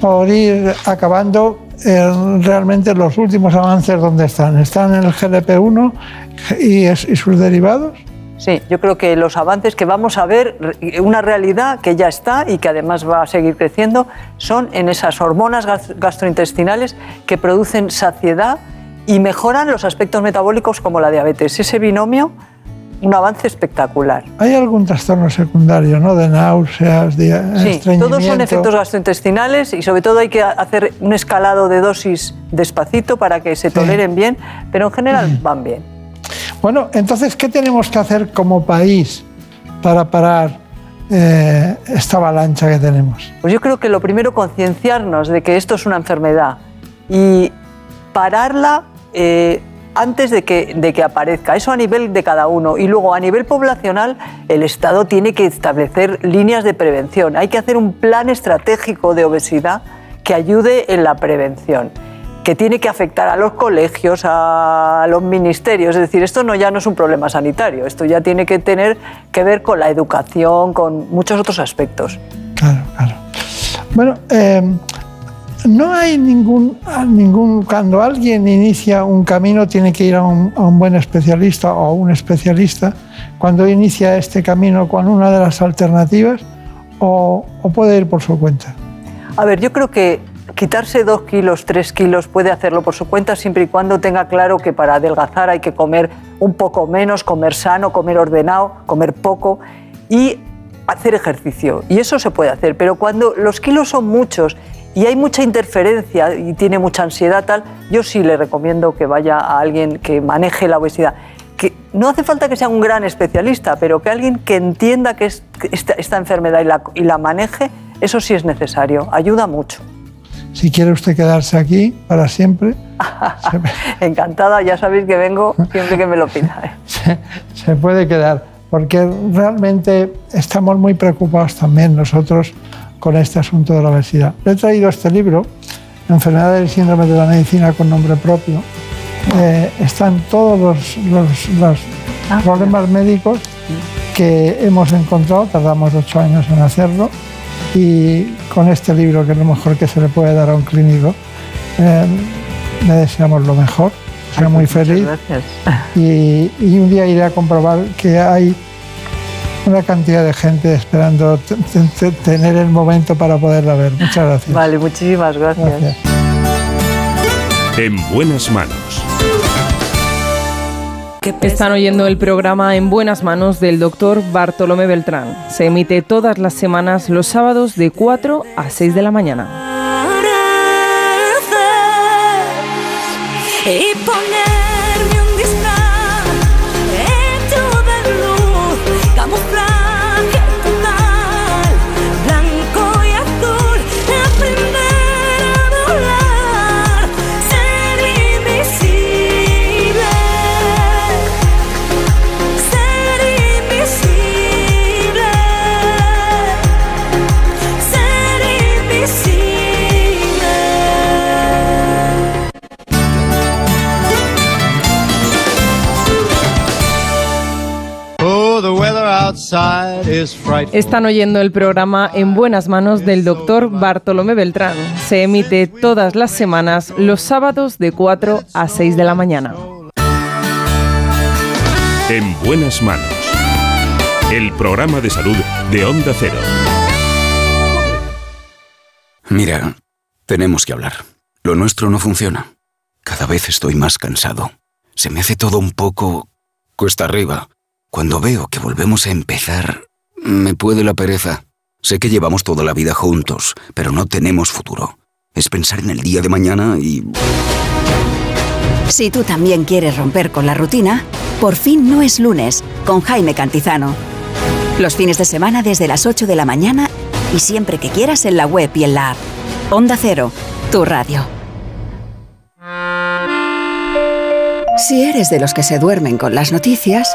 por ir acabando, eh, realmente los últimos avances, ¿dónde están? ¿Están en el GLP-1 y, y sus derivados? Sí, yo creo que los avances que vamos a ver, una realidad que ya está y que además va a seguir creciendo, son en esas hormonas gas- gastrointestinales que producen saciedad y mejoran los aspectos metabólicos como la diabetes. Ese binomio, un avance espectacular. ¿Hay algún trastorno secundario, ¿no? De náuseas, de Sí, estreñimiento? todos son efectos gastrointestinales y sobre todo hay que hacer un escalado de dosis despacito para que se toleren bien, pero en general van bien. Bueno, entonces, ¿qué tenemos que hacer como país para parar eh, esta avalancha que tenemos? Pues yo creo que lo primero concienciarnos de que esto es una enfermedad y pararla eh, antes de que, de que aparezca. Eso a nivel de cada uno. Y luego a nivel poblacional el Estado tiene que establecer líneas de prevención. Hay que hacer un plan estratégico de obesidad que ayude en la prevención que tiene que afectar a los colegios, a los ministerios. Es decir, esto no ya no es un problema sanitario, esto ya tiene que tener que ver con la educación, con muchos otros aspectos. Bueno, eh, no hay ningún, a ningún. Cuando alguien inicia un camino, tiene que ir a un, a un buen especialista o a un especialista. Cuando inicia este camino con una de las alternativas, o, o puede ir por su cuenta. A ver, yo creo que quitarse dos kilos, tres kilos puede hacerlo por su cuenta siempre y cuando tenga claro que para adelgazar hay que comer un poco menos, comer sano, comer ordenado, comer poco y hacer ejercicio. Y eso se puede hacer, pero cuando los kilos son muchos y hay mucha interferencia y tiene mucha ansiedad tal, yo sí le recomiendo que vaya a alguien que maneje la obesidad. Que no hace falta que sea un gran especialista, pero que alguien que entienda que es esta, esta enfermedad y la, y la maneje, eso sí es necesario, ayuda mucho. Si quiere usted quedarse aquí para siempre, Encantada, ya sabéis que vengo siempre que me lo pidáis. se, se puede quedar, porque realmente estamos muy preocupados también nosotros con este asunto de la obesidad. Le he traído este libro, Enfermedades y síndromes de la medicina con nombre propio. Eh, están todos los, los- los problemas médicos que hemos encontrado, tardamos ocho años en hacerlo, y con este libro, que es lo mejor que se le puede dar a un clínico, eh, le deseamos lo mejor, sea muy feliz Gracias. y, y un día iré a comprobar que hay una cantidad de gente esperando tener el momento para poderla ver. Muchas gracias. Vale, muchísimas gracias. Gracias. En buenas manos. Están oyendo el programa En Buenas Manos del doctor Bartolomé Beltrán. Se emite todas las semanas los sábados de 4 a 6 de la mañana. Están oyendo el programa En Buenas Manos del doctor Bartolomé Beltrán. Se emite todas las semanas los sábados de 4 a 6 de la mañana. En buenas manos. El programa de salud de Onda Cero. Mira, tenemos que hablar. Lo nuestro no funciona. Cada vez estoy más cansado. Se me hace todo un poco cuesta arriba. Cuando veo que volvemos a empezar, me puede la pereza. Sé que llevamos toda la vida juntos, pero no tenemos futuro. Es pensar en el día de mañana y... Si tú también quieres romper con la rutina, por fin no es lunes con Jaime Cantizano. Los fines de semana desde las 8 de la mañana y siempre que quieras en la web y en la app. Onda Cero, tu radio. Si eres de los que se duermen con las noticias,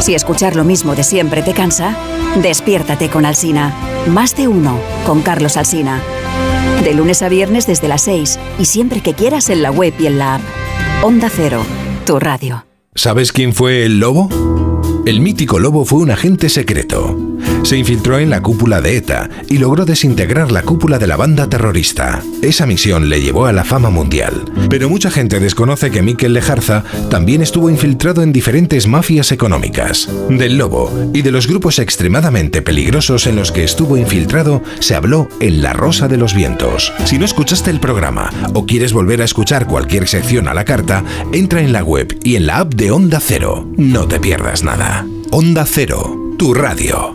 Si escuchar lo mismo de siempre te cansa, despiértate con Alsina. Más de uno con Carlos Alsina. De lunes a viernes desde las 6 y siempre que quieras en la web y en la app. Onda Cero, tu radio. ¿Sabes quién fue el lobo? El mítico lobo fue un agente secreto. Se infiltró en la cúpula de ETA y logró desintegrar la cúpula de la banda terrorista. Esa misión le llevó a la fama mundial. Pero mucha gente desconoce que Miquel Lejarza también estuvo infiltrado en diferentes mafias económicas. Del lobo y de los grupos extremadamente peligrosos en los que estuvo infiltrado se habló en La Rosa de los Vientos. Si no escuchaste el programa o quieres volver a escuchar cualquier sección a la carta, entra en la web y en la app de Onda Cero. No te pierdas nada. Onda Cero, tu radio.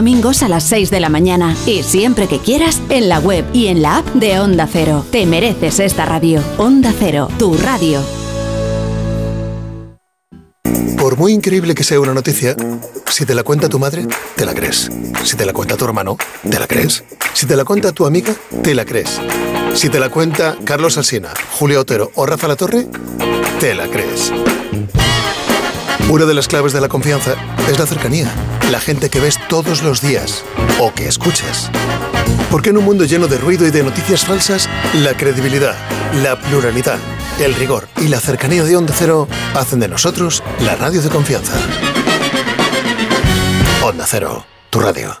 a las 6 de la mañana. Y siempre que quieras, en la web y en la app de Onda Cero. Te mereces esta radio. Onda Cero, tu radio. Por muy increíble que sea una noticia, si te la cuenta tu madre, te la crees. Si te la cuenta tu hermano, te la crees. Si te la cuenta tu amiga, te la crees. Si te la cuenta Carlos Alsina, Julio Otero o Rafa La Torre, te la crees. Una de las claves de la confianza es la cercanía, la gente que ves todos los días o que escuchas. Porque en un mundo lleno de ruido y de noticias falsas, la credibilidad, la pluralidad, el rigor y la cercanía de Onda Cero hacen de nosotros la radio de confianza. Onda Cero, tu radio.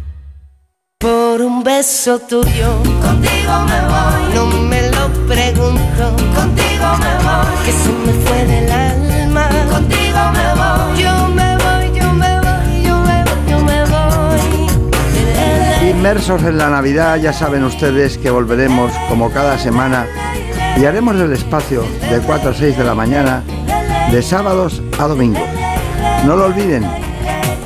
Por un beso tuyo, contigo me voy. No me lo pregunto, contigo me voy. Que se me fue del alma, contigo me voy. Yo me voy, yo me voy, yo me voy, yo me voy. Inmersos en la Navidad, ya saben ustedes que volveremos como cada semana y haremos el espacio de 4 a 6 de la mañana, de sábados a domingos. No lo olviden,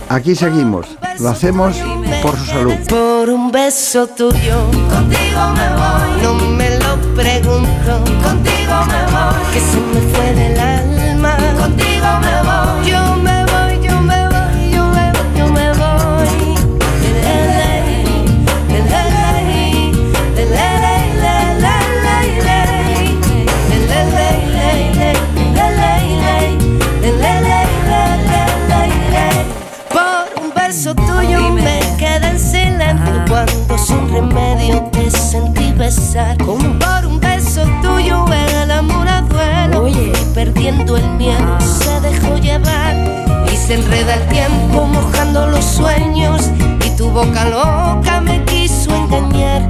aquí seguimos, lo hacemos por su salud. Por un beso tuyo, contigo me voy. No me lo pregunto, contigo me voy. Que se me fue del alma, besar. Por un beso tuyo el amor a duelo y perdiendo el miedo se dejó llevar. Y se enreda el tiempo mojando los sueños. Y tu boca loca me quiso engañar.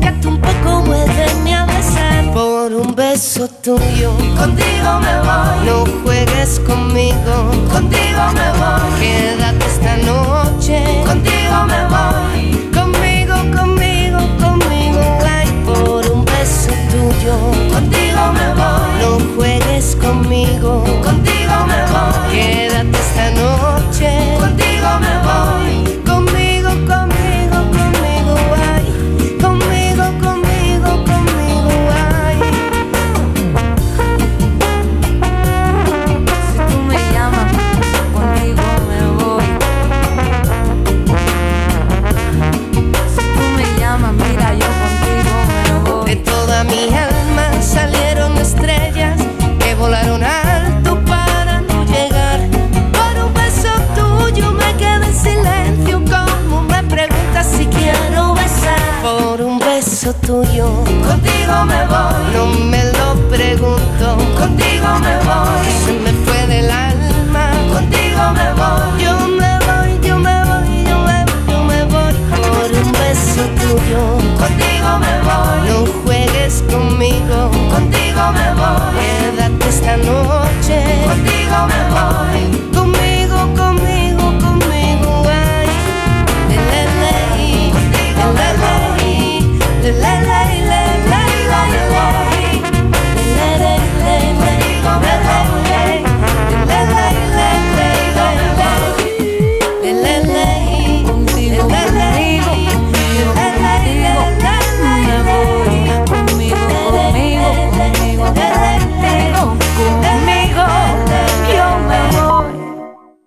Por un ya no tengo dueño, acércate un poco un beso tuyo. Contigo me voy. No juegues conmigo. Contigo me voy. Quédate esta noche. Contigo me voy. Conmigo, conmigo, conmigo. Ay, por un beso tuyo. Contigo me voy. No juegues conmigo. Contigo me voy. Quédate no me lo pregunto. Contigo me voy, se me fue del alma. Contigo me voy, yo me voy, yo me voy, yo me voy, yo me voy por un beso tuyo. Contigo me voy, no juegues conmigo. Contigo me voy, quédate esta noche. Contigo me voy.